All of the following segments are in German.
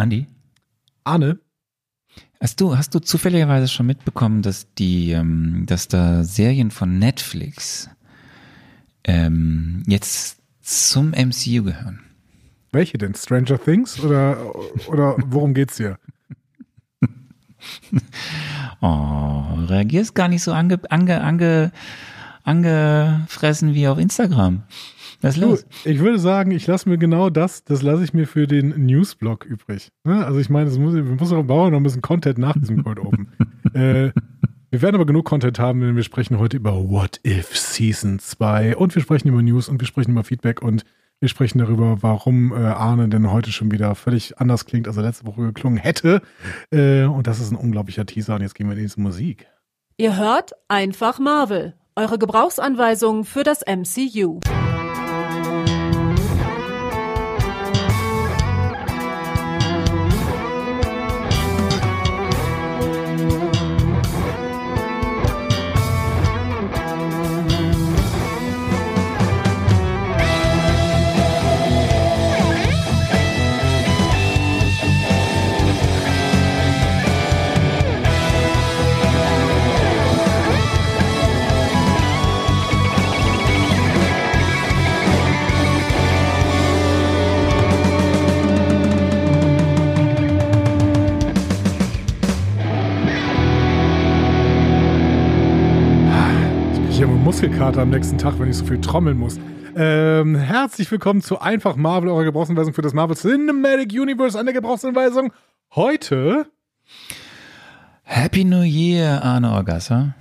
Andi? Arne? Hast du, hast du zufälligerweise schon mitbekommen, dass die, ähm, dass da Serien von Netflix ähm, jetzt zum MCU gehören? Welche denn? Stranger Things oder, oder worum geht's hier? oh, reagierst gar nicht so ange, ange, ange, angefressen wie auf Instagram. Was ist los? Ich würde sagen, ich lasse mir genau das, das lasse ich mir für den Newsblog übrig. Ne? Also ich meine, es muss, wir müssen auch bauen noch ein bisschen Content nach diesem Cold Open. äh, wir werden aber genug Content haben, denn wir sprechen heute über What If Season 2 und wir sprechen über News und wir sprechen über Feedback und wir sprechen darüber, warum äh, Arne denn heute schon wieder völlig anders klingt, als er letzte Woche geklungen hätte. Äh, und das ist ein unglaublicher Teaser und jetzt gehen wir in diese Musik. Ihr hört einfach Marvel, eure Gebrauchsanweisung für das MCU. Muskelkater am nächsten Tag, wenn ich so viel trommeln muss. Ähm, herzlich willkommen zu Einfach Marvel, eurer Gebrauchsanweisung für das Marvel Cinematic Universe. Eine Gebrauchsanweisung heute. Happy New Year, Arne Orgasser.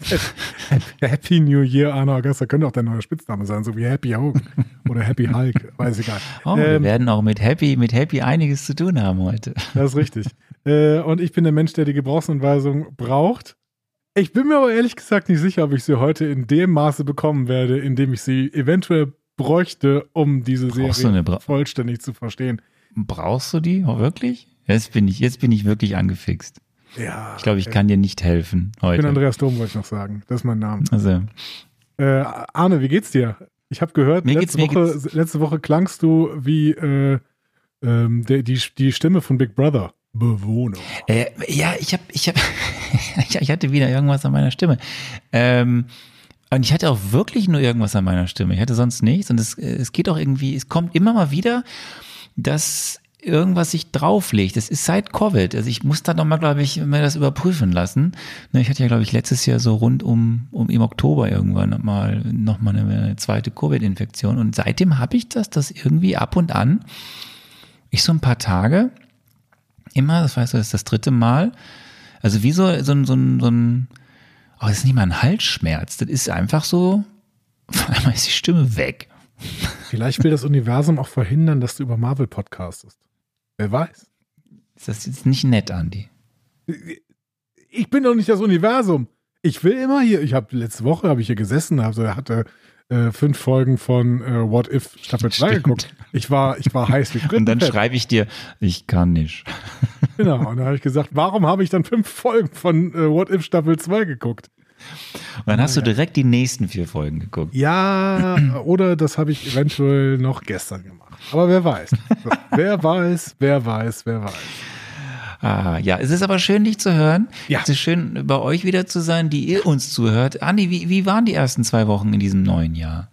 Happy New Year, Arne Orgasser. Könnte auch dein neuer Spitzname sein, so wie Happy Hogan oder Happy Hulk, weiß egal. Oh, ähm, wir werden auch mit Happy, mit Happy einiges zu tun haben heute. Das ist richtig. Äh, und ich bin der Mensch, der die Gebrauchsanweisung braucht. Ich bin mir aber ehrlich gesagt nicht sicher, ob ich sie heute in dem Maße bekommen werde, in dem ich sie eventuell bräuchte, um diese Brauchst Serie vollständig zu verstehen. Brauchst du die oh, wirklich? Jetzt bin ich, jetzt bin ich wirklich angefixt. Ja. Ich glaube, ich kann dir nicht helfen heute. Ich bin Andreas Dom, wollte ich noch sagen. Das ist mein Name. Also. Äh, Arne, wie geht's dir? Ich habe gehört, letzte, Woche, letzte Woche klangst du wie äh, ähm, der, die, die Stimme von Big Brother. Bewohner. Äh, ja, ich habe, ich habe, ich hatte wieder irgendwas an meiner Stimme. Ähm, und ich hatte auch wirklich nur irgendwas an meiner Stimme. Ich hatte sonst nichts. Und es, es geht auch irgendwie, es kommt immer mal wieder, dass irgendwas sich drauflegt. Das ist seit Covid. Also ich muss da nochmal, glaube ich, mir das überprüfen lassen. Ne, ich hatte ja, glaube ich, letztes Jahr so rund um, um im Oktober irgendwann mal nochmal eine zweite Covid-Infektion. Und seitdem habe ich das, dass irgendwie ab und an ich so ein paar Tage immer, das weißt du, das ist das dritte Mal. Also wie so, so, so, so ein, oh, das ist nicht mal ein Halsschmerz, das ist einfach so, auf einmal ist die Stimme weg. Vielleicht will das Universum auch verhindern, dass du über Marvel podcastest. Wer weiß. Ist das jetzt nicht nett, Andy? Ich bin doch nicht das Universum. Ich will immer hier, ich habe letzte Woche habe ich hier gesessen, also hatte äh, fünf Folgen von äh, What If Staffel 2 geguckt. Ich war, ich war heiß wie Frittenfett. Und dann schreibe ich dir, ich kann nicht. Genau, und dann habe ich gesagt, warum habe ich dann fünf Folgen von äh, What If Staffel 2 geguckt? Und dann hast du direkt die nächsten vier Folgen geguckt. Ja, oder das habe ich eventuell noch gestern gemacht. Aber wer weiß. wer weiß, wer weiß, wer weiß. Ah, ja, es ist aber schön, dich zu hören. Ja. Es ist schön, bei euch wieder zu sein, die ihr uns zuhört. Andi, wie, wie waren die ersten zwei Wochen in diesem neuen Jahr?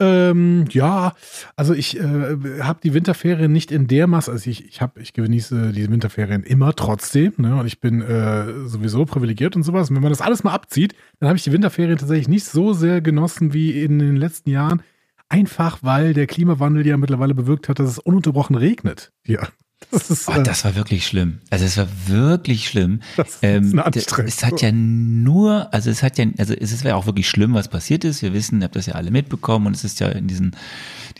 Ähm, ja, also ich äh, habe die Winterferien nicht in der Masse, also ich, ich, hab, ich genieße die Winterferien immer trotzdem, ne? Und ich bin äh, sowieso privilegiert und sowas. Und wenn man das alles mal abzieht, dann habe ich die Winterferien tatsächlich nicht so sehr genossen wie in den letzten Jahren. Einfach weil der Klimawandel ja mittlerweile bewirkt hat, dass es ununterbrochen regnet hier. Das, ist, oh, das war wirklich schlimm. Also es war wirklich schlimm. Das ist ähm, es hat ja nur, also es hat ja, also es wäre auch wirklich schlimm, was passiert ist. Wir wissen, ihr habt das ja alle mitbekommen und es ist ja in diesen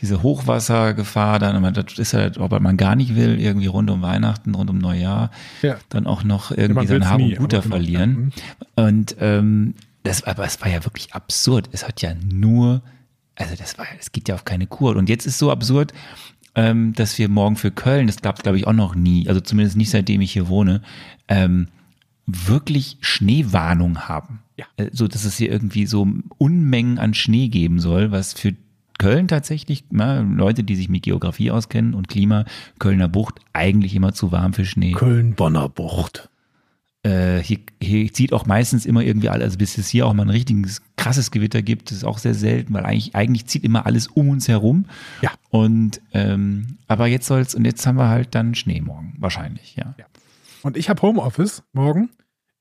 diese Hochwassergefahr dann, das ist ja, ob man gar nicht will, irgendwie rund um Weihnachten, rund um Neujahr, ja. dann auch noch irgendwie ja, sein Hab und Guter verlieren. Ja. Mhm. Und ähm, das, aber es war ja wirklich absurd. Es hat ja nur, also das war, es geht ja auf keine Kur. Und jetzt ist so absurd, ähm, dass wir morgen für Köln, das gab es glaube ich auch noch nie, also zumindest nicht seitdem ich hier wohne, ähm, wirklich Schneewarnung haben. Ja. Äh, so, dass es hier irgendwie so Unmengen an Schnee geben soll, was für Köln tatsächlich, na, Leute, die sich mit Geografie auskennen und Klima, Kölner Bucht, eigentlich immer zu warm für Schnee. Köln-Bonner Bucht. Äh, hier, hier zieht auch meistens immer irgendwie alles, also bis es hier auch mal ein richtiges krasses Gewitter gibt, das ist auch sehr selten, weil eigentlich, eigentlich zieht immer alles um uns herum. Ja. Und ähm, aber jetzt soll's, und jetzt haben wir halt dann Schnee morgen, wahrscheinlich, ja. Ja. Und ich habe Homeoffice morgen,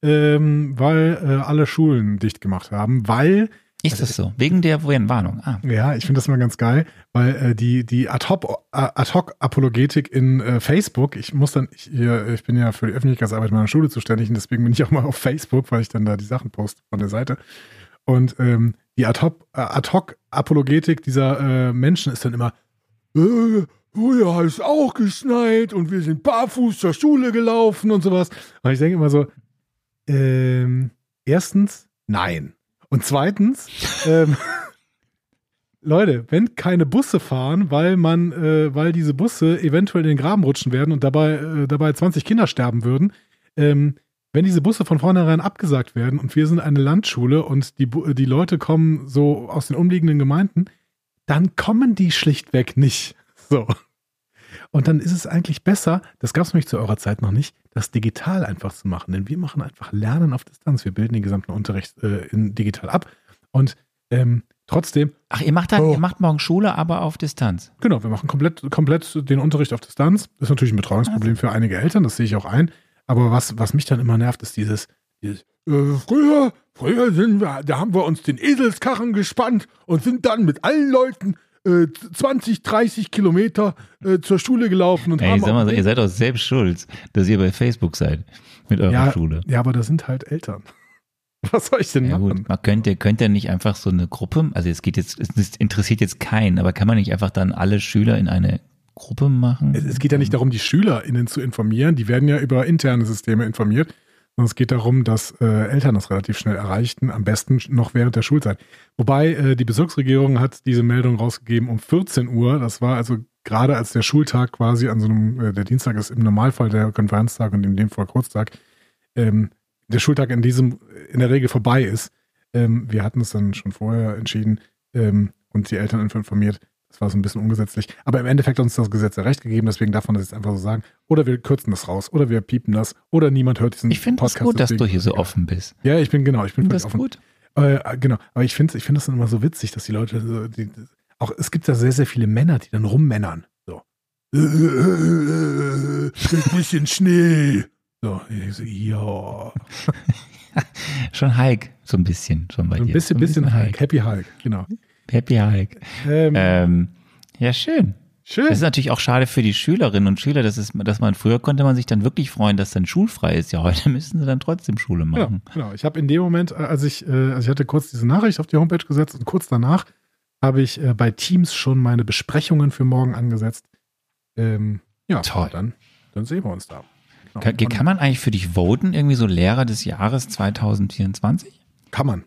ähm, weil äh, alle Schulen dicht gemacht haben, weil Ist das so? Wegen der Warnung. Ah. Ja, ich finde das immer ganz geil, weil äh, die, die Ad-Hoc-Apologetik in äh, Facebook, ich muss dann, ich, hier, ich bin ja für die Öffentlichkeitsarbeit meiner Schule zuständig und deswegen bin ich auch mal auf Facebook, weil ich dann da die Sachen poste von der Seite. Und ähm, die äh, Ad-Hoc-Apologetik dieser äh, Menschen ist dann immer, äh, früher hat es auch geschneit und wir sind barfuß zur Schule gelaufen und sowas. Und ich denke immer so, ähm, erstens, nein. Und zweitens, ähm, Leute, wenn keine Busse fahren, weil man, äh, weil diese Busse eventuell in den Graben rutschen werden und dabei, äh, dabei 20 Kinder sterben würden, ähm, wenn diese Busse von vornherein abgesagt werden und wir sind eine Landschule und die, die Leute kommen so aus den umliegenden Gemeinden, dann kommen die schlichtweg nicht. So. Und dann ist es eigentlich besser, das gab es nämlich zu eurer Zeit noch nicht, das digital einfach zu machen. Denn wir machen einfach Lernen auf Distanz. Wir bilden den gesamten Unterricht äh, in digital ab. Und ähm, trotzdem, Ach, ihr macht dann, Oh. ihr macht morgen Schule, aber auf Distanz. genau, wir machen komplett, komplett den Unterricht auf Distanz. Ist natürlich ein Betreuungsproblem für einige Eltern, das sehe ich auch ein. Aber was, was mich dann immer nervt, ist dieses, dieses äh, früher, früher sind wir, da haben wir uns den Eselskarren gespannt und sind dann mit allen Leuten äh, 20, 30 Kilometer äh, zur Schule gelaufen und Ey, haben sag mal, ihr seid doch selbst schuld, dass ihr bei Facebook seid mit eurer ja, Schule. Ja, aber das sind halt Eltern. Was soll ich denn Ja machen? gut, man könnte, könnte ja nicht einfach so eine Gruppe, also es geht jetzt, es interessiert jetzt keinen, aber kann man nicht einfach dann alle Schüler in eine Gruppe machen? Es, es geht ja nicht darum, die SchülerInnen zu informieren. Die werden ja über interne Systeme informiert. Sondern es geht darum, dass äh, Eltern das relativ schnell erreichten, am besten noch während der Schulzeit. Wobei äh, die Bezirksregierung hat diese Meldung rausgegeben um 14 Uhr. Das war also gerade als der Schultag quasi an so einem, äh, der Dienstag ist im Normalfall der Konferenztag und in dem Fall Kurztag, ähm, der Schultag in diesem in der Regel vorbei ist. Ähm, wir hatten es dann schon vorher entschieden ähm, und die Eltern informiert. Das war so ein bisschen ungesetzlich. Aber im Endeffekt hat uns das Gesetz ja recht gegeben, deswegen darf man das jetzt einfach so sagen. Oder wir kürzen das raus, oder wir piepen das, oder niemand hört diesen ich finde es Podcast. gut, dass du deswegen- hier so offen bist. Ja, ich bin genau, ich bin Ich völlig das offen. gut. Äh, genau, aber ich finde ich finde das dann immer so witzig, dass die Leute so, die, auch es gibt da sehr, sehr viele Männer, die dann rummännern. So. Äh, äh, äh, ein bisschen Schnee. So, ich so, ja. Schon Hulk, so ein bisschen, schon bei So ein dir. bisschen, so bisschen Hulk, Happy Hulk, genau. Happy Hulk. Ähm, Ähm, ja, schön. schön. Das ist natürlich auch schade für die Schülerinnen und Schüler, dass, es, dass man früher konnte man sich dann wirklich freuen, dass dann schulfrei ist. Ja, heute müssen sie dann trotzdem Schule Genau, machen. genau. Ich habe in dem Moment, äh, als ich, also ich hatte kurz diese Nachricht auf die Homepage gesetzt und kurz danach habe ich äh, bei Teams schon meine Besprechungen für morgen angesetzt. Ähm, ja, Toll. Dann, dann sehen wir uns da. Genau. Kann, kann man eigentlich für dich voten, irgendwie so Lehrer des Jahres 2024? Kann man,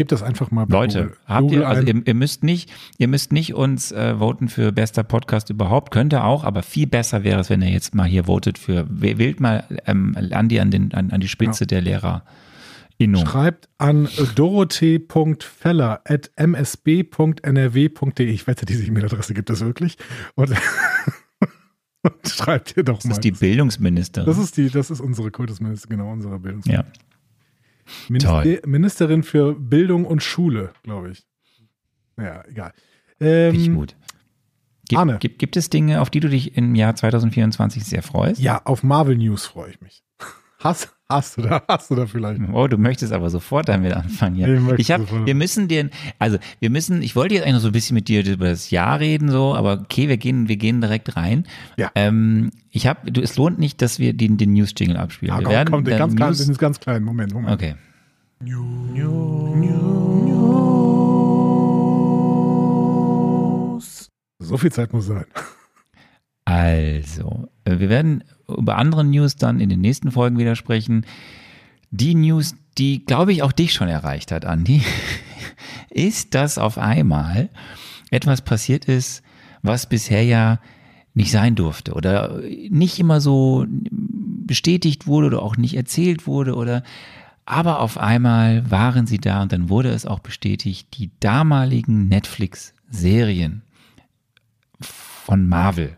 ja. Gib das einfach mal bei Leute, Google, habt Google ihr, also ihr, ihr müsst nicht, ihr müsst nicht uns äh, voten für bester Podcast überhaupt, könnt ihr auch, aber viel besser wäre es, wenn ihr jetzt mal hier votet für, wäh- wählt mal ähm, Andi an, den, an, an die Spitze der Lehrerinnung. Schreibt an dorothee.feller at msb.nrw.de. Ich wette, diese E-Mail-Adresse gibt es wirklich. Und, und schreibt ihr doch Das mal. ist die Bildungsministerin. das ist die, das ist unsere Kultusministerin, genau, unsere Bildungsministerin. ja. Minister Toll. Ministerin für Bildung und Schule, glaube ich. Ja, egal. Ähm, Richtig gut. Gibt, Arne. Gibt, gibt es Dinge, auf die du dich im Jahr 2024 sehr freust? Ja, auf Marvel News freue ich mich. Hast, hast du da, hast du da vielleicht? Oh, du möchtest aber sofort damit anfangen. Ja. Ich Ich habe, wir müssen dir, also wir müssen, ich wollte jetzt eigentlich noch so ein bisschen mit dir über das Jahr reden, so, aber okay, wir gehen, wir gehen direkt rein. Ja. Ähm, ich habe, du, es lohnt nicht, dass wir den, den News Jingle abspielen. Ja, wir komm, werden komm, den ganz, klein, News, den ganz kleinen Moment, Moment. okay. So viel Zeit muss sein. Also, äh, wir werden über andere News dann in den nächsten Folgen wieder sprechen. Die News, die, glaube ich, auch dich schon erreicht hat, Andi, ist, dass auf einmal etwas passiert ist, was bisher ja nicht sein durfte oder nicht immer so bestätigt wurde oder auch nicht erzählt wurde oder aber auf einmal waren sie da und dann wurde es auch bestätigt, die damaligen Netflix Serien von Marvel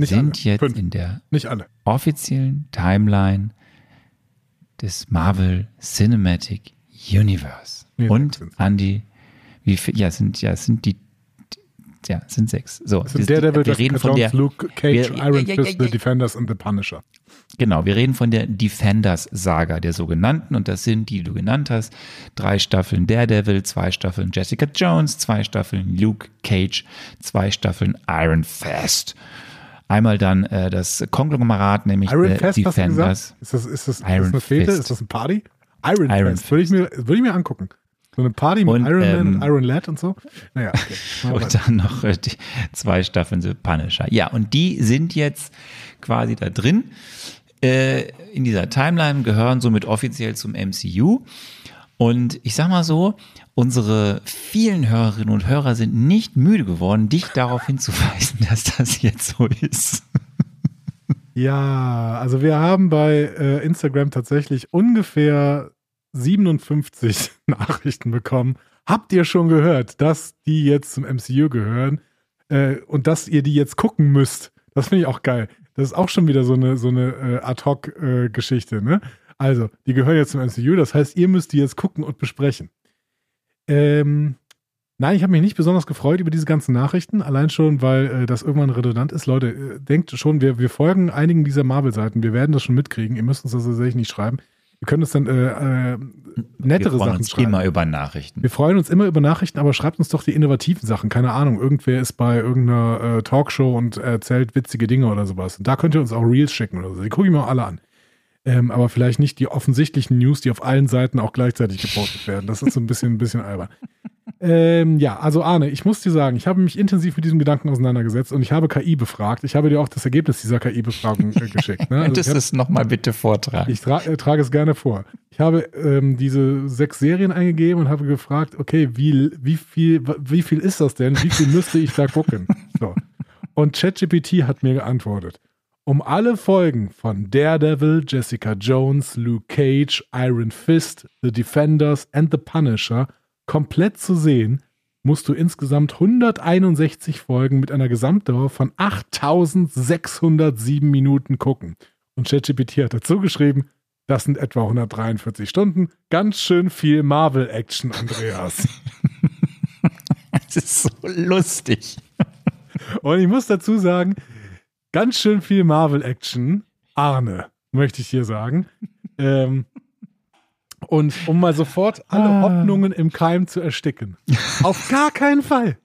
Nicht sind alle. jetzt Fünf. in der Nicht alle. offiziellen Timeline des Marvel Cinematic Universe. Nee, Und. Andy, wie viel, ja, es sind, ja, sind die, ja, es sind sechs. So, sind wir, Daredevil, wir reden von der, Luke Cage, wir- Iron ja, ja, Fist, ja, The Defenders und The Punisher. genau, wir reden von der Defenders-Saga, der sogenannten, und das sind, die du genannt hast, drei Staffeln Daredevil, zwei Staffeln Jessica Jones, zwei Staffeln Luke Cage, zwei Staffeln Iron Fist. Einmal dann äh, das Konglomerat, nämlich Iron äh, du Defenders. Ist das, ist das, ist das Iron eine Fete? Fist. Ist das ein Party? Iron, Iron Fist. Würde ich, mir, würde ich mir angucken. So eine Party mit Und, Iron Man ähm, und Iron Lad und so. Naja, okay. Und dann noch äh, die zwei Staffeln The Punisher. Ja, und die sind jetzt quasi da drin. Äh, in dieser Timeline gehören somit offiziell zum MCU. Und ich sag mal so, unsere vielen Hörerinnen und Hörer sind nicht müde geworden, dich darauf hinzuweisen, dass das jetzt so ist. Ja, also wir haben bei äh, Instagram tatsächlich ungefähr 57 Nachrichten bekommen. Habt ihr schon gehört, dass die jetzt zum MCU gehören äh, und dass ihr die jetzt gucken müsst? Das finde ich auch geil. Das ist auch schon wieder so eine, so eine äh, Ad-Hoc-Geschichte, ne? Also, die gehören jetzt zum MCU, das heißt, ihr müsst die jetzt gucken und besprechen. Ähm, nein, ich habe mich nicht besonders gefreut über diese ganzen Nachrichten, allein schon, weil äh, das irgendwann redundant ist. Leute, äh, denkt schon, wir, wir folgen einigen dieser Marvel-Seiten, wir werden das schon mitkriegen, ihr müsst uns das tatsächlich nicht schreiben. Wir können uns dann äh, äh, nettere wir freuen Sachen uns schreiben. immer über Nachrichten. Wir freuen uns immer über Nachrichten, aber schreibt uns doch die innovativen Sachen. Keine Ahnung, irgendwer ist bei irgendeiner äh, Talkshow und erzählt witzige Dinge oder sowas. Und da könnt ihr uns auch Reels schicken oder so. Die gucke ich mir alle an. Ähm, aber vielleicht nicht die offensichtlichen News, die auf allen Seiten auch gleichzeitig gepostet werden. Das ist so ein bisschen, ein bisschen albern. Ähm, ja, also Arne, ich muss dir sagen, ich habe mich intensiv mit diesem Gedanken auseinandergesetzt und ich habe KI befragt. Ich habe dir auch das Ergebnis dieser KI-Befragung äh, geschickt. Ne? Also Könntest du es nochmal bitte vortragen? ich tra äh, trage es gerne vor. Ich habe ähm, diese sechs Serien eingegeben und habe gefragt, okay, wie, wie, viel, wie viel ist das denn? Wie viel müsste ich da gucken? So. Und ChatGPT hat mir geantwortet. Um alle Folgen von Daredevil, Jessica Jones, Luke Cage, Iron Fist, The Defenders and The Punisher komplett zu sehen, musst du insgesamt 161 Folgen mit einer Gesamtdauer von 8607 Minuten gucken. Und ChatGPT hat dazu geschrieben, das sind etwa 143 Stunden. Ganz schön viel Marvel-Action, Andreas. Das ist so lustig. Und ich muss dazu sagen, ganz schön viel Marvel-Action, Arne, möchte ich hier sagen. Ähm, und um mal sofort alle Ah. Hoffnungen im Keim zu ersticken. Auf gar keinen Fall.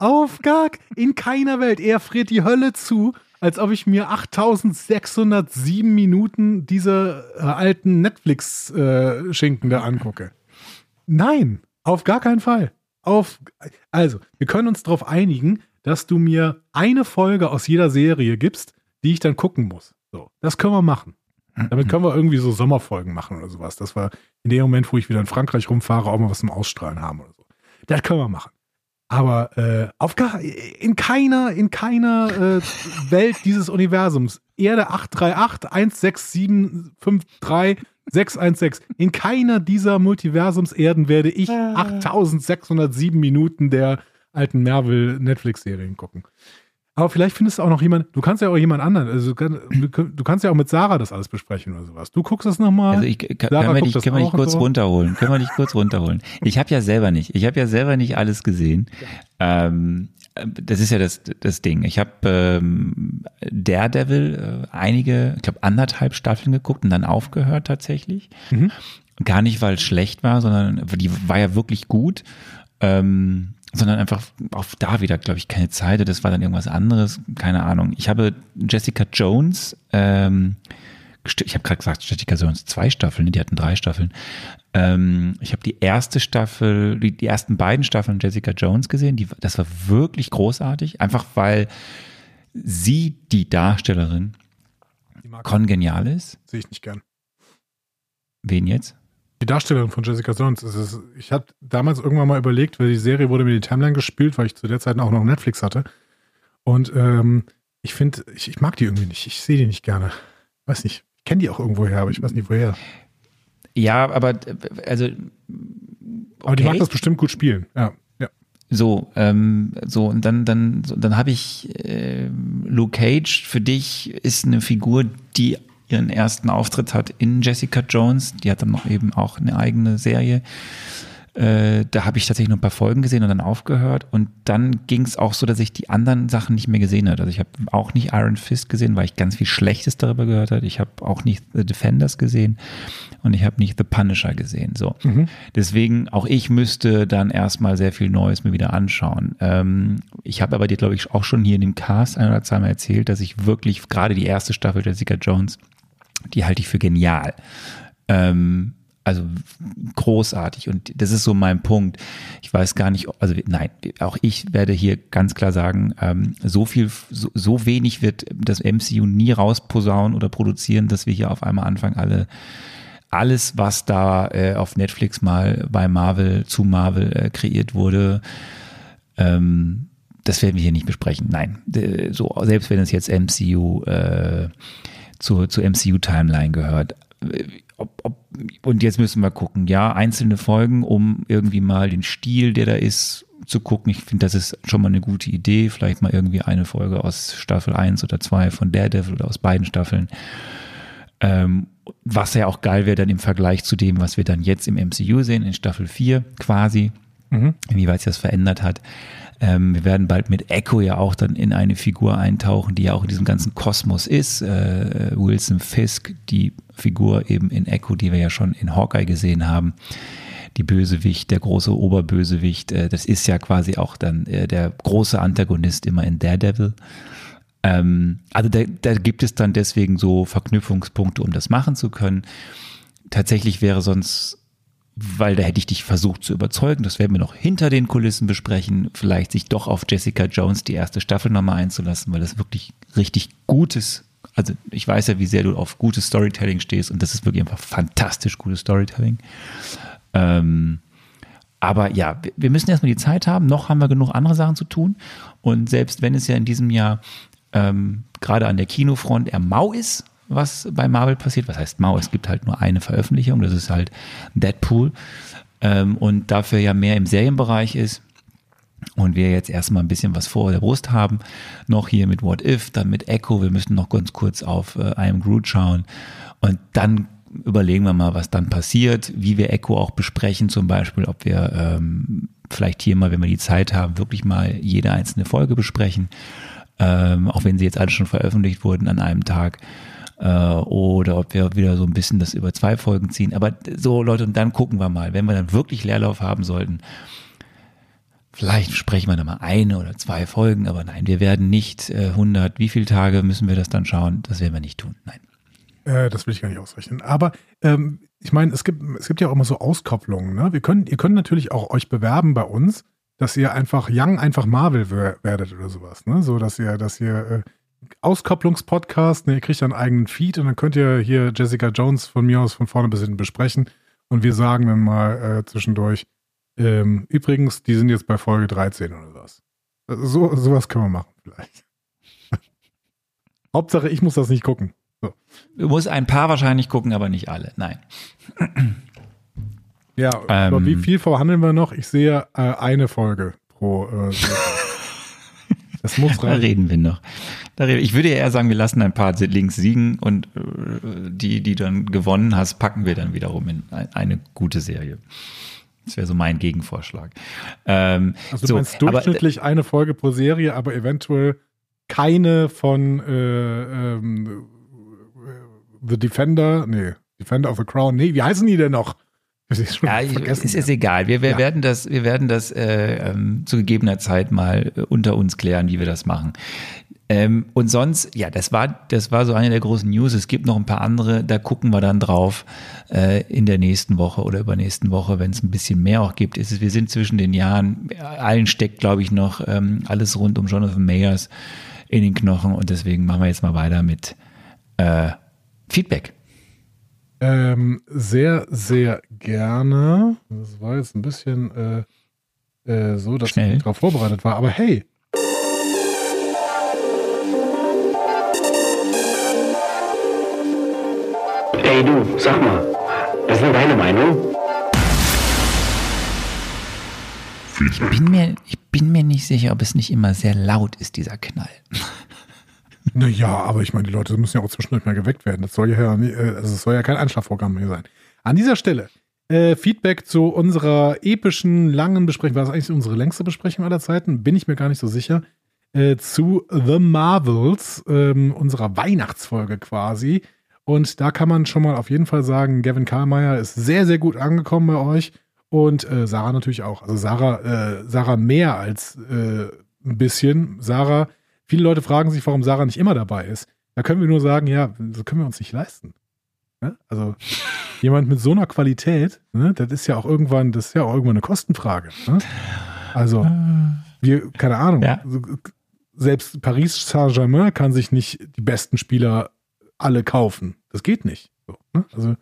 Auf gar, in keiner Welt. Er friert die Hölle zu, als ob ich mir 8607 Minuten dieser äh, alten Netflix-Schinken da angucke. Nein, auf gar keinen Fall. Auf, also, wir können uns darauf einigen, dass du mir eine Folge aus jeder Serie gibst, die ich dann gucken muss. So, das können wir machen. Damit können wir irgendwie so Sommerfolgen machen oder sowas, dass wir in dem Moment, wo ich wieder in Frankreich rumfahre, auch mal was zum Ausstrahlen haben oder so. Das können wir machen. Aber äh, auf gar, in keiner, in keiner äh, Welt dieses Universums, Erde 838 16753 616, in keiner dieser Multiversumserden werde ich 8607 Minuten der alten Marvel-Netflix-Serien gucken. Aber vielleicht findest du auch noch jemand, du kannst ja auch jemand anderen, also du, kann, du kannst ja auch mit Sarah das alles besprechen oder sowas. Du guckst das nochmal. Also ich, kann, Sarah können wir dich, können wir dich kurz so. runterholen? Können wir dich kurz runterholen? Ich habe ja selber nicht, ich habe ja selber nicht alles gesehen. Ähm, das ist ja das, das Ding. Ich habe ähm, Daredevil äh, einige, ich glaube anderthalb Staffeln geguckt und dann aufgehört tatsächlich. Mhm. Gar nicht, weil es schlecht war, sondern die war ja wirklich gut. Ähm, sondern einfach auch da wieder, glaube ich, keine Zeit. Das war dann irgendwas anderes, keine Ahnung. Ich habe Jessica Jones, ähm, ich habe gerade gesagt, Jessica Jones zwei Staffeln, die hatten drei Staffeln. Ähm, ich habe die erste Staffel, die, die ersten beiden Staffeln Jessica Jones gesehen. Die, das war wirklich großartig, einfach weil sie die Darstellerin Die kongenial ist. sehe ich nicht gern. Wen jetzt? Die Darstellerin von Jessica Jones. Es ist, ich habe damals irgendwann mal überlegt, weil die Serie wurde mir die Timeline gespielt, weil ich zu der Zeit auch noch Netflix hatte. Und ähm, ich finde, ich, ich mag die irgendwie nicht. Ich sehe die nicht gerne. Weiß nicht. Ich kenne die auch irgendwo her, aber ich weiß nicht woher. Ja, aber also Aber die Okay. mag das bestimmt gut spielen. Ja. ja. So, ähm, so und dann, dann, dann habe ich äh, Luke Cage. Für dich ist eine Figur, die ihren ersten Auftritt hat in Jessica Jones. Die hat dann noch eben auch eine eigene Serie. Äh, da habe ich tatsächlich noch ein paar Folgen gesehen und dann aufgehört. Und dann ging es auch so, dass ich die anderen Sachen nicht mehr gesehen habe. Also ich habe auch nicht Iron Fist gesehen, weil ich ganz viel Schlechtes darüber gehört habe. Ich habe auch nicht The Defenders gesehen und ich habe nicht The Punisher gesehen. So. Mhm. Deswegen, auch ich müsste dann erstmal sehr viel Neues mir wieder anschauen. Ähm, ich habe aber dir, glaube ich, auch schon hier in dem Cast ein oder zweimal erzählt, dass ich wirklich gerade die erste Staffel Jessica Jones, die halte ich für genial. Ähm, also großartig und das ist so mein Punkt. Ich weiß gar nicht, also nein, auch ich werde hier ganz klar sagen, ähm, so viel, so, so wenig wird das MCU nie rausposaunen oder produzieren, dass wir hier auf einmal anfangen, alle alles, was da äh, auf Netflix mal bei Marvel zu Marvel äh, kreiert wurde, ähm, das werden wir hier nicht besprechen. Nein, so selbst wenn es jetzt MCU äh, zur, zur MCU-Timeline gehört ob, ob, und jetzt müssen wir gucken, ja, einzelne Folgen, um irgendwie mal den Stil, der da ist, zu gucken. Ich finde, das ist schon mal eine gute Idee. Vielleicht mal irgendwie eine Folge aus Staffel 1 oder 2 von Daredevil oder aus beiden Staffeln. Ähm, was ja auch geil wäre dann im Vergleich zu dem, was wir dann jetzt im MCU sehen, in Staffel 4 quasi, mhm. inwieweit sich das verändert hat. Ähm, wir werden bald mit Echo ja auch dann in eine Figur eintauchen, die ja auch in diesem ganzen Kosmos ist. Äh, Wilson Fisk, die Figur eben in Echo, die wir ja schon in Hawkeye gesehen haben. Die Bösewicht, der große Oberbösewicht, äh, das ist ja quasi auch dann äh, der große Antagonist immer in Daredevil. Ähm, also da, da gibt es dann deswegen so Verknüpfungspunkte, um das machen zu können. Tatsächlich wäre sonst weil da hätte ich dich versucht zu überzeugen, das werden wir noch hinter den Kulissen besprechen, vielleicht sich doch auf Jessica Jones die erste Staffel nochmal einzulassen, weil das wirklich richtig gutes, also ich weiß ja, wie sehr du auf gutes Storytelling stehst und das ist wirklich einfach fantastisch gutes Storytelling. Ähm, aber ja, wir müssen erstmal die Zeit haben, noch haben wir genug andere Sachen zu tun. Und selbst wenn es ja in diesem Jahr ähm, gerade an der Kinofront eher mau ist, was bei Marvel passiert. Was heißt mau? Es gibt halt nur eine Veröffentlichung, das ist halt Deadpool. Ähm, und dafür ja mehr im Serienbereich ist. Und wir jetzt erstmal ein bisschen was vor der Brust haben. Noch hier mit What If, dann mit Echo. Wir müssen noch ganz kurz auf äh, I Am Groot schauen. Und dann überlegen wir mal, was dann passiert, wie wir Echo auch besprechen, zum Beispiel, ob wir ähm, vielleicht hier mal, wenn wir die Zeit haben, wirklich mal jede einzelne Folge besprechen. Ähm, auch wenn sie jetzt alle schon veröffentlicht wurden an einem Tag äh, oder ob wir wieder so ein bisschen das über zwei Folgen ziehen. Aber so Leute, und dann gucken wir mal, wenn wir dann wirklich Leerlauf haben sollten, vielleicht sprechen wir dann mal eine oder zwei Folgen, aber nein, wir werden nicht äh, 100, wie viele Tage müssen wir das dann schauen? Das werden wir nicht tun, nein. Äh, das will ich gar nicht ausrechnen. Aber ähm, ich meine, es gibt, es gibt ja auch immer so Auskopplungen. Ne? Wir können, ihr könnt natürlich auch euch bewerben bei uns, dass ihr einfach Young, einfach Marvel werdet oder sowas. Ne? So, dass ihr, dass ihr äh, Auskopplungspodcast. Ne, ihr kriegt einen eigenen Feed und dann könnt ihr hier Jessica Jones von mir aus von vorne bis hinten besprechen. Und wir sagen dann mal äh, zwischendurch, ähm, übrigens, die sind jetzt bei Folge 13 oder was. So, sowas können wir machen vielleicht. Hauptsache, ich muss das nicht gucken. So. Du musst ein paar wahrscheinlich gucken, aber nicht alle. Nein. Ja, ähm, aber wie viel verhandeln wir noch? Ich sehe äh, eine Folge pro. Äh, das muss rein. Da reden wir noch. Ich würde ja eher sagen, wir lassen ein paar Links siegen und äh, die, die dann gewonnen hast, packen wir dann wiederum in eine gute Serie. Das wäre so mein Gegenvorschlag. Ähm, also du so, meinst durchschnittlich aber, eine Folge pro Serie, aber eventuell keine von äh, ähm, The Defender, nee, Defender of the Crown, nee, wie heißen die denn noch? Ja, es ist, egal. Wir, wir ja. werden das, wir werden das äh, ähm, zu gegebener Zeit mal äh, unter uns klären, wie wir das machen. Ähm, und sonst, ja, das war, das war so eine der großen News. Es gibt noch ein paar andere, da gucken wir dann drauf äh, in der nächsten Woche oder übernächsten Woche, wenn es ein bisschen mehr auch gibt. Ist es, wir sind zwischen den Jahren, allen steckt, glaube ich, noch ähm, alles rund um Jonathan Mayers in den Knochen und deswegen machen wir jetzt mal weiter mit äh, Feedback. Ähm, sehr, sehr gerne. Das war jetzt ein bisschen äh, äh, so, dass Schnell. ich nicht darauf vorbereitet war. Aber hey. Hey du, sag mal, was ist denn deine Meinung? Ich bin mir, ich bin mir nicht sicher, ob es nicht immer sehr laut ist, dieser Knall. Naja, aber ich meine, die Leute müssen ja auch zwischendurch mal geweckt werden. Das soll ja, äh, also soll ja kein Einschlafprogramm hier sein. An dieser Stelle äh, Feedback zu unserer epischen, langen Besprechung. War das eigentlich unsere längste Besprechung aller Zeiten? Bin ich mir gar nicht so sicher. Äh, zu The Marvels, ähm, unserer Weihnachtsfolge quasi. Und da kann man schon mal auf jeden Fall sagen, Gavin Karlmeier ist sehr, sehr gut angekommen bei euch. Und äh, Sarah natürlich auch. Also Sarah, äh, Sarah mehr als äh, ein bisschen. Sarah, viele Leute fragen sich, warum Sarah nicht immer dabei ist. Da können wir nur sagen, ja, so können wir uns nicht leisten. Ne? Also jemand mit so einer Qualität, ne, das ist ja auch irgendwann, das ist ja auch irgendwann eine Kostenfrage. Ne? Also wir, keine Ahnung, Ja. selbst Paris Saint-Germain kann sich nicht die besten Spieler alle kaufen. Das geht nicht. So, ne? Also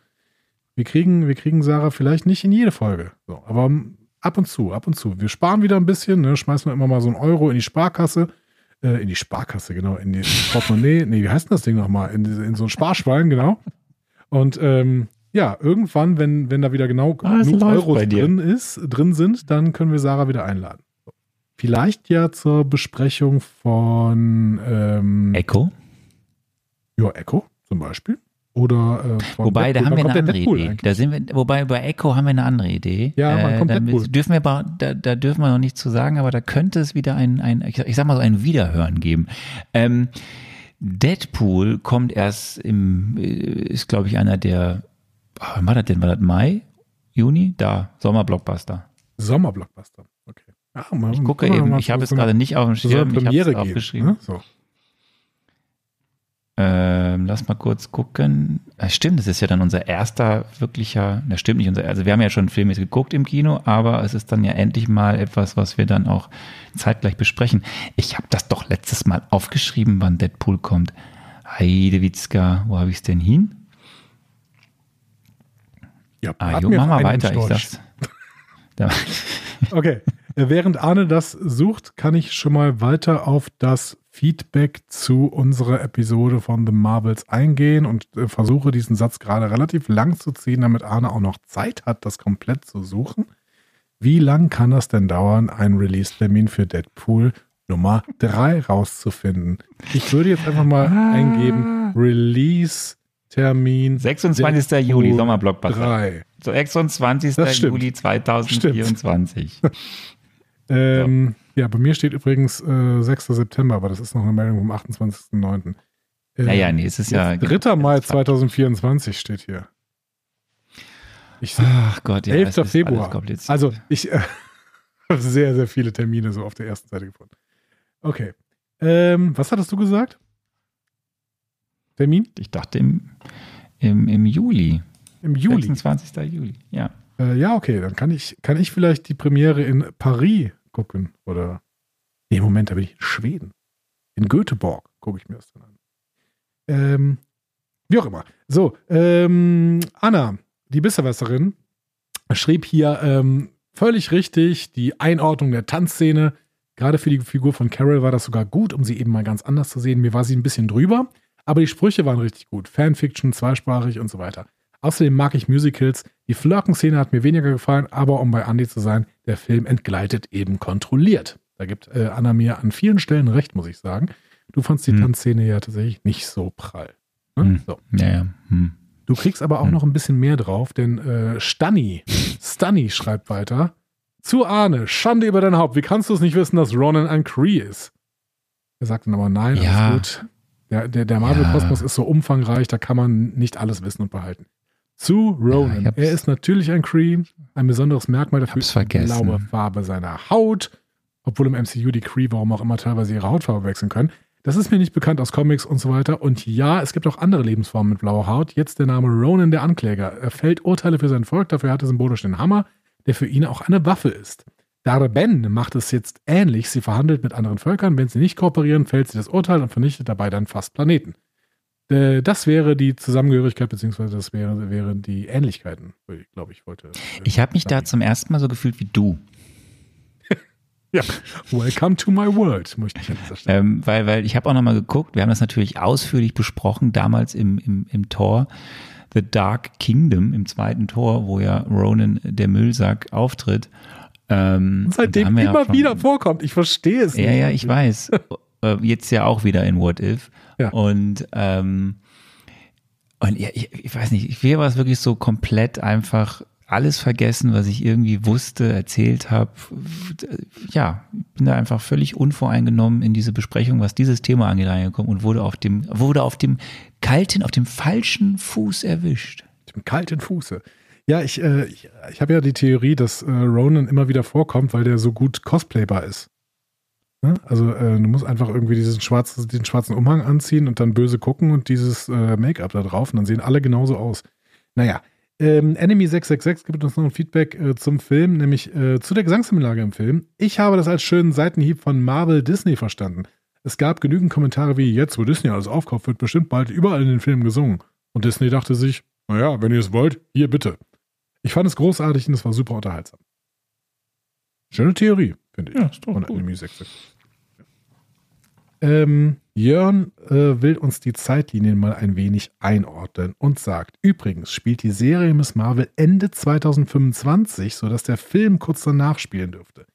wir kriegen, wir kriegen Sarah vielleicht nicht in jede Folge. So, aber ab und zu, ab und zu. Wir sparen wieder ein bisschen, ne? schmeißen wir immer mal so einen Euro in die Sparkasse. Äh, in die Sparkasse, genau, in die Portemonnaie. Nee, wie heißt denn das Ding nochmal? In, in so ein Sparschwein, genau. Und ähm, ja, irgendwann, wenn, wenn da wieder genau Ah, genug Euros drin ist, drin sind, dann können wir Sarah wieder einladen. Vielleicht ja zur Besprechung von ähm, Echo? ja, Echo zum Beispiel. Oder äh, Wobei, da Deadpool. haben wir eine andere Deadpool Idee. eigentlich? Da sind wir, wobei bei Echo haben wir eine andere Idee. Ja, wann kommt da Deadpool? dürfen wir, aber- da, da dürfen wir noch nichts zu sagen, aber da könnte es wieder ein, ein ich, ich sag mal so ein Wiederhören geben. Ähm, Deadpool kommt erst im, äh, ist glaube ich einer der, oh, wann war das denn? War das Mai? Juni? Da, Sommerblockbuster. Sommerblockbuster. Okay. Ja, mal, Ich gucke eben, ich habe es gerade nicht auf dem Schirm, ich habe es aufgeschrieben. Ne? So. Ähm, lass mal kurz gucken. Ah, stimmt, das ist ja dann unser erster wirklicher, das stimmt nicht, unser, also wir haben ja schon Filme geguckt im Kino, aber es ist dann ja endlich mal etwas, was wir dann auch zeitgleich besprechen. Ich habe das doch letztes Mal aufgeschrieben, wann Deadpool kommt. Heidewitzka, wo habe ich es denn hin? Ja, Ah, jo, mach mal weiter, ich sag's. Da, Okay. Äh, Während Arne das sucht, kann ich schon mal weiter auf das Feedback zu unserer Episode von The Marvels eingehen und äh, versuche diesen Satz gerade relativ lang zu ziehen, damit Arne auch noch Zeit hat, das komplett zu suchen. Wie lang kann das denn dauern, einen Release-Termin für Deadpool Nummer 3 rauszufinden? Ich würde jetzt einfach mal Ah. eingeben, Release-Termin 26. Juli, Sommerblockbuster. 3. So 26. Das stimmt. Juli 2024. Ähm, Ja, bei mir steht übrigens äh, 6. September, aber das ist noch eine Meldung vom 28.09. Äh, Naja, nee, es ist ja. jetzt 3. Mai 2024 steht hier. Ich Ach Gott, ja. 11. es ist alles Februar. Also ich äh, habe sehr, sehr viele Termine so auf der ersten Seite gefunden. Okay. Ähm, was hattest du gesagt? Termin? Ich dachte im, im, im Juli. Im Juli. 26. Juli, ja. Äh, ja, okay, dann kann ich, kann ich vielleicht die Premiere in Paris gucken. Oder. Nee, Moment, da bin ich in Schweden. In Göteborg gucke ich mir das dann an. Ähm, wie auch immer. So, ähm, Anna, die Besserwisserin, schrieb hier ähm, völlig richtig die Einordnung der Tanzszene. Gerade für die Figur von Carol war das sogar gut, um sie eben mal ganz anders zu sehen. Mir war sie ein bisschen drüber, aber die Sprüche waren richtig gut. Fanfiction, zweisprachig und so weiter. Außerdem mag ich Musicals. Die Flirken-Szene hat mir weniger gefallen, aber um bei Andy zu sein, der Film entgleitet eben kontrolliert. Da gibt äh, Anna mir an vielen Stellen recht, muss ich sagen. Du fandst die Hm. Tanzszene ja tatsächlich nicht so prall. Ne? Hm. So. Ja, ja. Hm. Du kriegst aber auch Hm. noch ein bisschen mehr drauf, denn äh, Stanny, Stanny schreibt weiter. Zu Arne, Schande über dein Haupt. Wie kannst du es nicht wissen, dass Ronan ein Cree ist? Er sagt dann aber nein, Ja. alles gut. Der, der, der Marvel-Kosmos ist so umfangreich, da kann man nicht alles wissen und behalten. Zu Ja, Ronan. hab's- er ist natürlich ein Cree. Ein besonderes Merkmal dafür ist die blaue Farbe seiner Haut. Obwohl im MCU die Cree, warum auch immer, teilweise ihre Hautfarbe wechseln können. Das ist mir nicht bekannt aus Comics und so weiter. Und ja, es gibt auch andere Lebensformen mit blauer Haut. Jetzt der Name Ronan, der Ankläger. Er fällt Urteile für sein Volk, dafür hat er symbolisch den Hammer, der für ihn auch eine Waffe ist. Darben macht es jetzt ähnlich. Sie verhandelt mit anderen Völkern. Wenn sie nicht kooperieren, fällt sie das Urteil und vernichtet dabei dann fast Planeten. Äh, Das wäre die Zusammengehörigkeit, beziehungsweise das wäre, wären die Ähnlichkeiten, glaube ich, wollte. äh, Ich habe mich da zum ersten Mal so gefühlt wie du. Ja, welcome to my world, möchte ich an dieser Stelle. Ähm, weil, weil ich habe auch nochmal geguckt, wir haben das natürlich ausführlich besprochen, damals im, im, im Tor The Dark Kingdom, im zweiten Tor, wo ja Ronan der Müllsack auftritt. Ähm, seitdem wir ja immer schon- wieder vorkommt. Ich verstehe es Ja, nicht. ja, ich weiß. Äh, Jetzt ja auch wieder in What If. Ja. Und, ähm, und ja, ich, ich weiß nicht, hier war es wirklich so komplett einfach alles vergessen, was ich irgendwie wusste, erzählt habe. Ja, ich bin da einfach völlig unvoreingenommen in diese Besprechung, was dieses Thema angeht, reingekommen und wurde auf dem, wurde auf dem kalten, auf dem falschen Fuß erwischt. Dem kalten Fuße. Ja, ich, äh, ich, ich habe ja die Theorie, dass äh, Ronan immer wieder vorkommt, weil der so gut cosplaybar ist. Ne? Also äh, du musst einfach irgendwie diesen schwarzen, den schwarzen Umhang anziehen und dann böse gucken und dieses äh, Make-up da drauf und dann sehen alle genauso aus. Naja, ähm, Enemy 666 gibt uns noch ein Feedback äh, zum Film, nämlich äh, zu der Gesangssimilage im Film. Ich habe das als schönen Seitenhieb von Marvel Disney verstanden. Es gab genügend Kommentare wie, jetzt wo Disney alles aufkauft, wird bestimmt bald überall in den Filmen gesungen. Und Disney dachte sich, naja, wenn ihr es wollt, hier bitte. Ich fand es großartig und es war super unterhaltsam. Schöne Theorie, finde ich. Ja, ist doch von gut. Enemy 666. Ähm, Jörn äh, will uns die Zeitlinien mal ein wenig einordnen und sagt, übrigens spielt die Serie Miss Marvel Ende 2025, sodass der Film kurz danach spielen dürfte.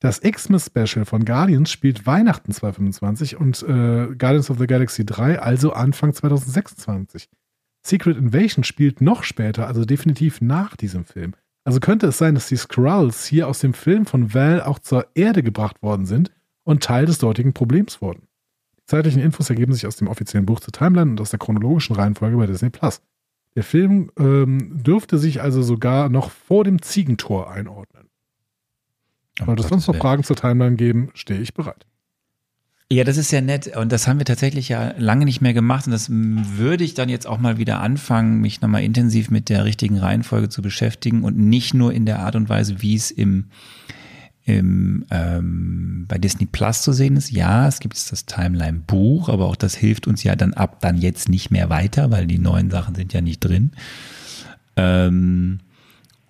Das Xmas Special von Guardians spielt Weihnachten 2025 und äh, Guardians of the Galaxy 3 also Anfang 2026. Secret Invasion spielt noch später, also definitiv nach diesem Film. Also könnte es sein, dass die Skrulls hier aus dem Film von Val auch zur Erde gebracht worden sind und Teil des dortigen Problems wurden. Die zeitlichen Infos ergeben sich aus dem offiziellen Buch zur Timeline und aus der chronologischen Reihenfolge bei Disney Plus. Der Film ähm, dürfte sich also sogar noch vor dem Ziegentor einordnen. Sollte es sonst noch Fragen zur Timeline geben, stehe ich bereit. Ja, das ist ja nett und das haben wir tatsächlich ja lange nicht mehr gemacht und das würde ich dann jetzt auch mal wieder anfangen, mich nochmal intensiv mit der richtigen Reihenfolge zu beschäftigen und nicht nur in der Art und Weise, wie es im, im ähm, bei Disney Plus zu sehen ist. Ja, es gibt das Timeline-Buch, aber auch das hilft uns ja dann ab dann jetzt nicht mehr weiter, weil die neuen Sachen sind ja nicht drin. Ähm,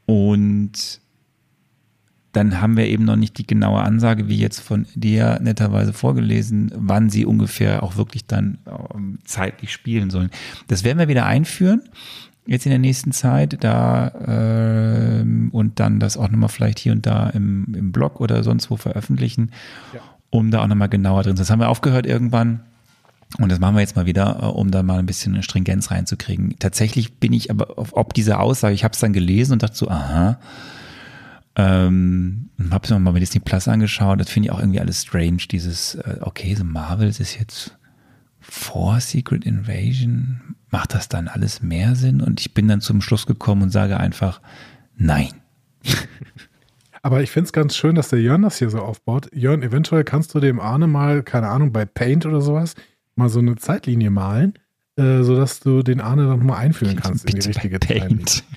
und dann haben wir eben noch nicht die genaue Ansage, wie jetzt von dir netterweise vorgelesen, wann sie ungefähr auch wirklich dann ähm, zeitlich spielen sollen. Das werden wir wieder einführen, jetzt in der nächsten Zeit, da ähm, und dann das auch nochmal vielleicht hier und da im, im Blog oder sonst wo veröffentlichen, um da auch nochmal genauer drin zu sein. Das haben wir aufgehört irgendwann. Und das machen wir jetzt mal wieder, äh, um da mal ein bisschen Stringenz reinzukriegen. Tatsächlich bin ich aber auf ob diese Aussage, ich habe es dann gelesen und dachte so, aha, ähm, habe es mir mal bei Disney Plus angeschaut. Das finde ich auch irgendwie alles strange. Dieses, äh, okay, so Marvel ist jetzt vor Secret Invasion. Macht das dann alles mehr Sinn? Und ich bin dann zum Schluss gekommen und sage einfach, nein. Aber ich finde es ganz schön, dass der Jörn das hier so aufbaut. Jörn, eventuell kannst du dem Arne mal, keine Ahnung, bei Paint oder sowas, mal so eine Zeitlinie malen, äh, sodass du den Arne dann mal einführen kannst in die richtige. Paint.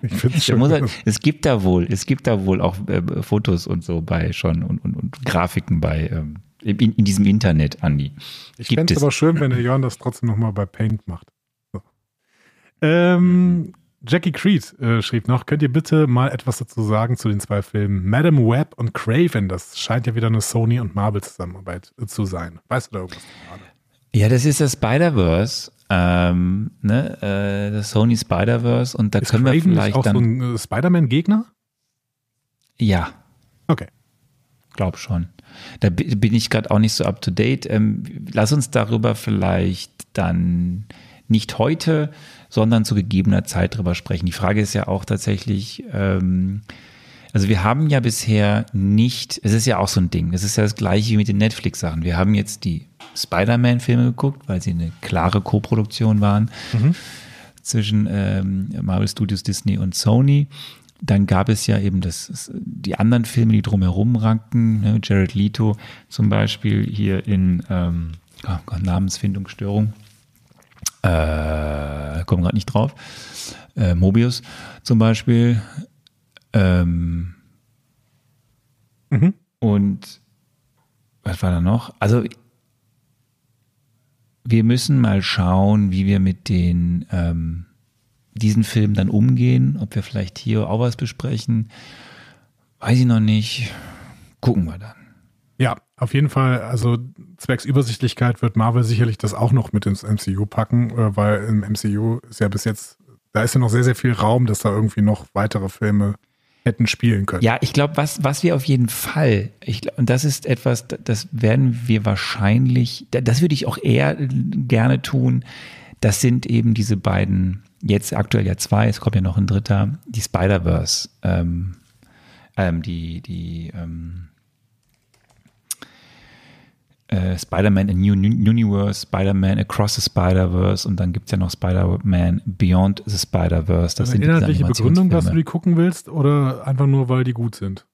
Ich finde es Der schön. muss halt, es gibt da wohl, es gibt da wohl auch äh, Fotos und so bei schon und, und, und Grafiken bei ähm, in, in diesem Internet, Andi. Ich fände es aber schön, wenn der Jörn das trotzdem nochmal bei Paint macht. So. Ähm, Jackie Creed äh, schrieb noch, könnt ihr bitte mal etwas dazu sagen zu den zwei Filmen Madam Web und Craven? Das scheint ja wieder eine Sony und Marvel Zusammenarbeit äh, zu sein. Weißt du da irgendwas? Arne? Ja, das ist das Spider-Verse, ähm, ne, äh, das Sony Spider-Verse und da Ist können wir Craven nicht vielleicht auch dann, so ein äh, Spider-Man-Gegner? ja, Okay. glaub schon. Da bi- bin ich gerade auch nicht so up to date. Ähm, lass uns darüber vielleicht dann nicht heute, sondern zu gegebener Zeit drüber sprechen. Die Frage ist ja auch tatsächlich, ähm, also wir haben ja bisher nicht, es ist ja auch so ein Ding, es ist ja das gleiche wie mit den Netflix-Sachen. Wir haben jetzt die Spider-Man-Filme geguckt, weil sie eine klare Koproduktion waren zwischen ähm, Marvel Studios, Disney und Sony. Dann gab es ja eben das, die anderen Filme, die drumherum ranken. Ne? Jared Leto zum Beispiel hier in ähm, oh Gott, Namensfindungsstörung. Äh, komme gerade nicht drauf. Äh, Mobius zum Beispiel. Ähm, Mhm. und was war da noch? Also wir müssen mal schauen, wie wir mit den ähm, diesen Film dann umgehen, ob wir vielleicht hier auch was besprechen. Weiß ich noch nicht. Gucken wir dann. Ja, auf jeden Fall, also zwecks Übersichtlichkeit wird Marvel sicherlich das auch noch mit ins MCU packen, äh, weil im MCU ist ja bis jetzt, da ist ja noch sehr, sehr viel Raum, dass da irgendwie noch weitere Filme hätten spielen können. Ja, ich glaube, was, was wir auf jeden Fall, ich, und das ist etwas, das werden wir wahrscheinlich, das würde ich auch eher gerne tun, das sind eben diese beiden, jetzt aktuell ja zwei, es kommt ja noch ein dritter, die Spider-Verse, ähm, ähm, die, die, ähm, äh, Spider-Man in New Universe, Spider-Man Across the Spider-Verse und dann gibt es ja noch Spider-Man Beyond the Spider-Verse. Das also sind inhaltliche Begründung, dass du die gucken willst oder einfach nur, weil die gut sind?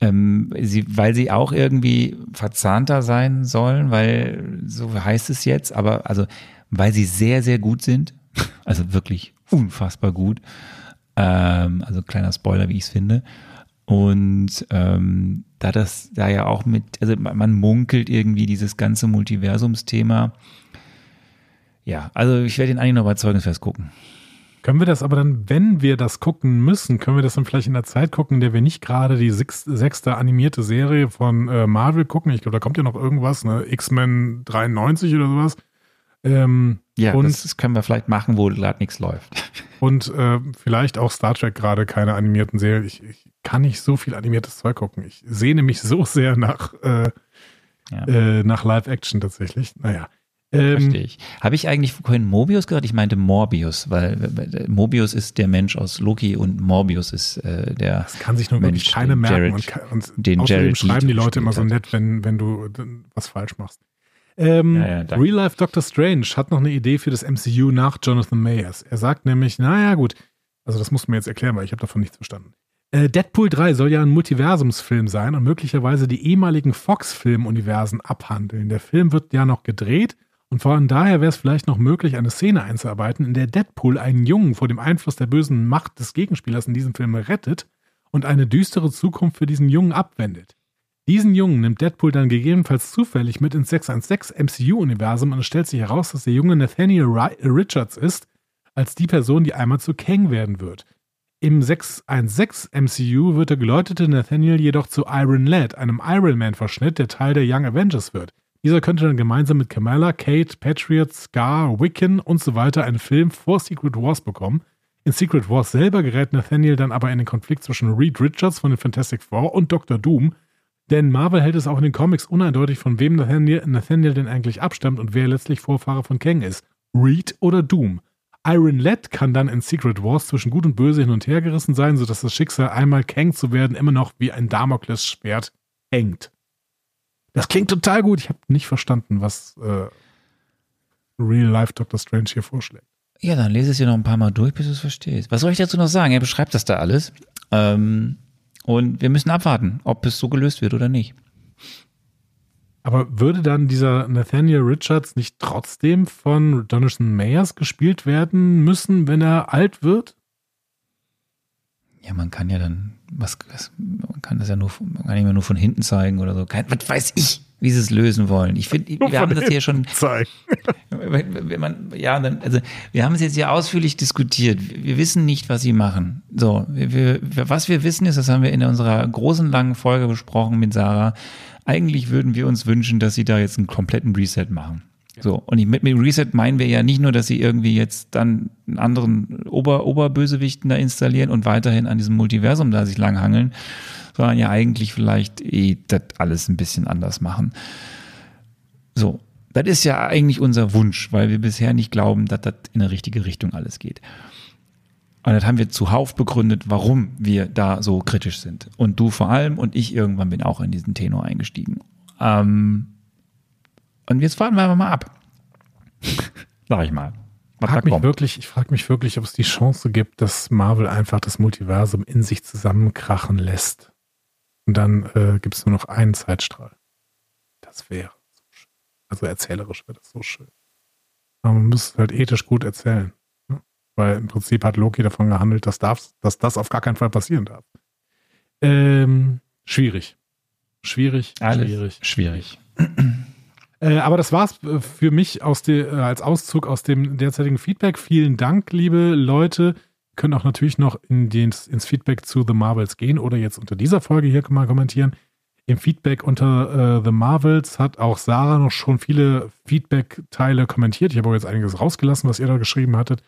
Ähm, sie, weil sie auch irgendwie verzahnter sein sollen, weil so heißt es jetzt, aber also weil sie sehr, sehr gut sind, also wirklich unfassbar gut. Ähm, also kleiner Spoiler, wie ich es finde. Und ähm, da das da ja auch mit, also man munkelt irgendwie dieses ganze Multiversumsthema. Ja, also ich werde ihn eigentlich noch überzeugungsfest gucken. Können wir das aber dann, wenn wir das gucken müssen, können wir das dann vielleicht in der Zeit gucken, in der wir nicht gerade die sechste animierte Serie von äh, Marvel gucken? Ich glaube, da kommt ja noch irgendwas, ne? X-Men 93 oder sowas. Ähm, ja, und, das können wir vielleicht machen, wo gerade nichts läuft. Und äh, vielleicht auch Star Trek gerade keine animierten Serien. Ich, ich, kann nicht so viel animiertes Zeug gucken. Ich sehne mich so sehr nach, äh, ja. äh, nach Live-Action tatsächlich. Naja. Ähm, Verstehe ich. Habe ich eigentlich vorhin Mobius gehört? Ich meinte Morbius, weil Mobius ist der Mensch aus Loki und Morbius ist äh, der. Das kann sich nur Mensch, wirklich keine merken. Jared, und, und den außerdem Jared schreiben die Leute immer so nett, wenn, wenn du was falsch machst. Ähm, ja, ja, Real Life Doctor Strange hat noch eine Idee für das MCU nach Jonathan Mayers. Er sagt nämlich, naja gut, also das musst du mir jetzt erklären, weil ich habe davon nichts verstanden. Äh, Deadpool 3 soll ja ein Multiversumsfilm sein und möglicherweise die ehemaligen Fox-Film-Universen abhandeln. Der Film wird ja noch gedreht und von daher wäre es vielleicht noch möglich, eine Szene einzuarbeiten, in der Deadpool einen Jungen vor dem Einfluss der bösen Macht des Gegenspielers in diesem Film rettet und eine düstere Zukunft für diesen Jungen abwendet. Diesen Jungen nimmt Deadpool dann gegebenenfalls zufällig mit ins 616 MCU-Universum und es stellt sich heraus, dass der Junge Nathaniel Richards ist, als die Person, die einmal zu Kang werden wird. Im 616 MCU wird der geläutete Nathaniel jedoch zu Iron Lad, einem Iron Man-Verschnitt, der Teil der Young Avengers wird. Dieser könnte dann gemeinsam mit Kamala, Kate, Patriot, Scar, Wiccan und so weiter einen Film vor Secret Wars bekommen. In Secret Wars selber gerät Nathaniel dann aber in den Konflikt zwischen Reed Richards von den Fantastic Four und Dr. Doom, denn Marvel hält es auch in den Comics uneindeutig, von wem Nathaniel, Nathaniel denn eigentlich abstammt und wer letztlich Vorfahre von Kang ist. Reed oder Doom. Iron Lad kann dann in Secret Wars zwischen Gut und Böse hin und her gerissen sein, sodass das Schicksal, einmal Kang zu werden, immer noch wie ein Damoklesschwert hängt. Das klingt total gut. Ich habe nicht verstanden, was äh, Real Life Doctor Strange hier vorschlägt. Ja, dann lese es dir noch ein paar Mal durch, bis du es verstehst. Was soll ich dazu noch sagen? Er beschreibt das da alles. Ähm, und wir müssen abwarten, ob es so gelöst wird oder nicht. Aber würde dann dieser Nathaniel Richards nicht trotzdem von Jonathan Mayers gespielt werden müssen, wenn er alt wird? Ja, man kann ja dann, was, was man kann das ja nur, man kann nicht nur von hinten zeigen oder so. Kein, was weiß ich? Wie sie es lösen wollen. Ich finde, wir haben das hier schon. Wenn man, ja, dann, also wir haben es jetzt hier ausführlich diskutiert. Wir wissen nicht, was sie machen. So, wir, was wir wissen ist, das haben wir in unserer großen langen Folge besprochen mit Sarah. Eigentlich würden wir uns wünschen, dass sie da jetzt einen kompletten Reset machen. So, und mit, mit Reset meinen wir ja nicht nur, dass sie irgendwie jetzt dann einen anderen Ober, Oberbösewichten da installieren und weiterhin an diesem Multiversum da sich langhangeln, sondern ja eigentlich vielleicht eh das alles ein bisschen anders machen. So, das ist ja eigentlich unser Wunsch, weil wir bisher nicht glauben, dass das in eine richtige Richtung alles geht. Und das haben wir zuhauf begründet, warum wir da so kritisch sind. Und du vor allem und ich irgendwann bin auch in diesen Tenor eingestiegen. Ähm, und jetzt warten wir mal ab. Sag ich mal. Was frag mich wirklich, ich frage mich wirklich, ob es die Chance gibt, dass Marvel einfach das Multiversum in sich zusammenkrachen lässt. Und dann äh, gibt es nur noch einen Zeitstrahl. Das wäre so schön. Also erzählerisch wäre das so schön. Aber man muss halt ethisch gut erzählen. Ne? Weil im Prinzip hat Loki davon gehandelt, dass, darf, dass das auf gar keinen Fall passieren darf. Ähm, schwierig. Schwierig, Alles schwierig. Schwierig. Äh, aber das war's äh, für mich aus de, äh, als Auszug aus dem derzeitigen Feedback. Vielen Dank, liebe Leute können auch natürlich noch in den, ins Feedback zu The Marvels gehen oder jetzt unter dieser Folge hier mal kommentieren. Im Feedback unter äh, The Marvels hat auch Sarah noch schon viele Feedback-Teile kommentiert. Ich habe aber jetzt einiges rausgelassen, was ihr da geschrieben hattet.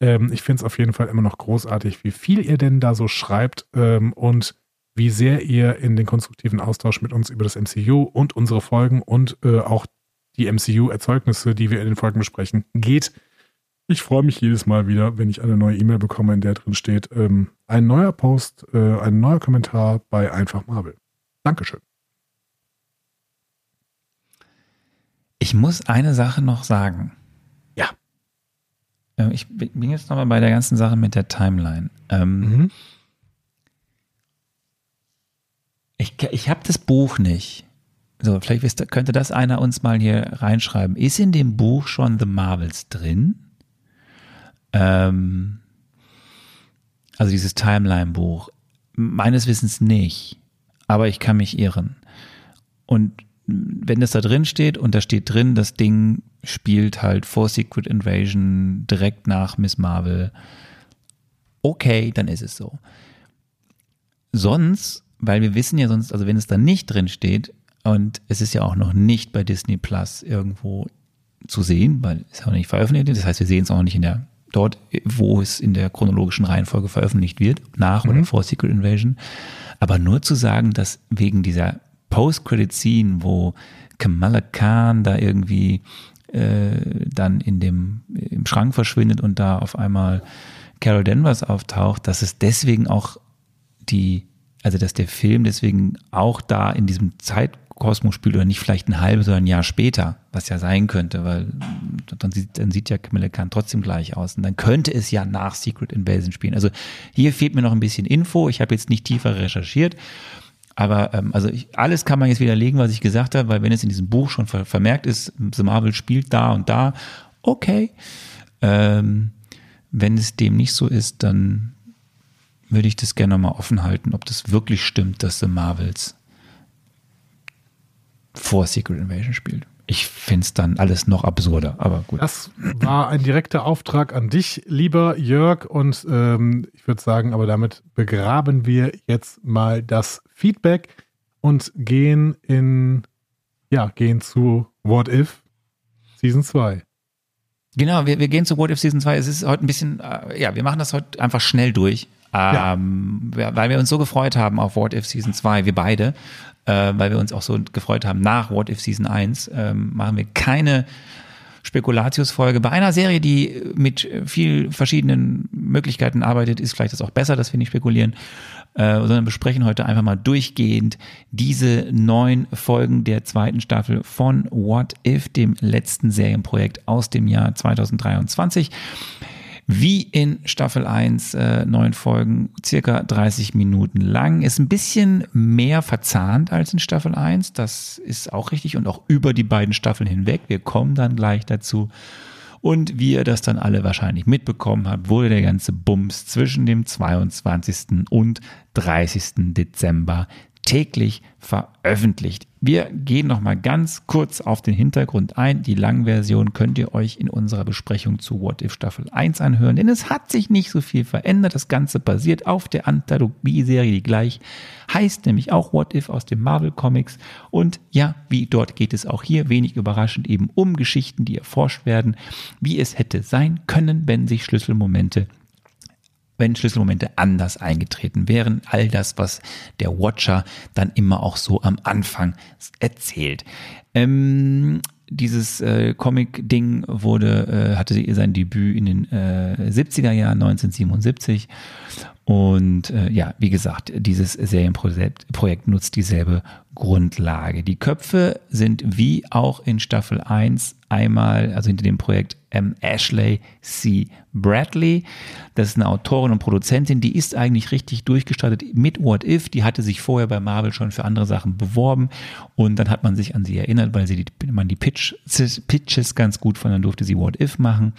Ähm, ich finde es auf jeden Fall immer noch großartig, wie viel ihr denn da so schreibt ähm, und wie sehr ihr in den konstruktiven Austausch mit uns über das MCU und unsere Folgen und äh, auch die MCU-Erzeugnisse, die wir in den Folgen besprechen, geht. Ich freue mich jedes Mal wieder, wenn ich eine neue E-Mail bekomme, in der drin steht, ähm, ein neuer Post, äh, ein neuer Kommentar bei Einfach Marvel. Dankeschön. Ich muss eine Sache noch sagen. Ja. Äh, Ich bin jetzt nochmal bei der ganzen Sache mit der Timeline. Ähm, Mhm. Ich, ich habe das Buch nicht. So, vielleicht könnte das einer uns mal hier reinschreiben. Ist in dem Buch schon The Marvels drin? Ähm, also dieses Timeline-Buch. Meines Wissens nicht. Aber ich kann mich irren. Und wenn das da drin steht und da steht drin, das Ding spielt halt vor Secret Invasion direkt nach Miss Marvel, okay, dann ist es so. Sonst, weil wir wissen ja sonst, also wenn es da nicht drin steht und es ist ja auch noch nicht bei Disney Plus irgendwo zu sehen, weil es auch nicht veröffentlicht ist, das heißt, wir sehen es auch nicht in der dort, wo es in der chronologischen Reihenfolge veröffentlicht wird, nach oder vor Secret Invasion. Aber nur zu sagen, dass wegen dieser Post-Credit-Scene, wo Kamala Khan da irgendwie äh, dann in dem im Schrank verschwindet und da auf einmal Carol Danvers auftaucht, dass es deswegen auch die, also dass der Film deswegen auch da in diesem Zeitkosmos spielt oder nicht vielleicht ein halbes oder ein Jahr später, was ja sein könnte, weil dann sieht, dann sieht ja Kamala Khan trotzdem gleich aus und dann könnte es ja nach Secret Invasion spielen. Also hier fehlt mir noch ein bisschen Info. Ich habe jetzt nicht tiefer recherchiert. Aber ähm, also ich, alles kann man jetzt widerlegen, was ich gesagt habe, weil wenn es in diesem Buch schon ver vermerkt ist, The Marvel spielt da und da, okay. Ähm, wenn es dem nicht so ist, dann würde ich das gerne mal offen halten, ob das wirklich stimmt, dass The Marvels vor Secret Invasion spielt. Ich finde es dann alles noch absurder, aber gut. Das war ein direkter Auftrag an dich, lieber Jörg. Und ähm, ich würde sagen, aber damit begraben wir jetzt mal das Feedback und gehen in, ja, gehen zu What If Season 2. Genau, wir, wir gehen zu What If Season 2. Es ist heute ein bisschen, äh, ja, wir machen das heute einfach schnell durch. Ähm, ja. Weil wir uns so gefreut haben auf What If Season 2, wir beide, äh, weil wir uns auch so gefreut haben nach What If Season 1, ähm, machen wir keine Spekulatius-Folge. Bei einer Serie, die mit viel verschiedenen Möglichkeiten arbeitet, ist vielleicht das auch besser, dass wir nicht spekulieren, äh, sondern besprechen heute einfach mal durchgehend diese neun Folgen der zweiten Staffel von What If, dem letzten Serienprojekt aus dem Jahr 2023. Wie in Staffel 1, äh, neun Folgen, circa 30 Minuten lang. Ist ein bisschen mehr verzahnt als in Staffel 1. Das ist auch richtig und auch über die beiden Staffeln hinweg. Wir kommen dann gleich dazu. Und wie ihr das dann alle wahrscheinlich mitbekommen habt, wurde der ganze Bums zwischen dem 22. und 30. Dezember täglich veröffentlicht. Wir gehen noch mal ganz kurz auf den Hintergrund ein. Die Langversion könnt ihr euch in unserer Besprechung zu What If Staffel 1 anhören, denn es hat sich nicht so viel verändert. Das Ganze basiert auf der Anthologie-Serie, die gleich heißt, nämlich auch What If aus dem Marvel Comics. Und ja, wie dort geht es auch hier, wenig überraschend, eben um Geschichten, die erforscht werden, wie es hätte sein können, wenn sich Schlüsselmomente wenn Schlüsselmomente anders eingetreten wären. All das, was der Watcher dann immer auch so am Anfang erzählt. Ähm, dieses äh, Comic-Ding wurde, äh, hatte sein Debüt in den äh, 70er Jahren, 1977. Und äh, ja, wie gesagt, dieses Serienprojekt Projekt nutzt dieselbe Grundlage. Die Köpfe sind wie auch in Staffel 1 einmal, also hinter dem Projekt M. Ashley C. Bradley. Das ist eine Autorin und Produzentin, die ist eigentlich richtig durchgestartet mit What If. Die hatte sich vorher bei Marvel schon für andere Sachen beworben und dann hat man sich an sie erinnert, weil sie die, man die Pitch, Pitches ganz gut fand, dann durfte sie What If machen.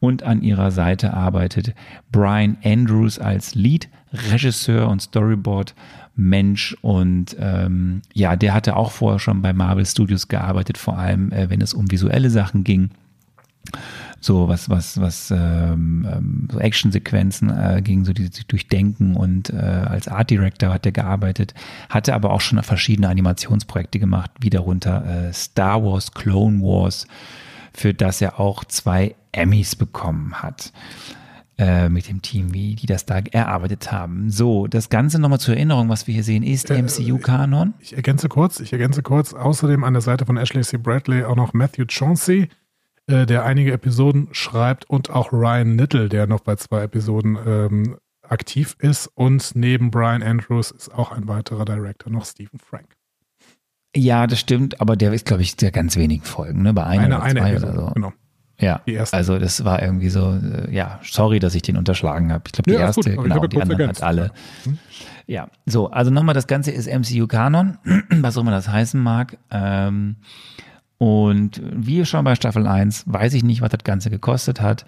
Und an ihrer Seite arbeitet Brian Andrews als Lead-Regisseur und Storyboard-Mensch. Und ähm, ja, der hatte auch vorher schon bei Marvel Studios gearbeitet, vor allem äh, wenn es um visuelle Sachen ging so was, was, was ähm, so Actionsequenzen äh, ging, so die sich durchdenken und äh, als Art Director hat er gearbeitet, hatte aber auch schon verschiedene Animationsprojekte gemacht, wie darunter äh, Star Wars, Clone Wars, für das er auch zwei Emmys bekommen hat. äh, mit dem Team, wie die das da erarbeitet haben. So, das Ganze nochmal zur Erinnerung, was wir hier sehen, ist Äh, MCU-Kanon. Ich ergänze kurz, ich ergänze kurz, außerdem an der Seite von Ashley C. Bradley auch noch Matthew Chauncey, äh, der einige Episoden schreibt und auch Ryan Little, der noch bei zwei Episoden ähm, aktiv ist und neben Brian Andrews ist auch ein weiterer Director, noch Stephen Frank. Ja, das stimmt, aber der ist, glaube ich, der ganz wenigen Folgen, ne? Bei einer Eine, oder eine zwei Episode, oder so. genau. Ja, Die erste. also das war irgendwie so, äh, ja, sorry, dass ich den unterschlagen habe. Ich glaube, die Ja, erste, gut, genau, die anderen hat alle. Hm? Ja, so, also nochmal, das Ganze ist MCU-Kanon, was auch immer das heißen mag. Ähm, und wie schon bei Staffel 1, weiß ich nicht, was das Ganze gekostet hat.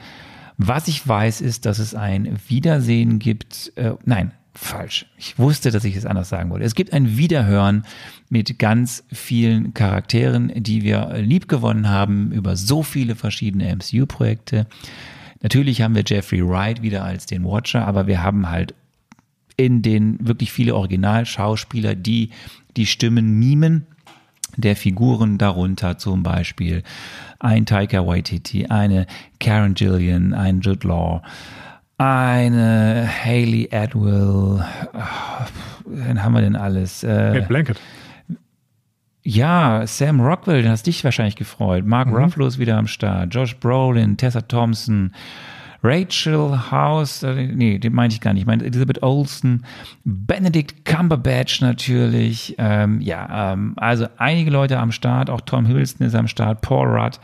Was ich weiß, ist, dass es ein Wiedersehen gibt. Äh, nein, falsch. Ich wusste, dass ich es anders sagen wollte. Es gibt ein Wiederhören mit ganz vielen Charakteren, die wir liebgewonnen haben über so viele verschiedene MCU-Projekte. Natürlich haben wir Jeffrey Wright wieder als den Watcher, aber wir haben halt in den wirklich viele Originalschauspieler, die die Stimmen mimen der Figuren darunter zum Beispiel ein Taika Waititi, eine Karen Gillian, ein Jude Law, eine Hayley Atwell, ah, wen haben wir denn alles? Äh, Kate Blanket. ja, Sam Rockwell, den hast dich wahrscheinlich gefreut. Mark Ruffalo ist wieder am Start. Josh Brolin, Tessa Thompson, Rachel House, äh, nee, den meinte ich gar nicht. Ich meine Elizabeth Olsen, Benedict Cumberbatch natürlich. Ähm, ja, ähm, also einige Leute am Start. Auch Tom Hiddleston ist am Start, Paul Rudd.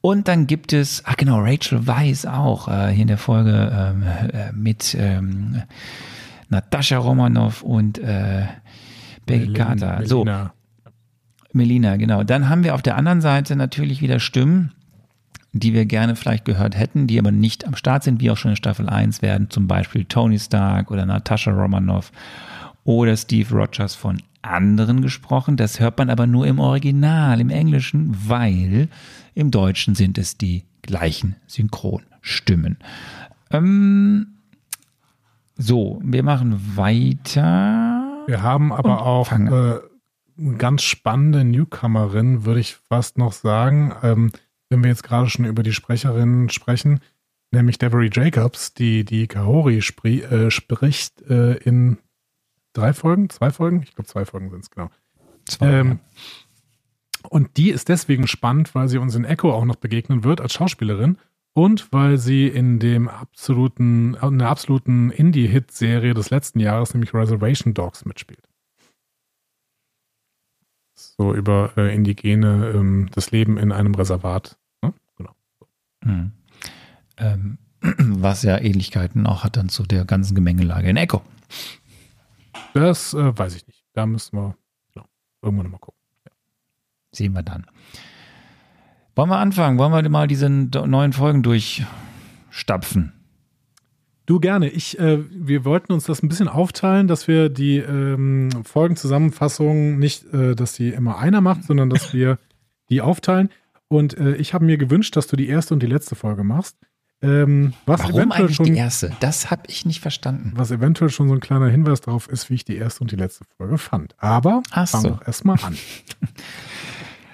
Und dann gibt es, ach genau, Rachel Weisz auch äh, hier in der Folge ähm, äh, mit ähm, Natascha Romanoff und äh, Becky Carter. So. Melina, genau. Dann haben wir auf der anderen Seite natürlich wieder Stimmen, die wir gerne vielleicht gehört hätten, die aber nicht am Start sind, wie auch schon in Staffel 1 werden, zum Beispiel Tony Stark oder Natascha Romanoff oder Steve Rogers von anderen gesprochen. Das hört man aber nur im Original, im Englischen, weil im Deutschen sind es die gleichen Synchronstimmen. Ähm, so, wir machen weiter. Wir haben aber auch äh, eine ganz spannende Newcomerin, würde ich fast noch sagen, ähm, wenn wir jetzt gerade schon über die Sprecherin sprechen, nämlich Devery Jacobs, die die Kahori spri äh, spricht äh, in drei Folgen, zwei Folgen, ich glaube zwei Folgen sind es genau. Zwei, Ähm, und die ist deswegen spannend, weil sie uns in Echo auch noch begegnen wird als Schauspielerin und weil sie in dem absoluten, in der absoluten Indie-Hit-Serie des letzten Jahres, nämlich Reservation Dogs, mitspielt. So über äh, Indigene, ähm, das Leben in einem Reservat. Ne? Genau. Hm. Ähm, was ja Ähnlichkeiten auch hat dann zu der ganzen Gemengelage in Echo. Das äh, weiß ich nicht. Da müssen wir genau, irgendwann mal gucken. Sehen wir dann. Wollen wir anfangen? Wollen wir mal diese neuen Folgen durchstapfen? Du gerne. Ich, äh, wir wollten uns das ein bisschen aufteilen, dass wir die ähm, Folgenzusammenfassung nicht, äh, dass die immer einer macht, sondern dass wir die aufteilen. Und äh, ich habe mir gewünscht, dass du die erste und die letzte Folge machst. Ähm, was Warum eventuell eigentlich schon, die erste? Das habe ich nicht verstanden. was eventuell schon so ein kleiner Hinweis darauf ist, wie ich die erste und die letzte Folge fand. Aber Ach fang so. doch erstmal an.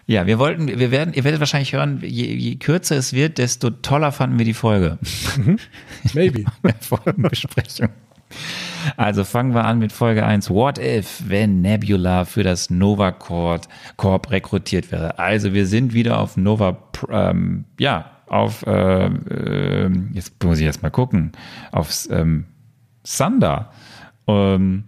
Ja, wir wollten, wir werden, ihr werdet wahrscheinlich hören, je, je kürzer es wird, desto toller fanden wir die Folge. Maybe. Folgenbesprechung. Also fangen wir an mit Folge 1. What if, wenn Nebula für das Nova Corp, Corp rekrutiert wäre? Also wir sind wieder auf Nova, ähm, ja, auf, äh, äh, jetzt muss ich erst mal gucken, auf ähm, Thunder. Ähm,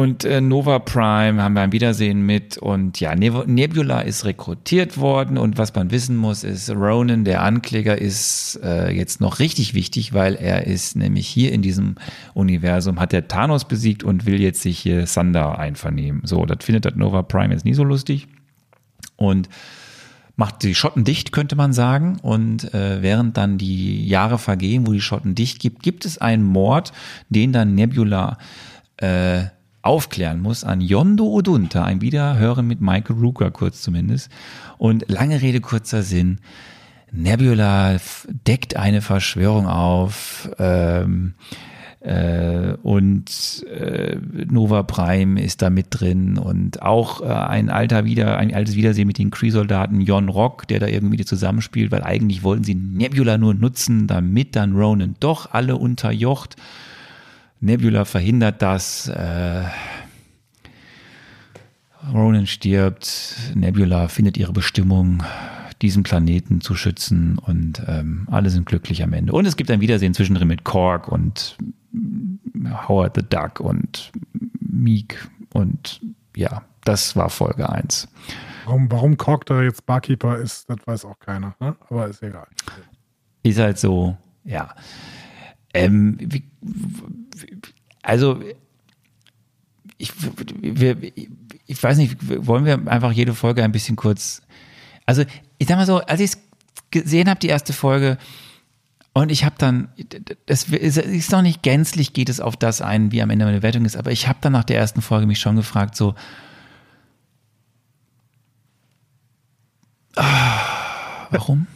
und äh, Nova Prime haben wir ein Wiedersehen mit und ja, Neb- Nebula ist rekrutiert worden und was man wissen muss, ist, Ronan, der Ankläger, ist äh, jetzt noch richtig wichtig, weil er ist nämlich hier in diesem Universum, hat der Thanos besiegt und will jetzt sich hier Sander einvernehmen. So, das findet das Nova Prime jetzt nie so lustig und macht die Schotten dicht, könnte man sagen. Und äh, während dann die Jahre vergehen, wo die Schotten dicht gibt, gibt es einen Mord, den dann Nebula äh, aufklären muss an Yondo Odunta, ein Wiederhören mit Michael Rooker, kurz zumindest. Und lange Rede, kurzer Sinn. Nebula deckt eine Verschwörung auf. Ähm, Äh, und äh, Nova Prime ist da mit drin und auch äh, ein alter wieder ein altes Wiedersehen mit den Kree-Soldaten Jon Rock, der da irgendwie zusammenspielt, weil eigentlich wollten sie Nebula nur nutzen, damit dann Ronan doch alle unterjocht. Nebula verhindert das. Äh, Ronan stirbt, Nebula findet ihre Bestimmung, diesen Planeten zu schützen und ähm, alle sind glücklich am Ende. Und es gibt ein Wiedersehen zwischendrin mit Korg und Howard the Duck und Meek und ja, das war Folge 1. Warum, warum Korg da jetzt Barkeeper ist, das weiß auch keiner, ne? aber ist egal. Ist halt so, ja. Ähm, wie, also ich, wir, ich weiß nicht, wollen wir einfach jede Folge ein bisschen kurz. Also, ich sag mal so, als ich es gesehen habe, die erste Folge, und ich habe dann, das ist noch nicht gänzlich, geht es auf das ein, wie am Ende meine Wertung ist, aber ich habe dann nach der ersten Folge mich schon gefragt, so, ah, warum?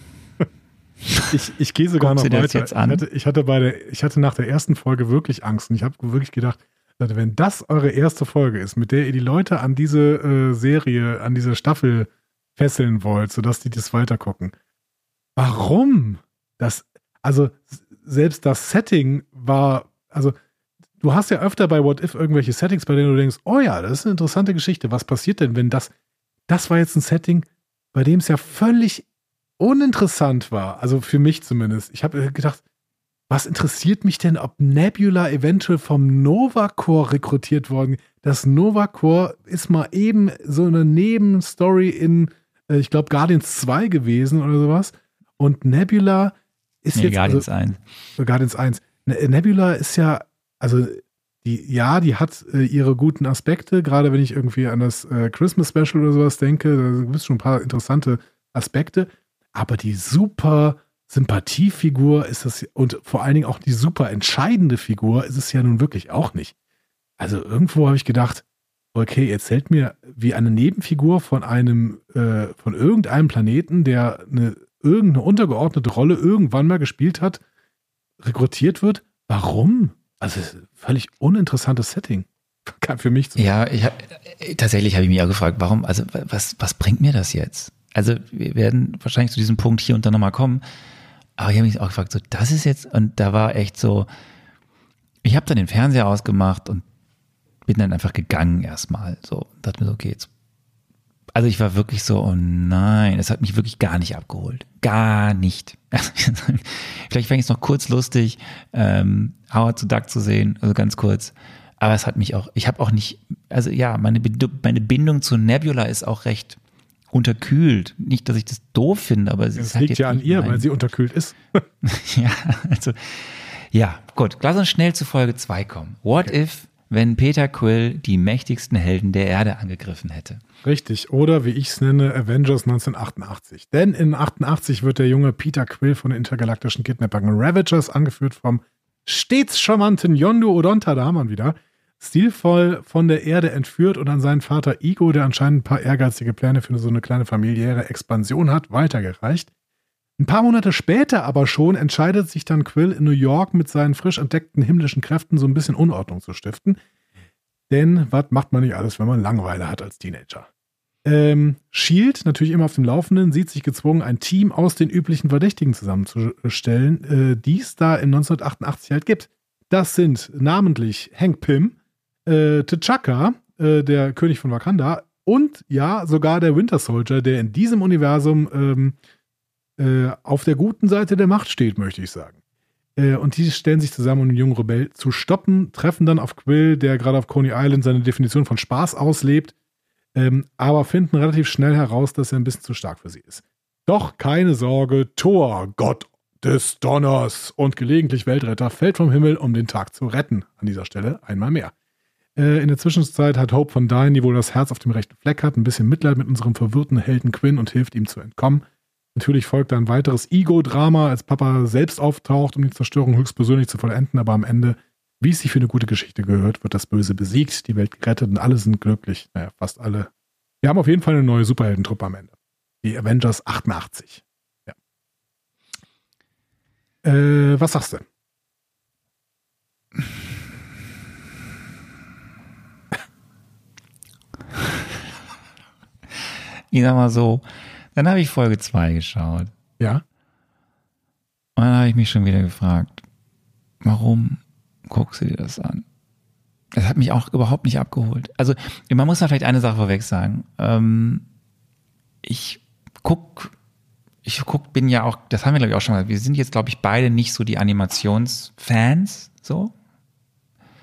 Ich, ich gehe sogar noch weiter. jetzt an? Ich, hatte, ich, hatte bei der, ich hatte nach der ersten Folge wirklich Angst und ich habe wirklich gedacht, Leute, wenn das eure erste Folge ist, mit der ihr die Leute an diese äh, Serie, an diese Staffel fesseln wollt, sodass die das weitergucken. Warum? Das, also selbst das Setting war, also du hast ja öfter bei What If irgendwelche Settings, bei denen du denkst, oh ja, das ist eine interessante Geschichte. Was passiert denn, wenn das, das war jetzt ein Setting, bei dem es ja völlig uninteressant war, also für mich zumindest. Ich habe gedacht, was interessiert mich denn, ob Nebula eventuell vom Nova Corps rekrutiert worden? Das Nova Corps ist mal eben so eine Nebenstory in, äh, ich glaube, Guardians 2 gewesen oder sowas. Und Nebula ist Nee, jetzt. Guardians also, 1. Guardians 1. Ne- Nebula ist ja, also die, ja, die hat äh, ihre guten Aspekte, gerade wenn ich irgendwie an das äh, Christmas Special oder sowas denke, da gibt es schon ein paar interessante Aspekte, aber die super Sympathiefigur ist das und vor allen Dingen auch die super entscheidende Figur ist es ja nun wirklich auch nicht. Also irgendwo habe ich gedacht, okay, erzählt mir, wie eine Nebenfigur von einem, äh, von irgendeinem Planeten, der eine irgendeine untergeordnete Rolle irgendwann mal gespielt hat, rekrutiert wird. Warum? Also völlig uninteressantes Setting. Für mich zu. Ja, ich hab, tatsächlich habe ich mich auch gefragt, warum, also was, was bringt mir das jetzt? Also wir werden wahrscheinlich zu diesem Punkt hier und da nochmal kommen, aber ich habe mich auch gefragt, so das ist jetzt, und da war echt so, ich habe dann den Fernseher ausgemacht und bin dann einfach gegangen erstmal, so, dachte mir so, okay, jetzt, also ich war wirklich so, oh nein, es hat mich wirklich gar nicht abgeholt, gar nicht. Vielleicht fände ich es noch kurz lustig, ähm, Howard zu Duck zu sehen, also ganz kurz. Aber es hat mich auch, ich habe auch nicht, also ja, meine, meine Bindung zu Nebula ist auch recht unterkühlt. Nicht, dass ich das doof finde, aber es Das ist halt liegt ja an ihr, weil sie unterkühlt ist. ja, also, ja, gut. Lass uns schnell zu Folge 2 kommen. What if, wenn Peter Quill die mächtigsten Helden der Erde angegriffen hätte? Richtig. Oder wie ich es nenne, Avengers 1988. Denn in 88 wird der junge Peter Quill von den intergalaktischen Kidnappern Ravagers, angeführt vom stets charmanten Yondo Odonta, da haben wir ihn wieder, stilvoll von der Erde entführt und an seinen Vater Igo, der anscheinend ein paar ehrgeizige Pläne für so eine kleine familiäre Expansion hat, weitergereicht. Ein paar Monate später aber schon entscheidet sich dann Quill in New York mit seinen frisch entdeckten himmlischen Kräften so ein bisschen Unordnung zu stiften. Denn was macht man nicht alles, wenn man Langeweile hat als Teenager? Ähm, Shield, natürlich immer auf dem Laufenden, sieht sich gezwungen, ein Team aus den üblichen Verdächtigen zusammenzustellen, äh, die es da in 1988 halt gibt. Das sind namentlich Hank Pym, äh, T'Chaka, äh, der König von Wakanda, und ja, sogar der Winter Soldier, der in diesem Universum ähm, äh, auf der guten Seite der Macht steht, möchte ich sagen. Äh, und die stellen sich zusammen, um den jungen Rebell zu stoppen, treffen dann auf Quill, der gerade auf Coney Island seine Definition von Spaß auslebt, ähm, aber finden relativ schnell heraus, dass er ein bisschen zu stark für sie ist. Doch keine Sorge, Thor, Gott des Donners und gelegentlich Weltretter, fällt vom Himmel, um den Tag zu retten. An dieser Stelle einmal mehr. Äh, in der Zwischenzeit hat Hope von Dyne, die wohl das Herz auf dem rechten Fleck hat, ein bisschen Mitleid mit unserem verwirrten Helden Quinn und hilft ihm zu entkommen. Natürlich folgt ein weiteres Ego-Drama, als Papa selbst auftaucht, um die Zerstörung höchstpersönlich zu vollenden, aber am Ende, wie es sich für eine gute Geschichte gehört, wird das Böse besiegt, die Welt gerettet und alle sind glücklich. Naja, fast alle. Wir haben auf jeden Fall eine neue Superheldentruppe am Ende. Die Avengers 88. Ja. Äh, was sagst du? Ich sag mal so, dann habe ich Folge 2 geschaut. Ja. Und dann habe ich mich schon wieder gefragt, warum guckst du dir das an? Das hat mich auch überhaupt nicht abgeholt. Also man muss da vielleicht eine Sache vorweg sagen. Ähm, ich guck, ich guck, bin ja auch, das haben wir glaube ich auch schon mal, wir sind jetzt glaube ich beide nicht so die Animationsfans, so.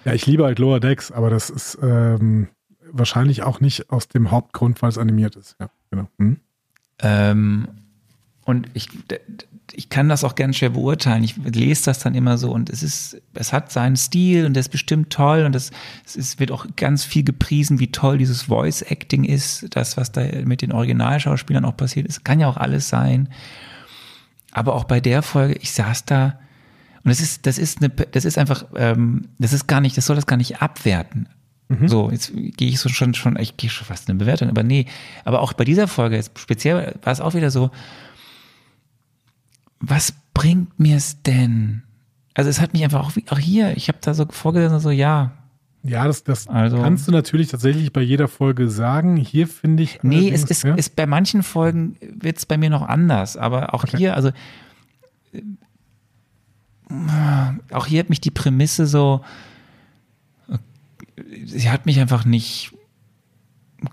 Ja, ich liebe halt Lower Decks, aber das ist ähm, wahrscheinlich auch nicht aus dem Hauptgrund, weil es animiert ist. Ja, genau. Hm? Ähm, und ich, ich kann das auch ganz schwer beurteilen. Ich lese das dann immer so und es ist, es hat seinen Stil und der ist bestimmt toll und es, es ist, wird auch ganz viel gepriesen, wie toll dieses Voice Acting ist, das, was da mit den Originalschauspielern auch passiert ist. Kann ja auch alles sein. Aber auch bei der Folge, ich saß da und das ist, das ist eine, das ist einfach, ähm, das ist gar nicht, das soll das gar nicht abwerten. So, jetzt gehe ich so schon, schon, ich gehe schon fast in eine Bewertung, aber nee, aber auch bei dieser Folge, jetzt speziell war es auch wieder so, was bringt mir es denn? Also es hat mich einfach auch, wie- auch hier, ich habe da so vorgesessen, so ja, Ja, das, das Also- kannst du natürlich tatsächlich bei jeder Folge sagen. Hier finde ich. nee, es ist, ja, ist bei manchen Folgen wird es bei mir noch anders, aber auch hier, also äh, auch hier hat mich die Prämisse so, sie hat mich einfach nicht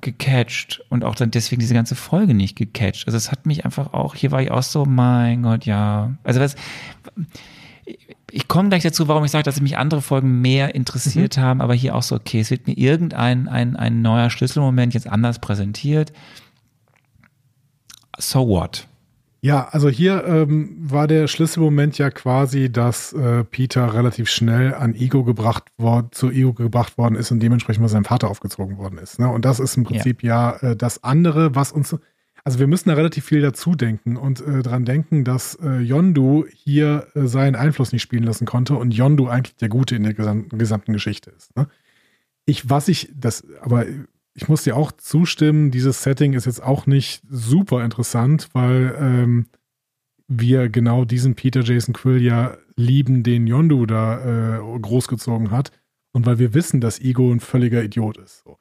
gecatcht und auch dann deswegen diese ganze Folge nicht gecatcht. Also es hat mich einfach auch, hier war ich auch so, mein Gott, ja. Also was, ich komme gleich dazu, warum ich sage, dass mich andere Folgen mehr interessiert haben, aber hier auch so, okay, es wird mir irgendein ein, ein neuer Schlüsselmoment jetzt anders präsentiert. So what? Ja, also hier ähm, war der Schlüsselmoment ja quasi, dass äh, Peter relativ schnell an Ego gebracht worden, zu Ego gebracht worden ist und dementsprechend mal seinem Vater aufgezogen worden ist. Ne? Und das ist im Prinzip ja, äh, das andere, was uns, also wir müssen da relativ viel dazu denken und äh, dran denken, dass äh, Yondu hier äh, seinen Einfluss nicht spielen lassen konnte und Yondu eigentlich der Gute in der gesamten, gesamten Geschichte ist. Ne? Ich, was ich, das, aber ich muss dir auch zustimmen, dieses Setting ist jetzt auch nicht super interessant, weil ähm, wir genau diesen Peter Jason Quill ja lieben, den Yondu da äh, großgezogen hat und weil wir wissen, dass Ego ein völliger Idiot ist. So.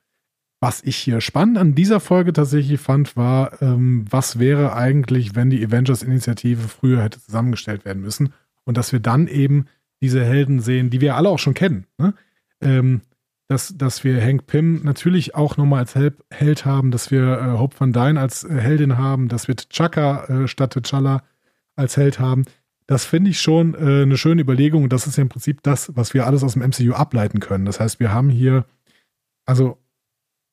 Was ich hier spannend an dieser Folge tatsächlich fand, war, ähm, was wäre eigentlich, wenn die Avengers-Initiative früher hätte zusammengestellt werden müssen und dass wir dann eben diese Helden sehen, die wir alle auch schon kennen. Ne? Ähm, dass, dass wir Hank Pym natürlich auch nochmal als Hel Held haben, dass wir äh, Hope Van Dyne als äh, Heldin haben, dass wir T'Chaka äh, statt T'Challa als Held haben. Das finde ich schon äh, eine schöne Überlegung. Und das ist ja im Prinzip das, was wir alles aus dem MCU ableiten können. Das heißt, wir haben hier, also,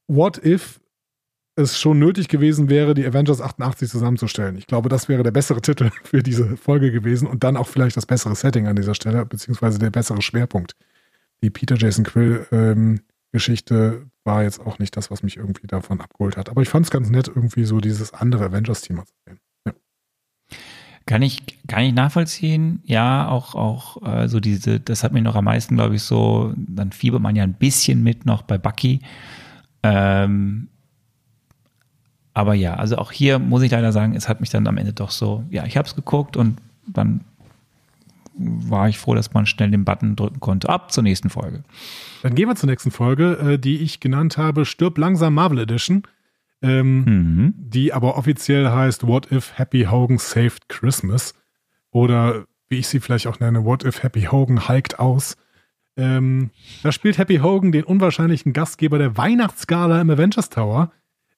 what if es schon nötig gewesen wäre, die Avengers 88 zusammenzustellen? Ich glaube, das wäre der bessere Titel für diese Folge gewesen und dann auch vielleicht das bessere Setting an dieser Stelle, beziehungsweise der bessere Schwerpunkt die Peter Jason Quill ähm, Geschichte war jetzt auch nicht das, was mich irgendwie davon abgeholt hat. Aber ich fand es ganz nett, irgendwie so dieses andere Avengers-Thema zu sehen. Ja. Kann ich, kann ich nachvollziehen. Ja, auch, auch äh, so diese, das hat mir noch am meisten, glaube ich, so, dann fiebert man ja ein bisschen mit noch bei Bucky. Ähm, aber ja, also auch hier muss ich leider sagen, es hat mich dann am Ende doch so, ja, ich habe es geguckt und dann war ich froh, dass man schnell den Button drücken konnte. Ab zur nächsten Folge. Dann gehen wir zur nächsten Folge, äh, die ich genannt habe, Stirb langsam Marvel Edition. Ähm, Mhm. die aber offiziell heißt What if Happy Hogan saved Christmas? Oder wie ich sie vielleicht auch nenne, What if Happy Hogan hiked aus? Ähm, da spielt Happy Hogan den unwahrscheinlichen Gastgeber der Weihnachtsgala im Avengers Tower,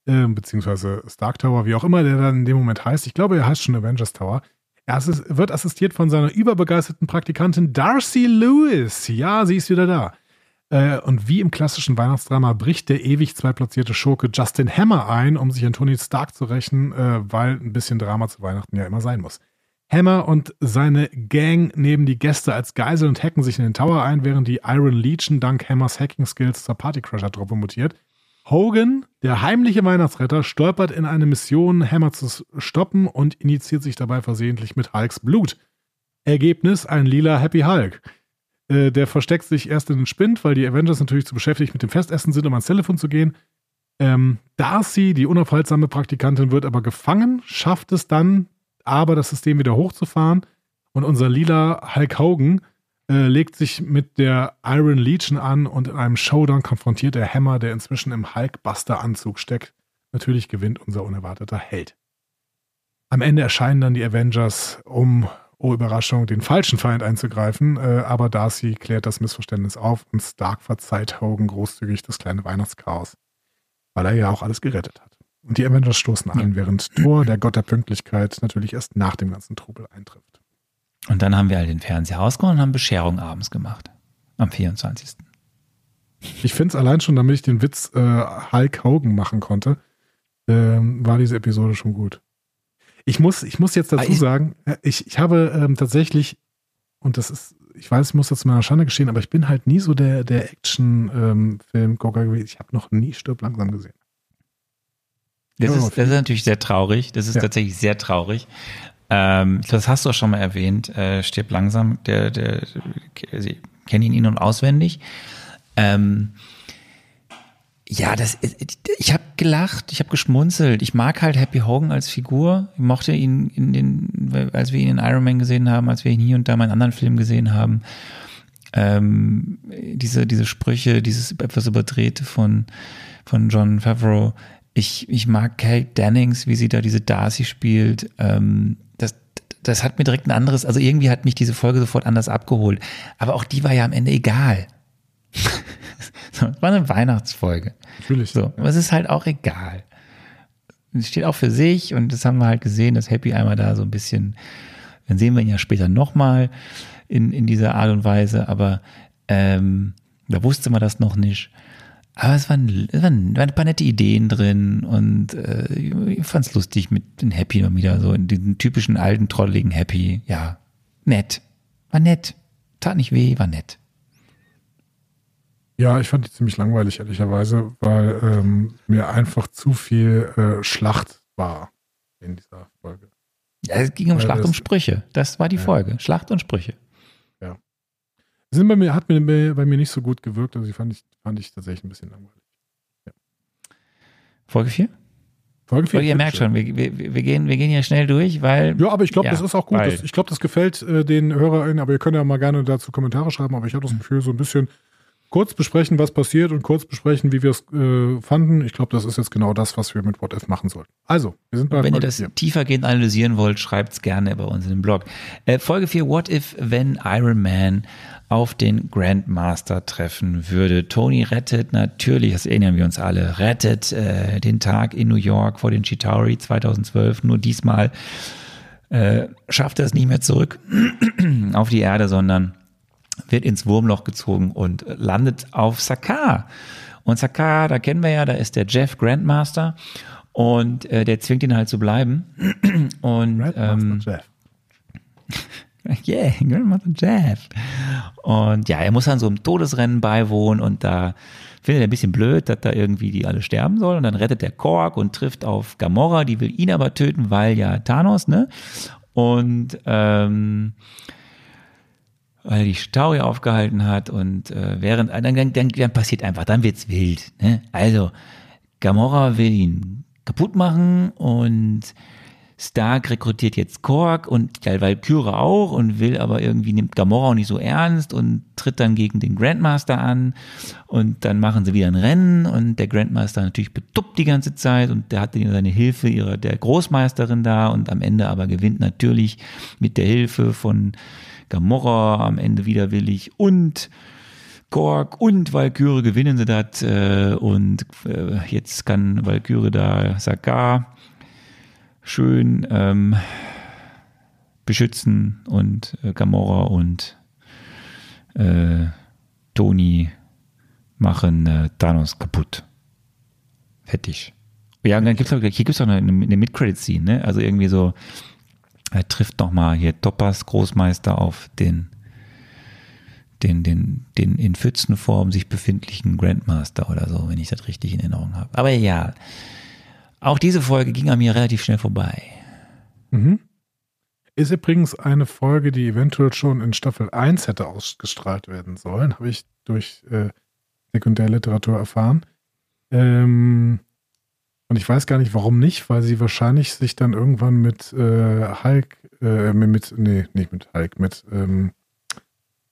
ähm, beziehungsweise Stark Tower, wie auch immer der dann in dem Moment heißt. Ich glaube, er heißt schon Avengers Tower. Er wird assistiert von seiner überbegeisterten Praktikantin Darcy Lewis. Ja, sie ist wieder da. Äh, und wie im klassischen Weihnachtsdrama bricht der ewig zweitplatzierte Schurke Justin Hammer ein, um sich an Tony Stark zu rächen, äh, weil ein bisschen Drama zu Weihnachten ja immer sein muss. Hammer und seine Gang nehmen die Gäste als Geisel und hacken sich in den Tower ein, während die Iron Legion dank Hammers Hacking-Skills zur Partycrusher-Truppe mutiert. Hogan, der heimliche Weihnachtsretter, stolpert in eine Mission, Hammer zu stoppen und initiiert sich dabei versehentlich mit Hulks Blut. Ergebnis: ein lila Happy Hulk. Äh, der versteckt sich erst in den Spind, weil die Avengers natürlich zu beschäftigt mit dem Festessen sind, um ans Telefon zu gehen. Ähm, Darcy, die unaufhaltsame Praktikantin, wird aber gefangen, schafft es dann, aber das System wieder hochzufahren. Und unser lila Hulk Hogan äh, legt sich mit der Iron Legion an und in einem Showdown konfrontiert der Hammer, der inzwischen im Hulkbuster-Anzug steckt. Natürlich gewinnt unser unerwarteter Held. Am Ende erscheinen dann die Avengers, um, oh Überraschung, den falschen Feind einzugreifen, äh, aber Darcy klärt das Missverständnis auf und Stark verzeiht Hogan großzügig das kleine Weihnachtschaos, weil er ja auch alles gerettet hat. Und die Avengers stoßen an, während Thor, der Gott der Pünktlichkeit, natürlich erst nach dem ganzen Trubel eintrifft. Und dann haben wir halt den Fernseher ausgehauen und haben Bescherung abends gemacht. Am 24. Ich finde es allein schon, damit ich den Witz äh, Hulk Hogan machen konnte, ähm, war diese Episode schon gut. Ich muss, ich muss jetzt dazu Ah, sagen, äh, ich, ich habe ähm, tatsächlich, und das ist, ich weiß, ich muss das zu meiner Schande geschehen, aber ich bin halt nie so der, der Action-Film-Gucker gewesen. Ich habe noch nie Stirb langsam gesehen. Das, ist, das ist natürlich sehr traurig. Das ist Ja. tatsächlich sehr traurig. Ähm, das hast du auch schon mal erwähnt. Äh, stirbt langsam. Der, der, also ich kenne ihn in- und auswendig. Ähm, ja, das, ich habe gelacht, ich habe geschmunzelt. Ich mag halt Happy Hogan als Figur. Ich mochte ihn in den, als wir ihn in Iron Man gesehen haben, als wir ihn hier und da mal in anderen Filmen gesehen haben. Ähm, diese, diese Sprüche, dieses etwas überdrehte von, von John Favreau. Ich, ich mag Kate Dennings, wie sie da diese Darcy spielt. Ähm, das, hat mir direkt ein anderes, also irgendwie hat mich diese Folge sofort anders abgeholt. Aber auch die war ja am Ende egal. so, es war eine Weihnachtsfolge. Natürlich. So, aber es ist halt auch egal. Es steht auch für sich und das haben wir halt gesehen, dass Happy einmal da so ein bisschen, dann sehen wir ihn ja später nochmal in, in dieser Art und Weise, aber ähm, da wusste man das noch nicht. Aber es waren, es waren, waren ein paar nette Ideen drin und äh, ich fand es lustig mit den Happy immer wieder, so in diesen typischen alten, trotteligen Happy. Ja, nett. War nett. Tat nicht weh, war nett. Ja, ich fand die ziemlich langweilig, ehrlicherweise, weil ähm, mir einfach zu viel äh, Schlacht war in dieser Folge. Ja, es ging um Weil Schlacht um Sprüche. Das war die Ja. Folge. Schlacht und Sprüche. Sind bei mir, hat mir bei mir nicht so gut gewirkt, also die fand ich, fand ich tatsächlich ein bisschen langweilig. Folge 4? Folge vier, Folge, ihr merkt schon, wir, wir, wir, gehen, wir gehen hier schnell durch, weil Ja, aber ich glaube, Ja, das ist auch gut. Das, ich glaube, das gefällt äh, den HörerInnen, aber ihr könnt ja mal gerne dazu Kommentare schreiben, aber ich habe das Gefühl, so ein bisschen kurz besprechen, was passiert und kurz besprechen, wie wir es äh, fanden. Ich glaube, das ist jetzt genau das, was wir mit What If machen sollten. Also, wir sind bei wenn ihr Folge das vier. tiefergehend analysieren wollt, schreibt's gerne bei uns in dem Blog. Äh, Folge 4, What if, wenn Iron Man auf den Grandmaster treffen würde? Tony rettet natürlich, das erinnern wir uns alle, rettet äh, den Tag in New York vor den Chitauri 2012, nur diesmal äh, schafft er es nicht mehr zurück auf die Erde, sondern wird ins Wurmloch gezogen und landet auf Sakaar. Und Sakaar, da kennen wir ja, da ist der Jeff Grandmaster und äh, der zwingt ihn halt zu bleiben. Und ähm, Jeff. yeah, Grandmaster Jeff. Und ja, er muss dann so einem Todesrennen beiwohnen und da findet er ein bisschen blöd, dass da irgendwie die alle sterben sollen. Und dann rettet der Kork und trifft auf Gamora, die will ihn aber töten, weil ja Thanos, ne? Und ähm, weil er die Stauri aufgehalten hat und äh, während dann, dann, dann, dann passiert einfach, dann wird's wild. Ne? Also Gamora will ihn kaputt machen und Stark rekrutiert jetzt Korg und Valkyrie auch und will aber irgendwie nimmt Gamora auch nicht so ernst und tritt dann gegen den Grandmaster an und dann machen sie wieder ein Rennen und der Grandmaster natürlich betuppt die ganze Zeit und der hat seine Hilfe ihrer der Großmeisterin da und am Ende aber gewinnt natürlich mit der Hilfe von Gamora am Ende widerwillig und Korg und Valkyrie gewinnen sie das äh, und äh, jetzt kann Valkyrie da Sakaar schön ähm, beschützen und äh, Gamora und äh, Tony machen äh, Thanos kaputt. Fertig. Ja, und dann gibt's auch, hier gibt's auch eine, eine Mid-Credit-Scene, ne? Also irgendwie so, er trifft nochmal hier Toppers Großmeister auf den, den, den, den in Pfützenform sich befindlichen Grandmaster oder so, wenn ich das richtig in Erinnerung habe. Aber ja, auch diese Folge ging an mir relativ schnell vorbei. Mhm. Ist übrigens eine Folge, die eventuell schon in Staffel 1 hätte ausgestrahlt werden sollen, habe ich durch äh, Sekundärliteratur erfahren. Ähm, und ich weiß gar nicht, warum nicht, weil sie wahrscheinlich sich dann irgendwann mit äh, Hulk, äh, mit, nee, nicht mit Hulk, mit, ähm,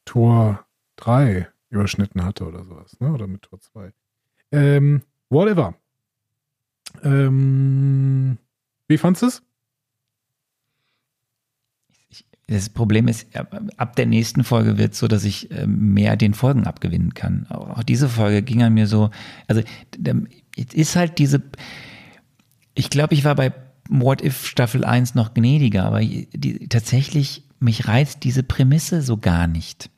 Tor 3 überschnitten hatte oder sowas, ne? Oder mit Tor 2. Ähm, whatever. Ähm, wie fandest du es? Das Problem ist, ab der nächsten Folge wird es so, dass ich ähm, mehr den Folgen abgewinnen kann. Auch diese Folge ging an mir so, also es ist halt diese, ich glaube, ich war bei What If Staffel 1 noch gnädiger, aber die, tatsächlich, mich reizt diese Prämisse so gar nicht.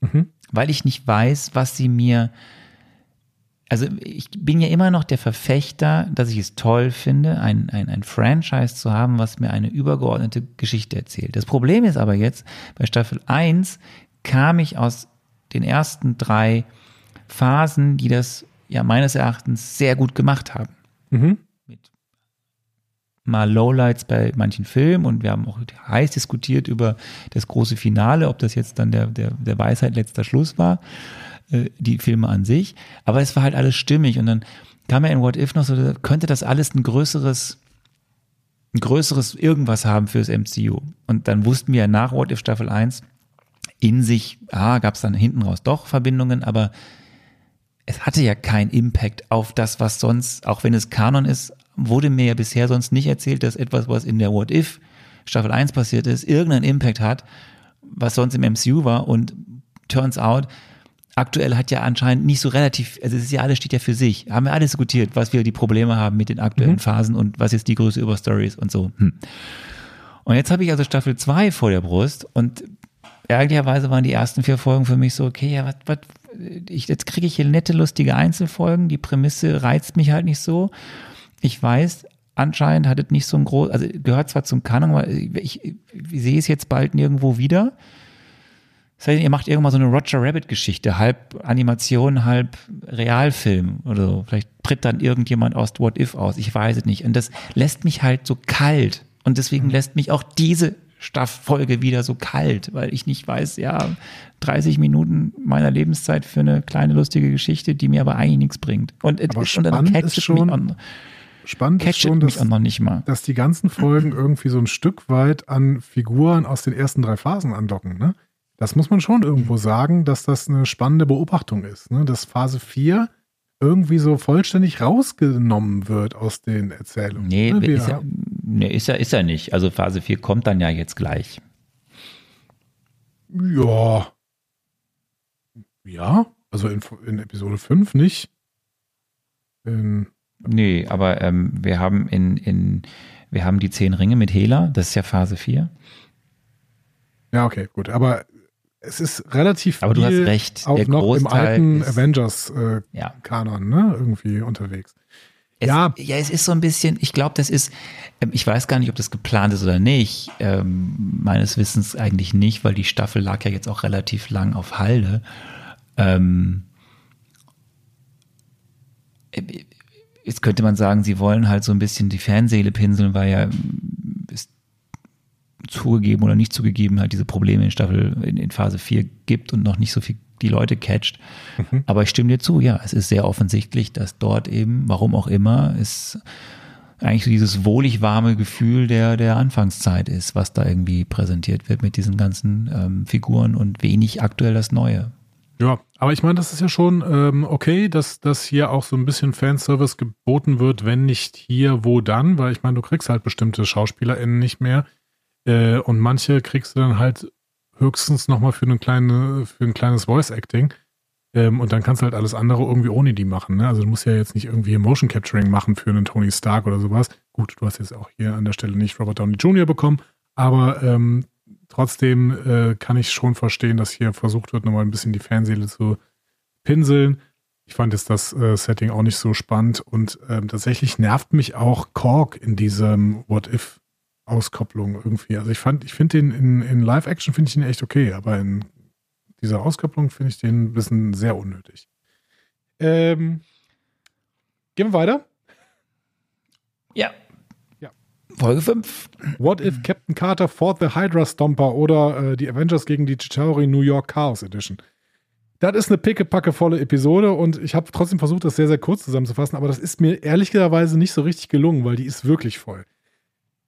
Mhm. Weil ich nicht weiß, was sie mir also ich bin ja immer noch der Verfechter, dass ich es toll finde, ein, ein, ein Franchise zu haben, was mir eine übergeordnete Geschichte erzählt. Das Problem ist aber jetzt, bei Staffel 1 kam ich aus den ersten drei Phasen, die das ja meines Erachtens sehr gut gemacht haben. Mhm. Mit mal Lowlights bei manchen Filmen und wir haben auch heiß diskutiert über das große Finale, ob das jetzt dann der, der, der Weisheit letzter Schluss war. Äh, die Filme an sich. Aber es war halt alles stimmig und dann kam ja in What If noch so, könnte das alles ein größeres, ein größeres irgendwas haben fürs MCU. Und dann wussten wir ja nach What If Staffel 1 in sich, ah, gab es dann hinten raus doch Verbindungen, aber es hatte ja keinen Impact auf das, was sonst, auch wenn es Kanon ist, wurde mir ja bisher sonst nicht erzählt, dass etwas, was in der What If Staffel 1 passiert ist, irgendeinen Impact hat, was sonst im MCU war und turns out, aktuell hat ja anscheinend nicht so relativ, also es ist ja alles steht ja für sich. Haben wir alles diskutiert, was wir die Probleme haben mit den aktuellen mhm. Phasen und was jetzt die Größe über Stories und so. Hm. Und jetzt habe ich also Staffel 2 vor der Brust und ärgerlicherweise waren die ersten vier Folgen für mich so, okay, ja, was, was, ich, jetzt kriege ich hier nette, lustige Einzelfolgen, die Prämisse reizt mich halt nicht so. Ich weiß, anscheinend hat es nicht so ein groß, also gehört zwar zum Kanon, aber ich, ich, ich sehe es jetzt bald nirgendwo wieder. Das heißt, ihr macht irgendwann so eine Roger Rabbit-Geschichte, halb Animation, halb Realfilm oder so. Vielleicht tritt dann irgendjemand aus What If aus. Ich weiß es nicht. Und das lässt mich halt so kalt. Und deswegen mhm. lässt mich auch diese Stafffolge wieder so kalt, weil ich nicht weiß, ja, 30 Minuten meiner Lebenszeit für eine kleine lustige Geschichte, die mir aber eigentlich nichts bringt. Und, aber und dann ist schon, an, spannend ist schon, dass, dass die ganzen Folgen irgendwie so ein Stück weit an Figuren aus den ersten drei Phasen andocken, ne? Das muss man schon irgendwo sagen, dass das eine spannende Beobachtung ist, ne? dass Phase 4 irgendwie so vollständig rausgenommen wird aus den Erzählungen. Nee, ne? ist, ja, nee ist, er, ist er nicht. Also Phase 4 kommt dann ja jetzt gleich. Ja. Ja, also in, in Episode 5 nicht. In, nee, aber ähm, wir haben in, in wir haben die zehn Ringe mit Hela, das ist ja Phase 4. Ja, okay, gut. Aber es ist relativ Aber du hast recht, auch noch Großteil im alten Avengers-Kanon, äh, ja. ne, irgendwie unterwegs. Es, ja. ja, es ist so ein bisschen, ich glaube, das ist, ähm, ich weiß gar nicht, ob das geplant ist oder nicht. Ähm, meines Wissens eigentlich nicht, weil die Staffel lag ja jetzt auch relativ lang auf Halde. Ähm, äh, jetzt könnte man sagen, sie wollen halt so ein bisschen die Fanseele pinseln, weil ja zugegeben oder nicht zugegeben halt diese Probleme in Staffel in, in Phase 4 gibt und noch nicht so viel die Leute catcht. Mhm. Aber ich stimme dir zu, ja, es ist sehr offensichtlich, dass dort eben, warum auch immer, es eigentlich so dieses wohlig warme Gefühl der, der Anfangszeit ist, was da irgendwie präsentiert wird mit diesen ganzen ähm, Figuren und wenig aktuell das Neue. Ja, aber ich meine, das ist ja schon ähm, okay, dass, dass hier auch so ein bisschen Fanservice geboten wird, wenn nicht hier, wo dann, weil ich meine, du kriegst halt bestimmte SchauspielerInnen nicht mehr, äh, und manche kriegst du dann halt höchstens nochmal für, eine kleine, für ein kleines Voice-Acting. Ähm, und dann kannst du halt alles andere irgendwie ohne die machen. Ne? Also du musst ja jetzt nicht irgendwie Motion Capturing machen für einen Tony Stark oder sowas. Gut, du hast jetzt auch hier an der Stelle nicht Robert Downey Jr. bekommen, aber ähm, trotzdem äh, kann ich schon verstehen, dass hier versucht wird, nochmal ein bisschen die Fanseele zu pinseln. Ich fand jetzt das äh, Setting auch nicht so spannend und ähm, tatsächlich nervt mich auch Korg in diesem What If Auskopplung irgendwie. Also ich fand, ich finde den in, in Live-Action finde ich den echt okay, aber in dieser Auskopplung finde ich den ein bisschen sehr unnötig. Ähm, gehen wir weiter? Ja. ja. Folge 5. What if Captain Carter fought the Hydra Stomper oder äh, die Avengers gegen die Chitauri New York Chaos Edition? Das ist eine pickepackevolle Episode und ich habe trotzdem versucht, das sehr, sehr kurz zusammenzufassen, aber das ist mir ehrlicherweise nicht so richtig gelungen, weil die ist wirklich voll.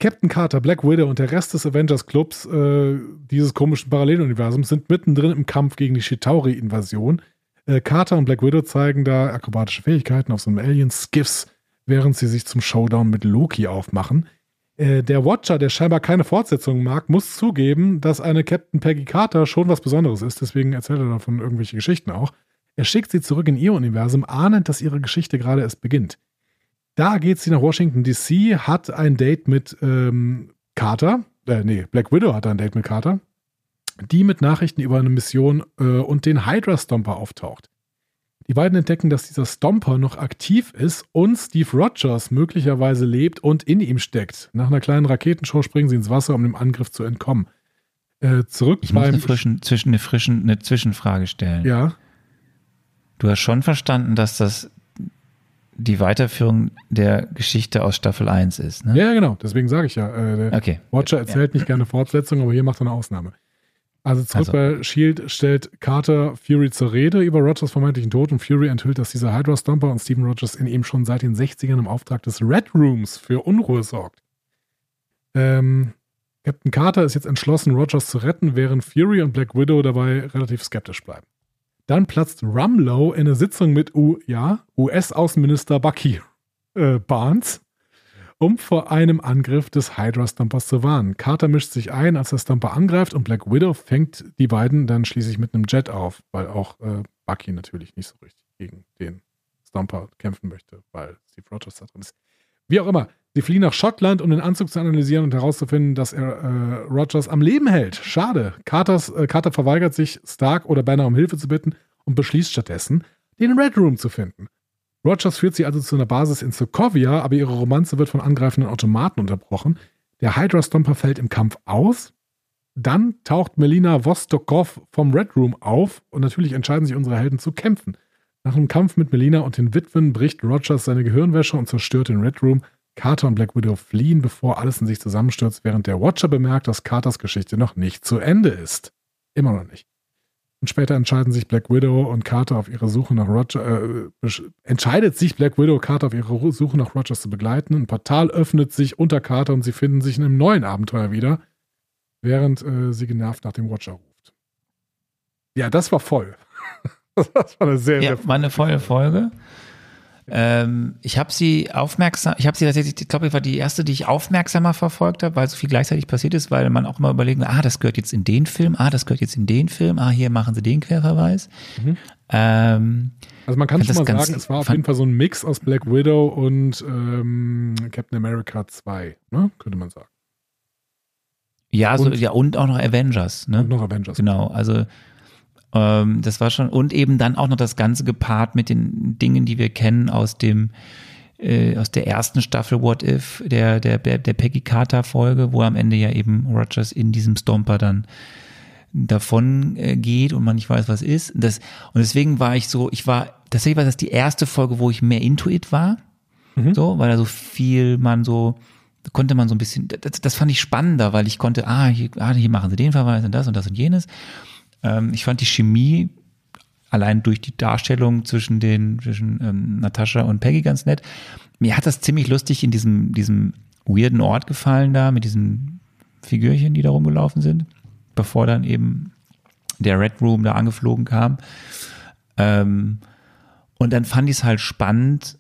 Captain Carter, Black Widow und der Rest des Avengers Clubs äh, dieses komischen Paralleluniversums sind mittendrin im Kampf gegen die Chitauri-Invasion. Äh, Carter und Black Widow zeigen da akrobatische Fähigkeiten auf so einem Alien-Skiffs, während sie sich zum Showdown mit Loki aufmachen. Äh, der Watcher, der scheinbar keine Fortsetzung mag, muss zugeben, dass eine Captain Peggy Carter schon was Besonderes ist. Deswegen erzählt er davon irgendwelche Geschichten auch. Er schickt sie zurück in ihr Universum, ahnend, dass ihre Geschichte gerade erst beginnt. Da geht sie nach Washington DC, hat ein Date mit ähm, Carter. Äh, nee, Black Widow hat ein Date mit Carter. Die mit Nachrichten über eine Mission äh, und den Hydra Stomper auftaucht. Die beiden entdecken, dass dieser Stomper noch aktiv ist und Steve Rogers möglicherweise lebt und in ihm steckt. Nach einer kleinen Raketenshow springen sie ins Wasser, um dem Angriff zu entkommen. Äh, zurück Ich muss eine, frischen, zwischen, eine, frischen, eine Zwischenfrage stellen. ja, Du hast schon verstanden, dass das die Weiterführung der Geschichte aus Staffel 1 ist, ne? ja, genau. Deswegen sage ich ja. Äh, der Okay. Watcher erzählt nicht gerne Fortsetzung, aber hier macht er eine Ausnahme. Also zurück Also. bei Shield stellt Carter Fury zur Rede über Rogers vermeintlichen Tod und Fury enthüllt, dass dieser Hydra Stomper und Steven Rogers in ihm schon seit den 60ern im Auftrag des Red Rooms für Unruhe sorgt. Ähm, Captain Carter ist jetzt entschlossen, Rogers zu retten, während Fury und Black Widow dabei relativ skeptisch bleiben. Dann platzt Rumlow in eine Sitzung mit U ja, US-Außenminister Bucky äh, Barnes, um vor einem Angriff des Hydra Stompers zu warnen. Carter mischt sich ein, als der Stomper angreift und Black Widow fängt die beiden dann schließlich mit einem Jet auf, weil auch äh, Bucky natürlich nicht so richtig gegen den Stomper kämpfen möchte, weil Steve Rogers da drin ist. Wie auch immer, sie fliehen nach Schottland, um den Anzug zu analysieren und herauszufinden, dass er äh, Rogers am Leben hält. Schade. Carters, äh, Carter verweigert sich, Stark oder Banner um Hilfe zu bitten und beschließt stattdessen, den Red Room zu finden. Rogers führt sie also zu einer Basis in Sokovia, aber ihre Romanze wird von angreifenden Automaten unterbrochen. Der Hydra Stomper fällt im Kampf aus. Dann taucht Melina Vostokov vom Red Room auf und natürlich entscheiden sich unsere Helden zu kämpfen. Nach einem Kampf mit Melina und den Witwen bricht Rogers seine Gehirnwäsche und zerstört den Red Room. Carter und Black Widow fliehen, bevor alles in sich zusammenstürzt, während der Watcher bemerkt, dass Carters Geschichte noch nicht zu Ende ist. Immer noch nicht. Und später entscheiden sich Black Widow und Carter auf ihre Suche nach Roger, äh, entscheidet sich Black Widow Carter auf ihre Suche nach Rogers zu begleiten. Ein Portal öffnet sich unter Carter und sie finden sich in einem neuen Abenteuer wieder, während äh, sie genervt nach dem Watcher ruft. Ja, das war voll. Das war eine sehr, Ja, sehr war eine volle Folge. Ähm, ich habe sie aufmerksam, ich habe sie tatsächlich, ich glaube, ich war die erste, die ich aufmerksamer verfolgt habe, weil so viel gleichzeitig passiert ist, weil man auch immer überlegen, ah, das gehört jetzt in den Film, ah, das gehört jetzt in den Film, ah, hier machen sie den Querverweis. Mhm. Ähm, Also man kann schon mal sagen, es war auf jeden Fall so ein Mix aus Black Widow und ähm, Captain America 2, ne? könnte man sagen. ja, so, Und- ja, und auch noch Avengers, ne? Und noch Avengers. Genau, also ähm, das war schon und eben dann auch noch das Ganze gepaart mit den Dingen, die wir kennen aus dem äh, aus der ersten Staffel What If, der der der, Peggy Carter Folge, wo am Ende ja eben Rogers in diesem Stomper dann davon äh, geht und man nicht weiß, was ist. Das, und deswegen war ich so, ich war, tatsächlich war das die erste Folge, wo ich mehr into it war. Mhm. So, weil da so viel man so, konnte man so ein bisschen, das, das fand ich spannender, weil ich konnte, ah hier, ah, hier machen sie den Verweis und das und das und jenes. Ähm, ich fand die Chemie allein durch die Darstellung zwischen den, zwischen ähm, Natascha und Peggy ganz nett. Mir hat das ziemlich lustig in diesem, diesem weirden Ort gefallen da, mit diesen Figürchen, die da rumgelaufen sind, bevor dann eben der Red Room da angeflogen kam. Ähm, und dann fand ich es halt spannend.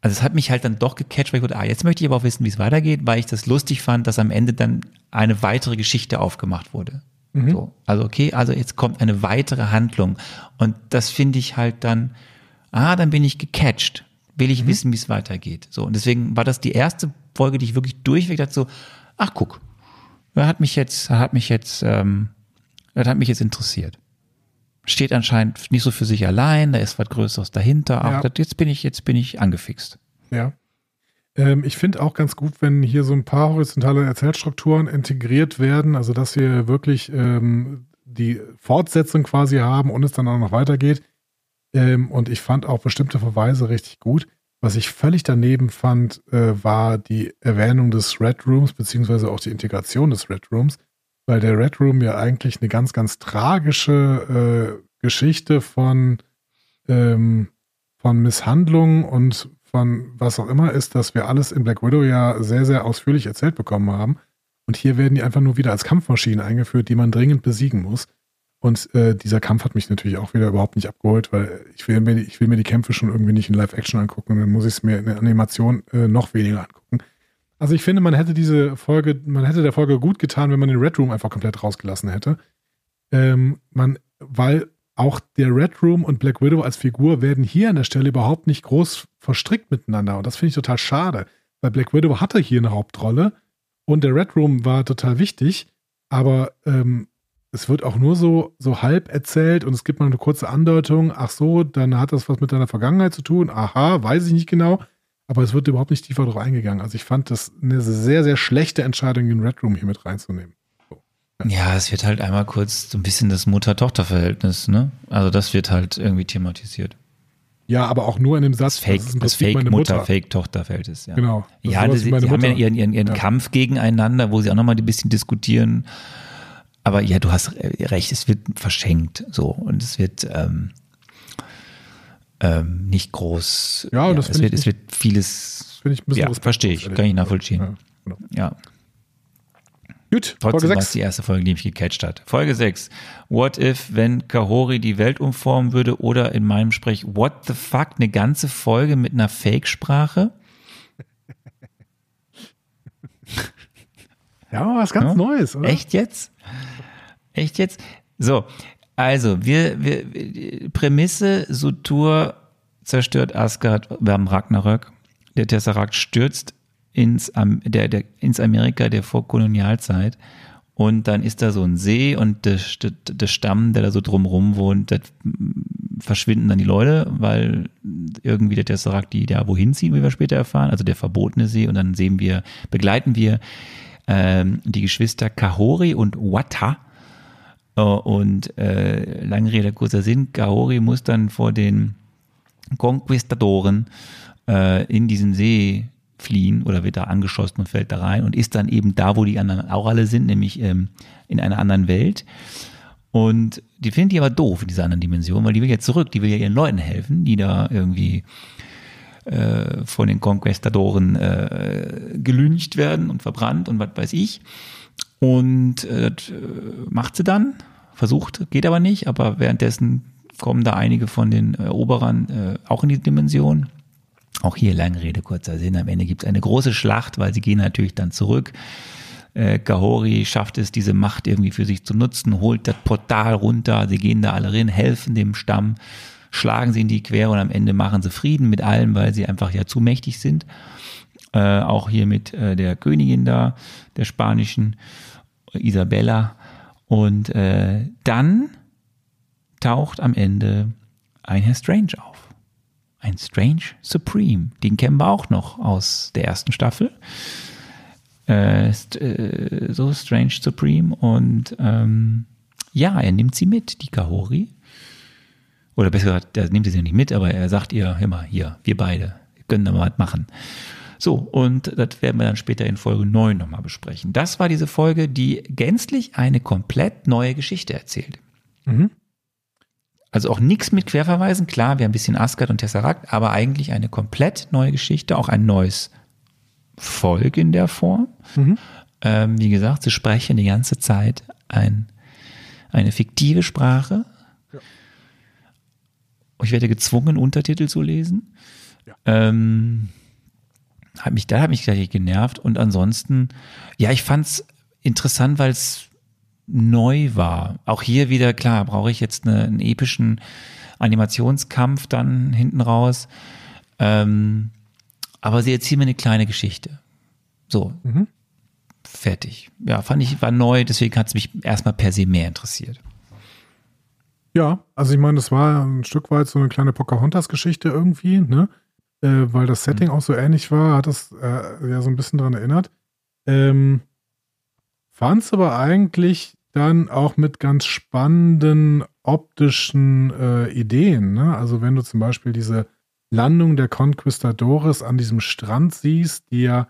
Also es hat mich halt dann doch gecatcht, weil ich dachte, ah, jetzt möchte ich aber auch wissen, wie es weitergeht, weil ich das lustig fand, dass am Ende dann eine weitere Geschichte aufgemacht wurde. So, also okay, also jetzt kommt eine weitere Handlung. Und das finde ich halt dann, ah, dann bin ich gecatcht. Will ich wissen, wie es weitergeht. So, und deswegen war das die erste Folge, die ich wirklich durchweg so, ach guck, er hat mich jetzt, er hat mich jetzt, ähm, das hat mich jetzt interessiert. Steht anscheinend nicht so für sich allein, da ist was Größeres dahinter. Ach, Ja. das, jetzt bin ich, jetzt bin ich angefixt. Ja. Ähm, ich finde auch ganz gut, wenn hier so ein paar horizontale Erzählstrukturen integriert werden, also dass wir wirklich ähm, die Fortsetzung quasi haben und es dann auch noch weitergeht. Ähm, und ich fand auch bestimmte Verweise richtig gut. Was ich völlig daneben fand, äh, war die Erwähnung des Red Rooms, beziehungsweise auch die Integration des Red Rooms, weil der Red Room ja eigentlich eine ganz, ganz tragische äh, Geschichte von, ähm, von Misshandlung und von was auch immer ist, dass wir alles in Black Widow ja sehr, sehr ausführlich erzählt bekommen haben. Und hier werden die einfach nur wieder als Kampfmaschinen eingeführt, die man dringend besiegen muss. Und äh, dieser Kampf hat mich natürlich auch wieder überhaupt nicht abgeholt, weil ich will mir, die, ich will mir die Kämpfe schon irgendwie nicht in Live-Action angucken und dann muss ich es mir in der Animation äh, noch weniger angucken. Also ich finde, man hätte diese Folge, man hätte der Folge gut getan, wenn man den Red Room einfach komplett rausgelassen hätte. Ähm, man, weil auch der Red Room und Black Widow als Figur werden hier an der Stelle überhaupt nicht groß verstrickt miteinander. Und das finde ich total schade, weil Black Widow hatte hier eine Hauptrolle und der Red Room war total wichtig, aber ähm, es wird auch nur so, so halb erzählt und es gibt mal eine kurze Andeutung. Ach so, dann hat das was mit deiner Vergangenheit zu tun. Aha, weiß ich nicht genau. Aber es wird überhaupt nicht tiefer darauf eingegangen. Also ich fand das eine sehr, sehr schlechte Entscheidung, den Red Room hier mit reinzunehmen. Ja. es wird halt einmal kurz so ein bisschen das Mutter-Tochter-Verhältnis, ne? Also das wird halt irgendwie thematisiert. Ja, aber auch nur in dem Satz. Das Fake, das, das Fake Mutter, Fake Tochter Feld ja. Genau. Ja, das, sie, sie haben ja ihren, ihren, ihren ja. Kampf gegeneinander, wo sie auch nochmal ein bisschen diskutieren. Aber ja, du hast recht, es wird verschenkt, so. Und es wird, ähm, ähm, nicht groß. Ja, ja das es wird, es wird vieles. Finde ich ein bisschen ja, verstehe ich, kann ich nachvollziehen. Ja. Genau. ja. Gut, Trotzdem war es die erste Folge, die mich gecatcht hat. Folge 6. What if, wenn Kahori die Welt umformen würde oder in meinem Sprech, what the fuck, eine ganze Folge mit einer Fake-Sprache? ja, was ganz ja? Neues, oder? Echt jetzt? Echt jetzt? So, also, wir, wir Prämisse, Sutur zerstört Asgard, wir haben Ragnarök. Der Tesseract stürzt ins, der, der, ins Amerika der Vorkolonialzeit. Und dann ist da so ein See und der, der Stamm, der da so drumrum wohnt, da verschwinden dann die Leute, weil irgendwie der Tesseract die da wohin ziehen, wie wir später erfahren, also der verbotene See. Und dann sehen wir, begleiten wir ähm, die Geschwister Kahori und Wata, äh, und äh, lange Rede, kurzer Sinn, Kaori muss dann vor den Konquistadoren äh, in diesen See fliehen oder wird da angeschossen und fällt da rein und ist dann eben da, wo die anderen auch alle sind, nämlich ähm, in einer anderen Welt. Und die findet die aber doof in dieser anderen Dimension, weil die will ja zurück, die will ja ihren Leuten helfen, die da irgendwie äh, von den Conquistadoren äh, gelüncht werden und verbrannt und was weiß ich. Und äh, das äh, macht sie dann, versucht, geht aber nicht, aber währenddessen kommen da einige von den Eroberern äh, auch in die Dimension. Auch hier lange Rede, kurzer Sinn. Am Ende gibt es eine große Schlacht, weil sie gehen natürlich dann zurück. Äh, Kahori schafft es, diese Macht irgendwie für sich zu nutzen, holt das Portal runter, sie gehen da alle rein, helfen dem Stamm, schlagen sie in die Quere und am Ende machen sie Frieden mit allem, weil sie einfach ja zu mächtig sind. Äh, auch hier mit äh, der Königin da, der spanischen Isabella. Und äh, dann taucht am Ende ein Herr Strange auf. Ein Strange Supreme. Den kennen wir auch noch aus der ersten Staffel. Äh, äh, so Strange Supreme. Und ähm, ja, er nimmt sie mit, die Kahori. Oder besser gesagt, er nimmt sie nicht mit, aber er sagt ihr, hör mal, hier, wir beide, wir können da mal was machen. So, und das werden wir dann später in Folge 9 nochmal besprechen. Das war diese Folge, die gänzlich eine komplett neue Geschichte erzählt. Mhm. Also auch nichts mit Querverweisen. Klar, wir haben ein bisschen Asgard und Tesseract, aber eigentlich eine komplett neue Geschichte, auch ein neues Volk in der Form. Mhm. Ähm, wie gesagt, sie sprechen die ganze Zeit ein, eine fiktive Sprache. Ja. Ich werde gezwungen, Untertitel zu lesen. Ja. Ähm, hat mich, da hat mich gleich genervt. Und ansonsten, ja, ich fand's interessant, weil es neu war. Auch hier wieder, klar, brauche ich jetzt eine, einen epischen Animationskampf dann hinten raus. Ähm, aber sie erzählen mir eine kleine Geschichte. So. Mhm. Fertig. Ja, fand ich, war neu, deswegen hat es mich erstmal per se mehr interessiert. Ja, also ich meine, das war ein Stück weit so eine kleine Pocahontas-Geschichte irgendwie, ne? äh, weil das Setting mhm. auch so ähnlich war, hat das äh, ja so ein bisschen daran erinnert. Ähm, Fand es aber eigentlich dann auch mit ganz spannenden optischen äh, Ideen. Ne? Also wenn du zum Beispiel diese Landung der Conquistadores an diesem Strand siehst, die ja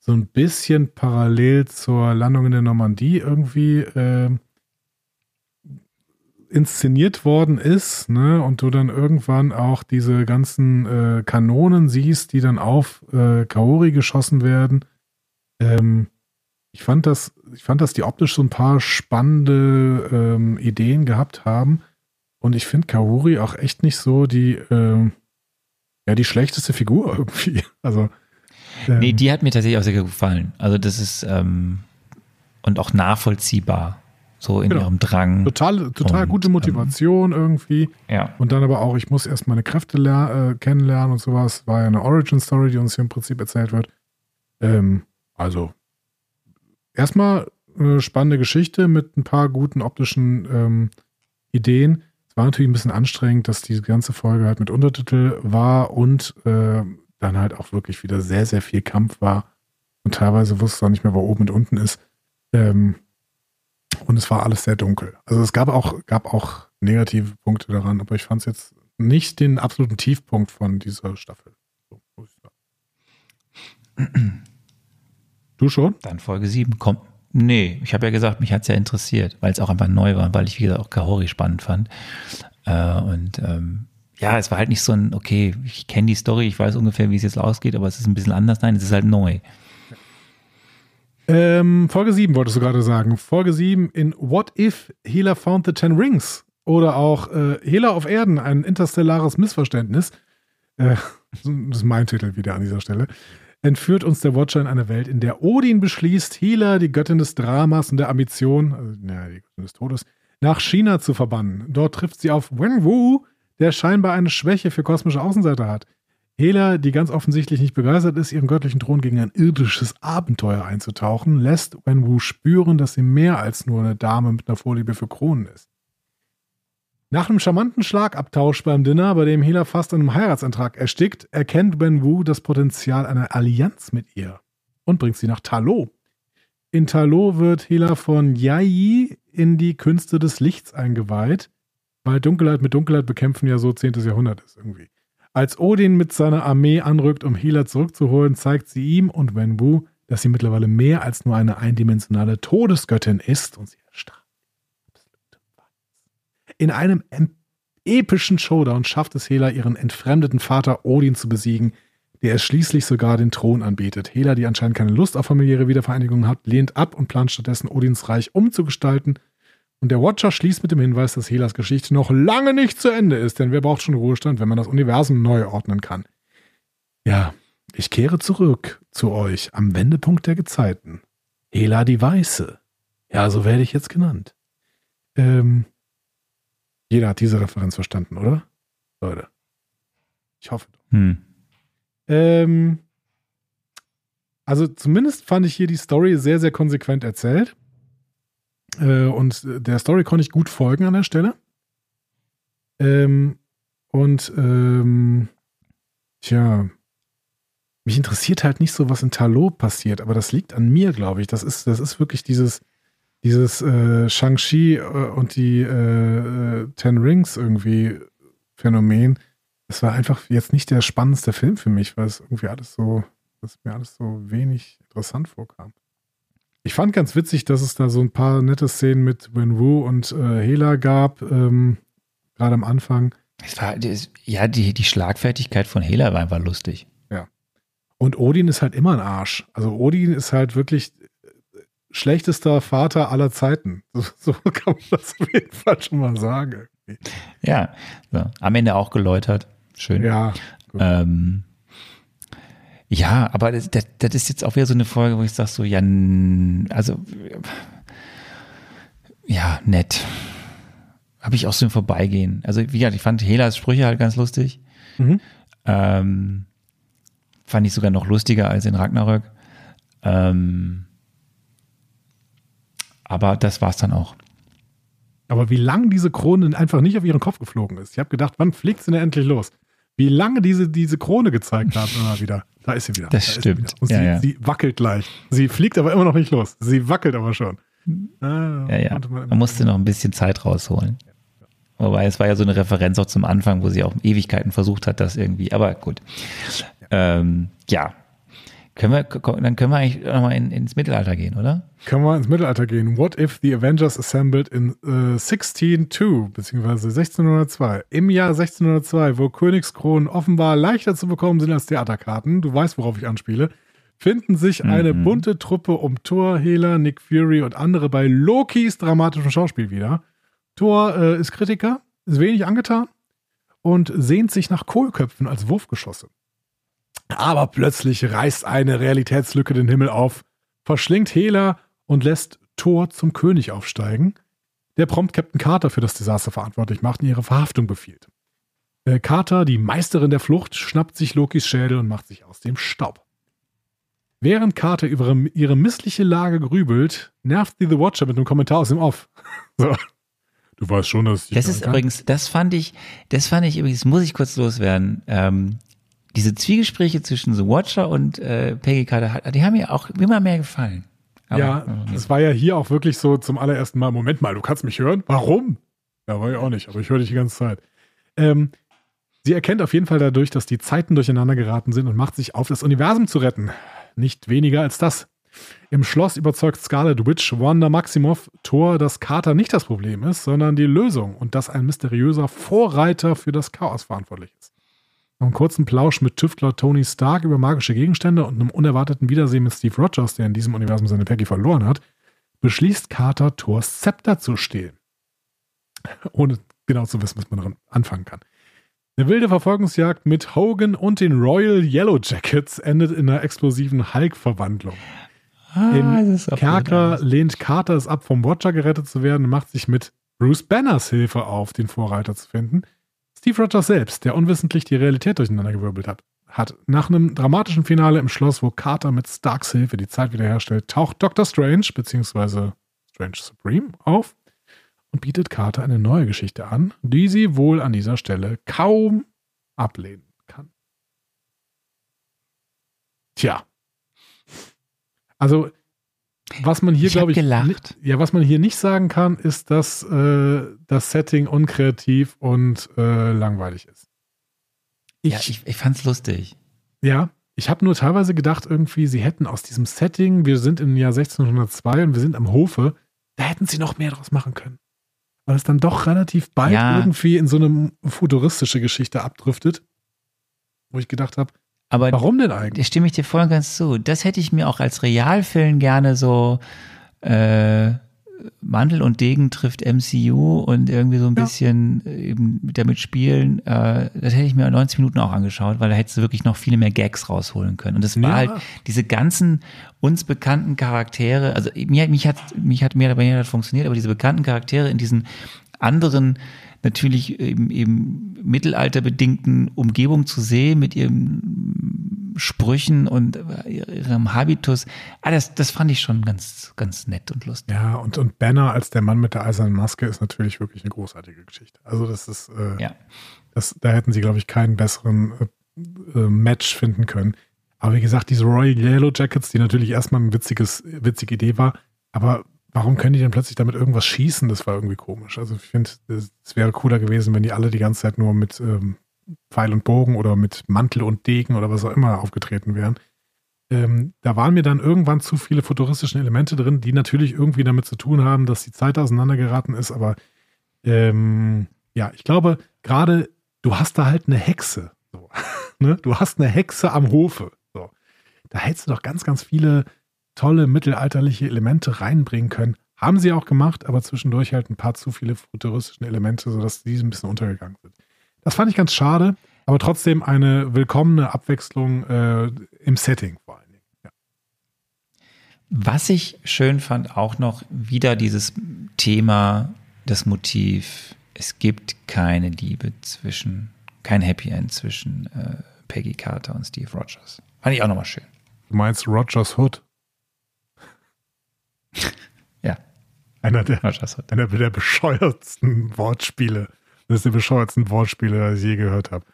so ein bisschen parallel zur Landung in der Normandie irgendwie äh, inszeniert worden ist, ne, und du dann irgendwann auch diese ganzen äh, Kanonen siehst, die dann auf äh, Kaori geschossen werden. Ähm, ich fand das, ich fand, dass die optisch so ein paar spannende ähm, Ideen gehabt haben. Und ich finde Kaori auch echt nicht so die, ähm, ja, die schlechteste Figur irgendwie. Also. Ähm, nee, die hat mir tatsächlich auch sehr gefallen. Also das ist ähm, und auch nachvollziehbar so in genau. ihrem Drang. Total, total und, gute ähm, Motivation irgendwie. Ja. Und dann aber auch, ich muss erst meine Kräfte äh, kennenlernen und sowas. War ja eine Origin-Story, die uns hier im Prinzip erzählt wird. Ähm, also, erstmal eine spannende Geschichte mit ein paar guten optischen ähm, Ideen. Es war natürlich ein bisschen anstrengend, dass die ganze Folge halt mit Untertitel war und äh, dann halt auch wirklich wieder sehr, sehr viel Kampf war. Und teilweise wusste auch nicht mehr, wo oben und unten ist. Ähm, und es war alles sehr dunkel. Also es gab auch, gab auch negative Punkte daran, aber ich fand es jetzt nicht den absoluten Tiefpunkt von dieser Staffel. So, du schon? Dann Folge 7 kommt. Nee, ich habe ja gesagt, mich hat es ja interessiert, weil es auch einfach neu war, weil ich, wie gesagt, auch Kahori spannend fand. Äh, und ähm, ja, es war halt nicht so ein, okay, ich kenne die Story, ich weiß ungefähr, wie es jetzt ausgeht, aber es ist ein bisschen anders. Nein, es ist halt neu. Ähm, Folge 7 wolltest du gerade sagen. Folge 7 in What If Hela Found the Ten Rings? Oder auch äh, Hela auf Erden, ein interstellares Missverständnis. Äh, das ist mein Titel wieder an dieser Stelle. Entführt uns der Watcher in eine Welt, in der Odin beschließt, Hela, die Göttin des Dramas und der Ambition, also, naja, die Göttin des Todes, nach China zu verbannen. Dort trifft sie auf Wenwu, der scheinbar eine Schwäche für kosmische Außenseiter hat. Hela, die ganz offensichtlich nicht begeistert ist, ihren göttlichen Thron gegen ein irdisches Abenteuer einzutauchen, lässt Wenwu spüren, dass sie mehr als nur eine Dame mit einer Vorliebe für Kronen ist. Nach einem charmanten Schlagabtausch beim Dinner, bei dem Hela fast an einem Heiratsantrag erstickt, erkennt Wenwu das Potenzial einer Allianz mit ihr und bringt sie nach Talo. In Talo wird Hela von Yai in die Künste des Lichts eingeweiht, weil Dunkelheit mit Dunkelheit bekämpfen ja so 10. Jahrhundert ist irgendwie. Als Odin mit seiner Armee anrückt, um Hela zurückzuholen, zeigt sie ihm und Wenwu, dass sie mittlerweile mehr als nur eine eindimensionale Todesgöttin ist und sie erstrahlt. In einem epischen Showdown schafft es Hela, ihren entfremdeten Vater Odin zu besiegen, der es schließlich sogar den Thron anbietet. Hela, die anscheinend keine Lust auf familiäre Wiedervereinigung hat, lehnt ab und plant stattdessen Odins Reich umzugestalten und der Watcher schließt mit dem Hinweis, dass Helas Geschichte noch lange nicht zu Ende ist, denn wer braucht schon Ruhestand, wenn man das Universum neu ordnen kann? Ja, ich kehre zurück zu euch am Wendepunkt der Gezeiten. Hela die Weiße. Ja, so werde ich jetzt genannt. Ähm, jeder hat diese Referenz verstanden, oder? Leute. Ich hoffe. Hm. Ähm, also zumindest fand ich hier die Story sehr, sehr konsequent erzählt. Äh, und der Story konnte ich gut folgen an der Stelle. Ähm, und ähm, tja, mich interessiert halt nicht so, was in Talo passiert, aber das liegt an mir, glaube ich. Das ist, das ist wirklich dieses, dieses äh, Shang-Chi äh, und die äh, Ten Rings irgendwie Phänomen. Das war einfach jetzt nicht der spannendste Film für mich, weil es irgendwie alles so, dass mir alles so wenig interessant vorkam. Ich fand ganz witzig, dass es da so ein paar nette Szenen mit Wenwu und äh, Hela gab, ähm, gerade am Anfang. Es war, ja, die, die Schlagfertigkeit von Hela war einfach lustig. Ja. Und Odin ist halt immer ein Arsch. Also Odin ist halt wirklich äh, schlechtester Vater aller Zeiten. So, kann man das auf jeden Fall schon mal sagen. Ja, so. am Ende auch geläutert. Schön. Ja. Ähm, ja, aber das, das, das, ist jetzt auch wieder so eine Folge, wo ich sage so, ja, also ja, nett. Habe ich auch so im Vorbeigehen. Also wie gesagt, ich fand Helas Sprüche halt ganz lustig. Mhm. Ähm, fand ich sogar noch lustiger als in Ragnarök. Ähm, aber das war's dann auch. Aber wie lang diese Krone einfach nicht auf ihren Kopf geflogen ist. Ich habe gedacht, wann fliegt sie denn endlich los? Wie lange diese, diese Krone gezeigt hat, immer wieder. Da ist sie wieder. Das da stimmt. Und ja, sie, ja. sie, wackelt gleich. Sie fliegt aber immer noch nicht los. Sie wackelt aber schon. Ah, ja, ja. Man, man musste noch ein bisschen Zeit rausholen. Wobei es war ja so eine Referenz auch zum Anfang, wo sie auch Ewigkeiten versucht hat, das irgendwie. Aber gut. Ähm, ja. Können wir, dann können wir eigentlich nochmal in, ins Mittelalter gehen, oder? Können wir ins Mittelalter gehen. What if the Avengers assembled in äh, 1602, beziehungsweise 1602? Im Jahr 1602, wo Königskronen offenbar leichter zu bekommen sind als Theaterkarten, du weißt, worauf ich anspiele, finden sich eine Mhm. bunte Truppe um Thor, Hela, Nick Fury und andere bei Lokis dramatischem Schauspiel wieder. Thor äh, ist Kritiker, ist wenig angetan und sehnt sich nach Kohlköpfen als Wurfgeschosse. Aber plötzlich reißt eine Realitätslücke den Himmel auf, verschlingt Hela und lässt Thor zum König aufsteigen, der prompt Captain Carter für das Desaster verantwortlich macht und ihre Verhaftung befiehlt. Äh, Carter, die Meisterin der Flucht, schnappt sich Lokis Schädel und macht sich aus dem Staub. Während Carter über ihre, missliche Lage grübelt, nervt sie The Watcher mit einem Kommentar aus dem Off. So. Du weißt schon, dass ich Das ist kann. übrigens, das fand ich, das fand ich übrigens, muss ich kurz loswerden. Ähm, diese Zwiegespräche zwischen The Watcher und äh, Peggy Carter, die haben mir auch immer mehr gefallen. Aber- ja, das war ja hier auch wirklich so zum allerersten Mal. Moment mal, du kannst mich hören? Warum? Ja, war ich auch nicht, aber ich höre dich die ganze Zeit. Ähm, sie erkennt auf jeden Fall dadurch, dass die Zeiten durcheinander geraten sind und macht sich auf, das Universum zu retten. Nicht weniger als das. Im Schloss überzeugt Scarlet Witch Wanda Maximoff Thor, dass Carter nicht das Problem ist, sondern die Lösung und dass ein mysteriöser Vorreiter für das Chaos verantwortlich ist. Nach einem kurzen Plausch mit Tüftler Tony Stark über magische Gegenstände und einem unerwarteten Wiedersehen mit Steve Rogers, der in diesem Universum seine Peggy verloren hat, beschließt Carter, Thors Zepter zu stehlen. Ohne genau zu wissen, was man daran anfangen kann. Eine wilde Verfolgungsjagd mit Hogan und den Royal Yellow Jackets endet in einer explosiven Hulk-Verwandlung. Ah, Im Kerker lehnt Carter es ab, vom Watcher gerettet zu werden und macht sich mit Bruce Banners Hilfe auf, den Vorreiter zu finden. Steve Rogers selbst, der unwissentlich die Realität durcheinandergewirbelt hat, hat nach einem dramatischen Finale im Schloss, wo Carter mit Starks Hilfe die Zeit wiederherstellt, taucht Dr. Strange bzw. Strange Supreme auf und bietet Carter eine neue Geschichte an, die sie wohl an dieser Stelle kaum ablehnen kann. Tja. Also, was man hier, Ich glaube ich, gelacht. nicht- ja, was man hier nicht sagen kann, ist, dass äh, das Setting unkreativ und äh, langweilig ist. Ja, ich, ich fand's lustig. Ja, ich habe nur teilweise gedacht, irgendwie, sie hätten aus diesem Setting, wir sind im Jahr 1602 und wir sind am Hofe, da hätten sie noch mehr draus machen können. Weil es dann doch relativ bald Ja. irgendwie in so eine futuristische Geschichte abdriftet, wo ich gedacht habe, Aber warum denn da eigentlich? stimme ich dir voll und ganz zu. Das hätte ich mir auch als Realfilm gerne so äh, Mantel und Degen trifft MCU und irgendwie so ein Ja. bisschen äh, eben damit spielen. Äh, das hätte ich mir in 90 Minuten auch angeschaut, weil da hättest du wirklich noch viele mehr Gags rausholen können. Und das war Ja. halt diese ganzen uns bekannten Charaktere, also mir, mich hat mich hat mehr oder weniger funktioniert, aber diese bekannten Charaktere in diesen anderen natürlich eben, eben mittelalterbedingten Umgebung zu sehen mit ihren Sprüchen und ihrem Habitus. Ah, das, das fand ich schon ganz, ganz nett und lustig. Ja, und, und Banner als der Mann mit der eisernen Maske ist natürlich wirklich eine großartige Geschichte. Also das ist, äh, Ja. das, da hätten sie, glaube ich, keinen besseren äh, äh, Match finden können. Aber wie gesagt, diese Royal Yellow Jackets, die natürlich erstmal eine witziges, witzige Idee war, aber warum können die denn plötzlich damit irgendwas schießen? Das war irgendwie komisch. Also ich finde, es wäre cooler gewesen, wenn die alle die ganze Zeit nur mit ähm, Pfeil und Bogen oder mit Mantel und Degen oder was auch immer aufgetreten wären. Ähm, da waren mir dann irgendwann zu viele futuristischen Elemente drin, die natürlich irgendwie damit zu tun haben, dass die Zeit auseinandergeraten ist, aber ähm, ja, ich glaube, gerade du hast da halt eine Hexe. So. ne? Du hast eine Hexe am Hofe. So. Da hättest du doch ganz, ganz viele tolle mittelalterliche Elemente reinbringen können. Haben sie auch gemacht, aber zwischendurch halt ein paar zu viele futuristische Elemente, sodass die ein bisschen untergegangen sind. Das fand ich ganz schade, aber trotzdem eine willkommene Abwechslung äh, im Setting vor allen Dingen. Ja. Was ich schön fand, auch noch wieder dieses Thema, das Motiv, es gibt keine Liebe zwischen, kein Happy End zwischen äh, Peggy Carter und Steve Rogers. Fand ich auch nochmal schön. Du meinst Rogers Hood? Ja, Einer der, einer der bescheuertsten Wortspiele. Das ist der bescheuertsten Wortspiele, die ich je gehört habe.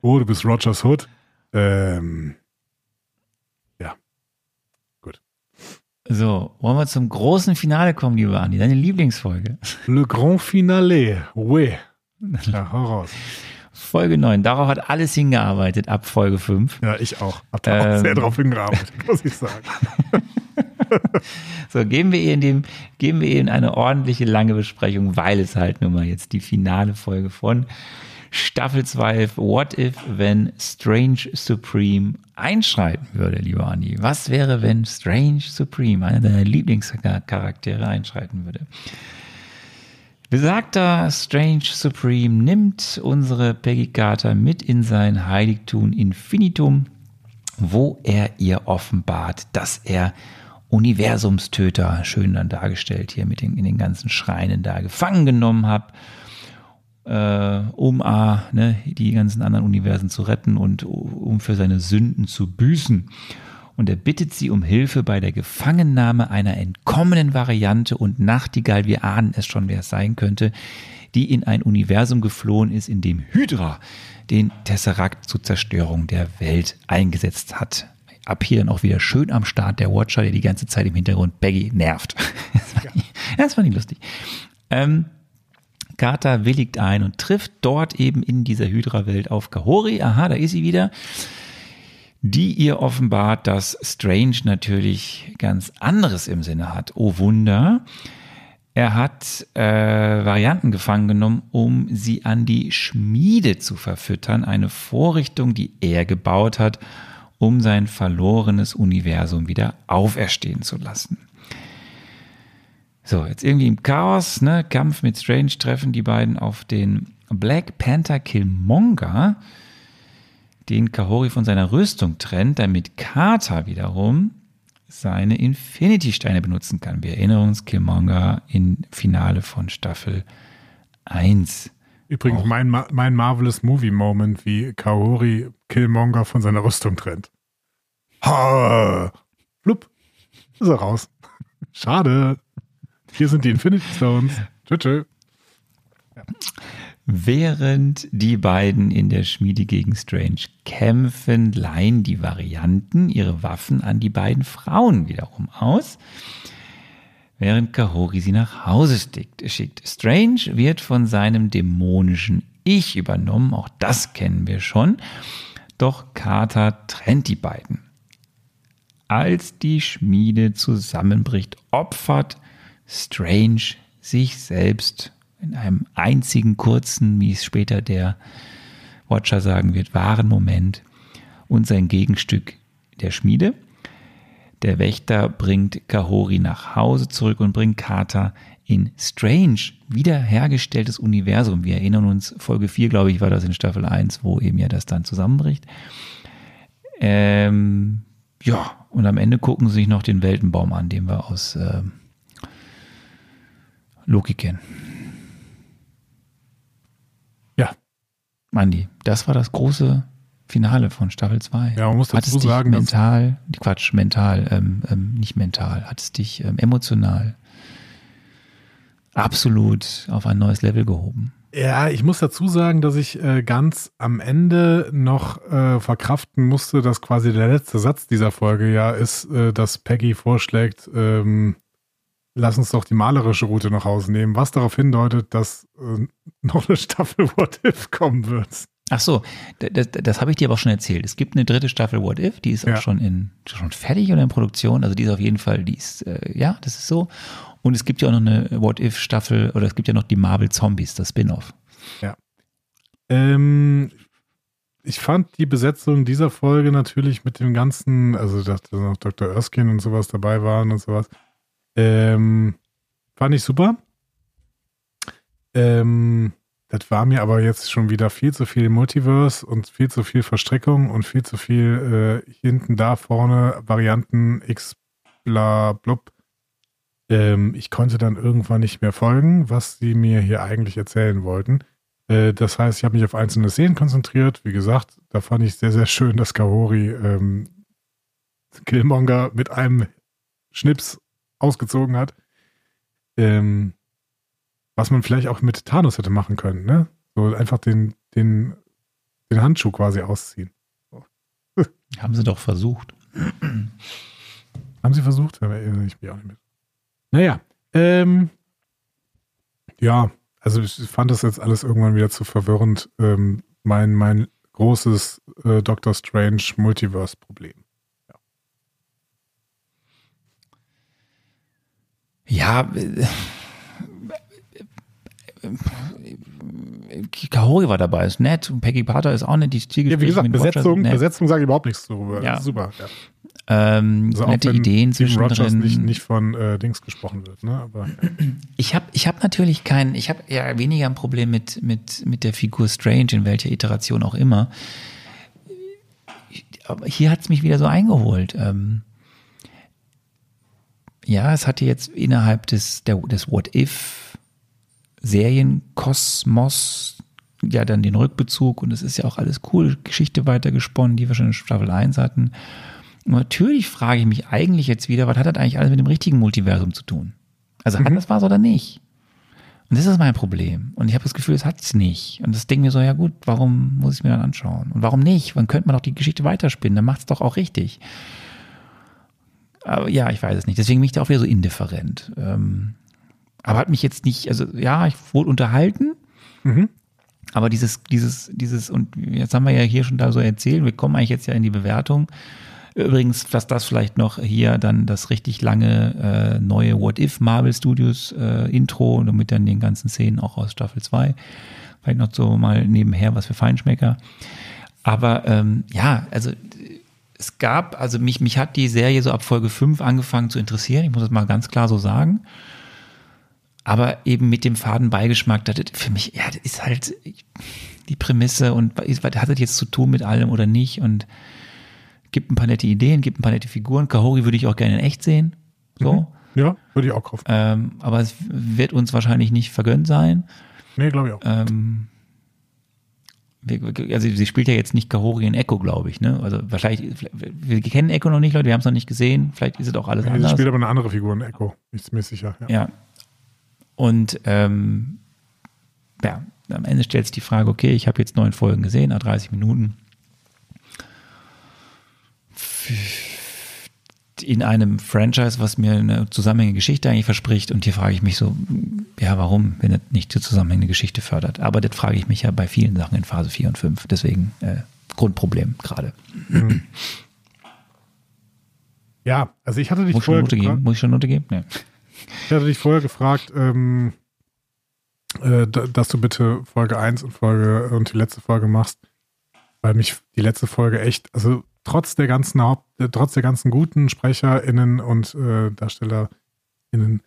Oh, du bist Rogers Hood? Ähm, So, wollen wir zum großen Finale kommen, liebe Andi, deine Lieblingsfolge. Le Grand Finale. Oui. Ja, hau raus. Folge 9. Darauf hat alles hingearbeitet ab Folge 5. Ja, ich auch. Hab da auch Ähm. sehr drauf hingearbeitet, muss ich sagen. So, geben wir ihr in dem, geben wir ihr in eine ordentliche lange Besprechung, weil es halt nun mal jetzt die finale Folge von Staffel 2 What if, wenn Strange Supreme einschreiten würde, lieber Andi? Was wäre, wenn Strange Supreme, einer deiner Lieblingscharaktere, einschreiten würde? Besagter Strange Supreme nimmt unsere Peggy Carter mit in sein Heiligtum Infinitum, wo er ihr offenbart, dass er Universumstöter, schön dann dargestellt hier mit den, in den ganzen Schreinen da gefangen genommen hat, äh, um A, ne, die ganzen anderen Universen zu retten und um für seine Sünden zu büßen. Und er bittet sie um Hilfe bei der Gefangennahme einer entkommenen Variante und Nachtigall, wir ahnen es schon, wer es sein könnte, die in ein Universum geflohen ist, in dem Hydra den Tesseract zur Zerstörung der Welt eingesetzt hat. Ab hier dann auch wieder schön am Start der Watcher, der die ganze Zeit im Hintergrund Baggy nervt. Das fand, ich, das fand ich lustig. Ähm, Carter willigt ein und trifft dort eben in dieser Hydra-Welt auf Kahori. Aha, da ist sie wieder. Die ihr offenbart, dass Strange natürlich ganz anderes im Sinne hat. Oh Wunder. Er hat äh, Varianten gefangen genommen, um sie an die Schmiede zu verfüttern. Eine Vorrichtung, die er gebaut hat, um sein verlorenes Universum wieder auferstehen zu lassen. So, jetzt irgendwie im Chaos, ne, Kampf mit Strange treffen die beiden auf den Black Panther Killmonger, den Kahori von seiner Rüstung trennt, damit Carter wiederum seine Infinity-Steine benutzen kann. Wir erinnern uns, Killmonger im Finale von Staffel 1. Übrigens, Auch. mein, Ma mein Marvelous Movie Moment, wie Kaori Killmonger von seiner Rüstung trennt. Ha! Flupp. Ist er raus. Schade. Hier sind die Infinity Stones. Tschö, tschö. Während die beiden in der Schmiede gegen Strange kämpfen, leihen die Varianten ihre Waffen an die beiden Frauen wiederum aus, während Kahori sie nach Hause schickt. Strange wird von seinem dämonischen Ich übernommen, auch das kennen wir schon, doch Carter trennt die beiden. Als die Schmiede zusammenbricht, opfert Strange sich selbst in einem einzigen kurzen, wie es später der Watcher sagen wird, wahren Moment und sein Gegenstück der Schmiede. Der Wächter bringt Kahori nach Hause zurück und bringt Carter in Strange wiederhergestelltes Universum. Wir erinnern uns, Folge 4, glaube ich, war das in Staffel 1, wo eben ja das dann zusammenbricht. Ähm, ja, und am Ende gucken sie sich noch den Weltenbaum an, den wir aus ähm, Loki kennen. Ja. Andi, das war das große Finale von Staffel 2. Ja, man muss hat es dazu dich sagen, dass- mental, Quatsch, mental, ähm, ähm, nicht mental, hat es dich ähm, emotional absolut auf ein neues Level gehoben? Ja, ich muss dazu sagen, dass ich äh, ganz am Ende noch äh, verkraften musste, dass quasi der letzte Satz dieser Folge ja ist, äh, dass Peggy vorschlägt, ähm, lass uns doch die malerische Route nach Hause nehmen, was darauf hindeutet, dass äh, noch eine Staffel What If kommen wird. Ach so, das, das habe ich dir aber auch schon erzählt. Es gibt eine dritte Staffel What If, die ist Ja. auch schon in schon fertig oder in Produktion. Also die ist auf jeden Fall, die ist äh, ja, das ist so. Und es gibt ja auch noch eine What If Staffel oder es gibt ja noch die Marvel Zombies, das Spin-off. Ähm, ich fand die Besetzung dieser Folge natürlich mit dem ganzen, also dass da noch Dr. Erskine und sowas dabei waren und sowas, ähm, fand ich super. Ähm, das war mir aber jetzt schon wieder viel zu viel Multiverse und viel zu viel Verstrickung und viel zu viel äh, hinten, da, vorne, Varianten, X, bla, blub. Ähm, ich konnte dann irgendwann nicht mehr folgen, was sie mir hier eigentlich erzählen wollten. Äh, Das heißt, ich habe mich auf einzelne Szenen konzentriert. Wie gesagt, da fand ich sehr, sehr schön, dass Kahori ähm, Killmonger mit einem Schnips ausgezogen hat. Ähm, was man vielleicht auch mit Thanos hätte machen können, ne? So einfach den, den, den Handschuh quasi ausziehen. Haben sie doch versucht. Haben sie versucht? Da erinnere ich mich auch nicht mit. Naja, ähm, ja, also ich fand das jetzt alles irgendwann wieder zu verwirrend. Ähm, mein, mein großes äh, Doctor Strange Multiverse-Problem. Ja, äh, Kahori war dabei, ist nett. Und Peggy Carter ist auch nett. Die Ja, wie gesagt, Besetzung, Besetzung sage ich überhaupt nichts darüber. Ja. Super. Ja. Ähm, Also nette Ideen Steven Rogers zwischendrin. nicht, nicht von äh, Dings gesprochen wird, ne? Aber Ich habe ich hab natürlich kein, ich habe ja weniger ein Problem mit, mit, mit der Figur Strange, in welcher Iteration auch immer. Aber hier hat es mich wieder so eingeholt. Ähm, ja, es hatte jetzt innerhalb des, der, des What-If-Serienkosmos ja dann den Rückbezug und es ist ja auch alles cool, Geschichte weitergesponnen, die wir schon in Staffel 1 hatten. Und natürlich frage ich mich eigentlich jetzt wieder, was hat das eigentlich alles mit dem richtigen Multiversum zu tun? Also hat das was oder nicht? Und das ist mein Problem. Und ich habe das Gefühl, es hat es nicht. Und das denke mir so, ja gut, warum muss ich es mir dann anschauen? Und warum nicht? Wann könnte man doch die Geschichte weiterspinnen? Dann macht es doch auch richtig. Aber ja, ich weiß es nicht. Deswegen bin ich da auch wieder so indifferent. Ähm, aber hat mich jetzt nicht, also ja, ich wurde unterhalten. Aber dieses, dieses, dieses, und jetzt haben wir ja hier schon da so erzählt, wir kommen eigentlich jetzt ja in die Bewertung. Übrigens, dass das vielleicht noch hier dann das richtig lange äh, neue What If Marvel Studios äh, Intro und mit dann den ganzen Szenen auch aus Staffel 2. Vielleicht noch so mal nebenher was für Feinschmecker. Aber ähm, ja, also es gab, also mich, mich hat die Serie so ab Folge 5 angefangen zu interessieren, ich muss das mal ganz klar so sagen. Aber eben mit dem faden Beigeschmack, das ist für mich, ja, das ist halt die Prämisse und was hat das jetzt zu tun mit allem oder nicht und gibt ein paar nette Ideen, gibt ein paar nette Figuren. Kahori würde ich auch gerne in echt sehen. So. ja, würde ich auch kaufen. Ähm, aber es wird uns wahrscheinlich nicht vergönnt sein. Nee, glaube ich auch. Ähm, also sie spielt ja jetzt nicht Kahori in Echo, glaube ich. Ne? Also wahrscheinlich, wir kennen Echo noch nicht, Leute, wir haben es noch nicht gesehen. Vielleicht ist es auch alles Nee, sie anders. spielt aber eine andere Figur in Echo. Ich bin mir sicher. Ja. Ja. Und ähm, ja, am Ende stellt sich die Frage, okay, ich habe jetzt neun Folgen gesehen, nach 30 Minuten. In einem Franchise, was mir eine zusammenhängende Geschichte eigentlich verspricht. Und hier frage ich mich so, ja, warum, wenn es nicht die zusammenhängende Geschichte fördert? Aber das frage ich mich ja bei vielen Sachen in Phase 4 und 5. Deswegen äh, Grundproblem gerade. ja, also ich hatte dich Muss ich vorher Note gefragt, geben? Muss ich schon Note geben? Nee. Ich hatte dich vorher gefragt, ähm, äh, da- dass du bitte Folge 1 und Folge und die letzte Folge machst, weil mich die letzte Folge echt, also trotz der ganzen Haupt, äh, trotz der ganzen guten SprecherInnen und äh, DarstellerInnen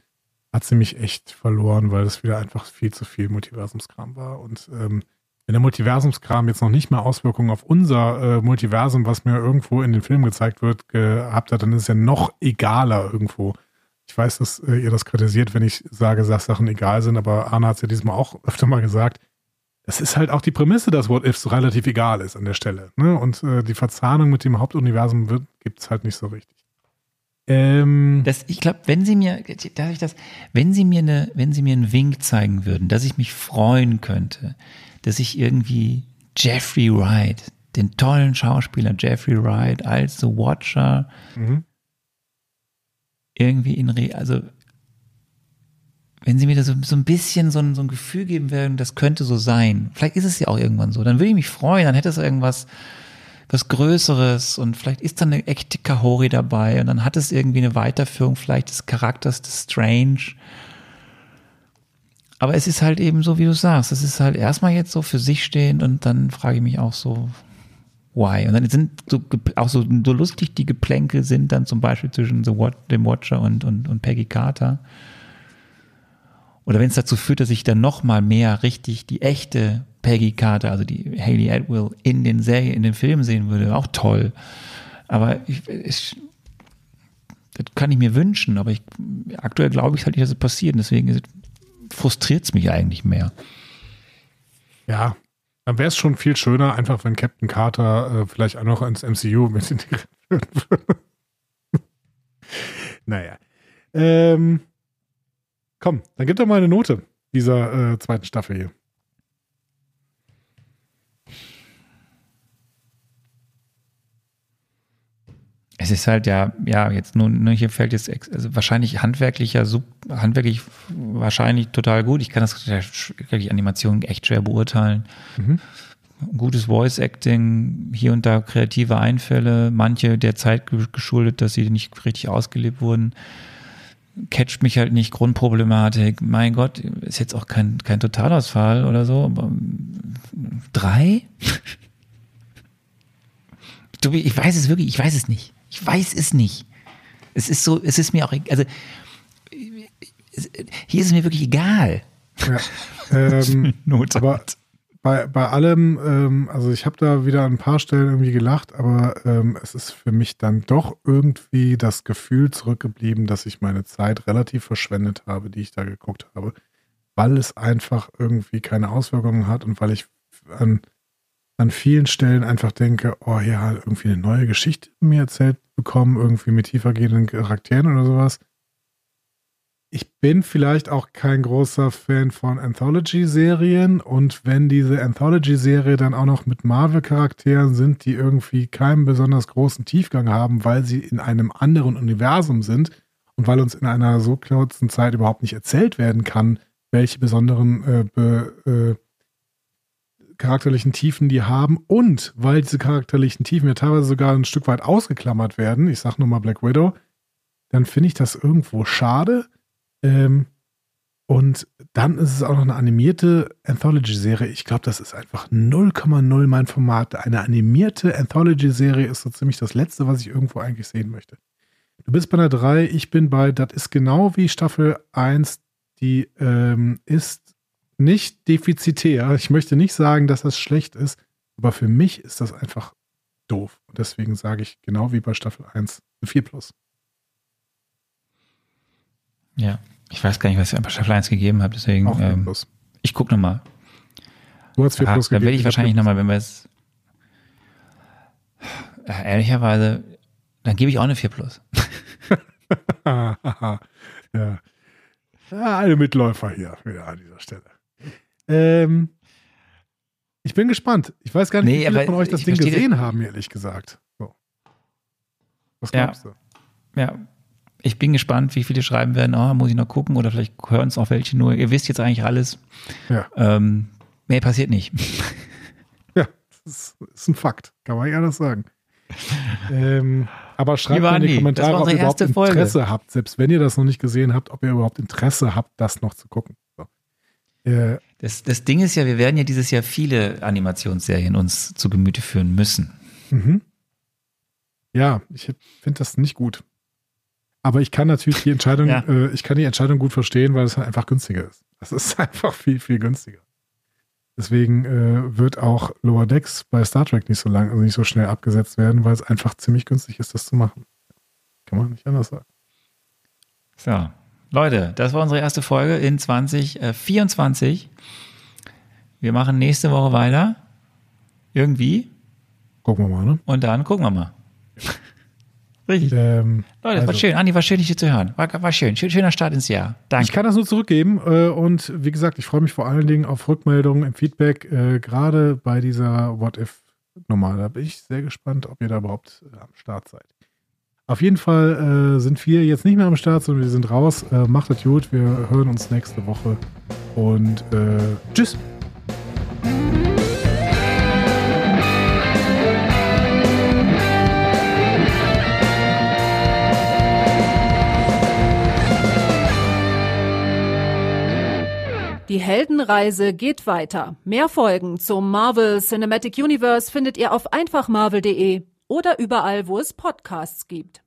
hat sie mich echt verloren, weil das wieder einfach viel zu viel Multiversumskram war. Und ähm, wenn der Multiversumskram jetzt noch nicht mal Auswirkungen auf unser äh, Multiversum, was mir irgendwo in den Filmen gezeigt wird, gehabt hat, dann ist es ja noch egaler irgendwo. Ich weiß, dass äh, ihr das kritisiert, wenn ich sage, dass Sachen egal sind, aber Arne hat es ja diesmal auch öfter mal gesagt. Das ist halt auch die Prämisse, dass What If so relativ egal ist an der Stelle. Ne? Und äh, die Verzahnung mit dem Hauptuniversum gibt es halt nicht so richtig. Ähm, Das, ich glaube, wenn Sie mir, darf ich das, wenn Sie mir eine, wenn Sie mir einen Wink zeigen würden, dass ich mich freuen könnte, dass ich irgendwie Jeffrey Wright, den tollen Schauspieler Jeffrey Wright als The Watcher mhm. Irgendwie in Re, also wenn Sie mir da so, so ein bisschen so ein, so ein Gefühl geben würden, das könnte so sein. Vielleicht ist es ja auch irgendwann so. Dann würde ich mich freuen, dann hätte es irgendwas, was Größeres und vielleicht ist dann eine echte Kahori dabei und dann hat es irgendwie eine Weiterführung vielleicht des Charakters des Strange. Aber es ist halt eben so, wie du sagst, es ist halt erstmal jetzt so für sich stehend und dann frage ich mich auch so, why? Und dann sind so auch so, so lustig die Geplänkel sind dann zum Beispiel zwischen The Wat dem Watcher und, und, und Peggy Carter. Oder wenn es dazu führt, dass ich dann noch mal mehr richtig die echte Peggy Carter, also die Haley Atwell in den Serien, in den Filmen sehen würde, auch toll. Aber ich, ich, das kann ich mir wünschen, aber ich, aktuell glaube ich halt nicht, dass es passiert. Deswegen frustriert es mich eigentlich mehr. Ja, dann wäre es schon viel schöner, einfach wenn Captain Carter äh, vielleicht auch noch ins MCU mit integriert würde. naja. Ähm, komm, dann gib doch mal eine Note dieser äh, zweiten Staffel hier. Es ist halt ja, ja, jetzt nun, nur hier fällt jetzt, also wahrscheinlich handwerklicher, sub, handwerklich wahrscheinlich total gut. Ich kann das die Animation echt schwer beurteilen. Mhm. gutes Voice Acting, hier und da kreative Einfälle, manche der Zeit ge- geschuldet, dass sie nicht richtig ausgelebt wurden. Catcht mich halt nicht, Grundproblematik. Mein Gott, ist jetzt auch kein, kein Totalausfall oder so, aber ähm, drei? Ich weiß es wirklich, ich weiß es nicht. Ich weiß es nicht. Es ist so, es ist mir auch, also hier ist es mir wirklich egal. Ja. Ähm, Not. aber bei, bei allem, ähm, also ich habe da wieder an ein paar Stellen irgendwie gelacht, aber ähm, es ist für mich dann doch irgendwie das Gefühl zurückgeblieben, dass ich meine Zeit relativ verschwendet habe, die ich da geguckt habe, weil es einfach irgendwie keine Auswirkungen hat und weil ich an, an vielen Stellen einfach denke, oh ja, irgendwie eine neue Geschichte mir erzählt bekommen, irgendwie mit tiefergehenden Charakteren oder sowas. Ich bin vielleicht auch kein großer Fan von Anthology-Serien und wenn diese Anthology-Serie dann auch noch mit Marvel-Charakteren sind, die irgendwie keinen besonders großen Tiefgang haben, weil sie in einem anderen Universum sind und weil uns in einer so kurzen Zeit überhaupt nicht erzählt werden kann, welche besonderen äh, be, äh, charakterlichen Tiefen die haben und weil diese charakterlichen Tiefen ja teilweise sogar ein Stück weit ausgeklammert werden, ich sag nur mal Black Widow, dann finde ich das irgendwo schade. Ähm, und dann ist es auch noch eine animierte Anthology-Serie. Ich glaube, das ist einfach 0,0 mein Format. Eine animierte Anthology-Serie ist so ziemlich das Letzte, was ich irgendwo eigentlich sehen möchte. Du bist bei der 3, ich bin bei, das ist genau wie Staffel 1, die ähm, ist nicht defizitär. Ich möchte nicht sagen, dass das schlecht ist, aber für mich ist das einfach doof. Und deswegen sage ich genau wie bei Staffel 1 eine 4 plus. Ja, ich weiß gar nicht, was ich bei Staffel 1 gegeben habe, deswegen Auch 4 ähm, plus. ich gucke nochmal. Du hast 4 Ah, plus dann werde ich wahrscheinlich 4 plus. nochmal, wenn wir es äh, ehrlicherweise, dann gebe ich auch eine 4 plus. ja. ja. Alle Mitläufer hier wieder an dieser Stelle. Ähm, ich bin gespannt. Ich weiß gar nicht, Nee, wie viele von euch das Ding gesehen haben, ehrlich gesagt. So. Was Ja. glaubst du? Ja, ich bin gespannt, wie viele schreiben werden, oh, muss ich noch gucken oder vielleicht hören es auch welche nur. Ihr wisst jetzt eigentlich alles. Ja. Ähm, mehr passiert nicht. Ja, das ist, ein Fakt. Kann man ja anders sagen. ähm, aber schreibt in die Kommentare, das ob ihr überhaupt Folge. Interesse habt, selbst wenn ihr das noch nicht gesehen habt, ob ihr überhaupt Interesse habt, das noch zu gucken. So. Äh, Das, das Ding ist ja, wir werden ja dieses Jahr viele Animationsserien uns zu Gemüte führen müssen. Mhm. Ja, ich finde das nicht gut. Aber ich kann natürlich die Entscheidung, Ja. äh, ich kann die Entscheidung gut verstehen, weil es halt einfach günstiger ist. Es ist einfach viel, viel günstiger. Deswegen äh, wird auch Lower Decks bei Star Trek nicht so lang, also nicht so schnell abgesetzt werden, weil es einfach ziemlich günstig ist, das zu machen. Kann man nicht anders sagen. So, Leute, das war unsere erste Folge in 2024. Wir machen nächste Woche weiter. Irgendwie. Gucken wir mal, ne? Und dann gucken wir mal. Richtig. Ähm, Leute, das war also- schön. Andi, war schön, dich hier zu hören. War, war schön. schön. Schöner Start ins Jahr. Danke. Ich kann das nur zurückgeben äh, und wie gesagt, ich freue mich vor allen Dingen auf Rückmeldungen im Feedback, äh, gerade bei dieser What If Nummer. Da bin ich sehr gespannt, ob ihr da überhaupt äh, am Start seid. Auf jeden Fall äh, sind wir jetzt nicht mehr am Start, sondern wir sind raus. Äh, macht es gut, wir hören uns nächste Woche und äh, tschüss. Die Heldenreise geht weiter. Mehr Folgen zum Marvel Cinematic Universe findet ihr auf einfachmarvel.de oder überall, wo es Podcasts gibt.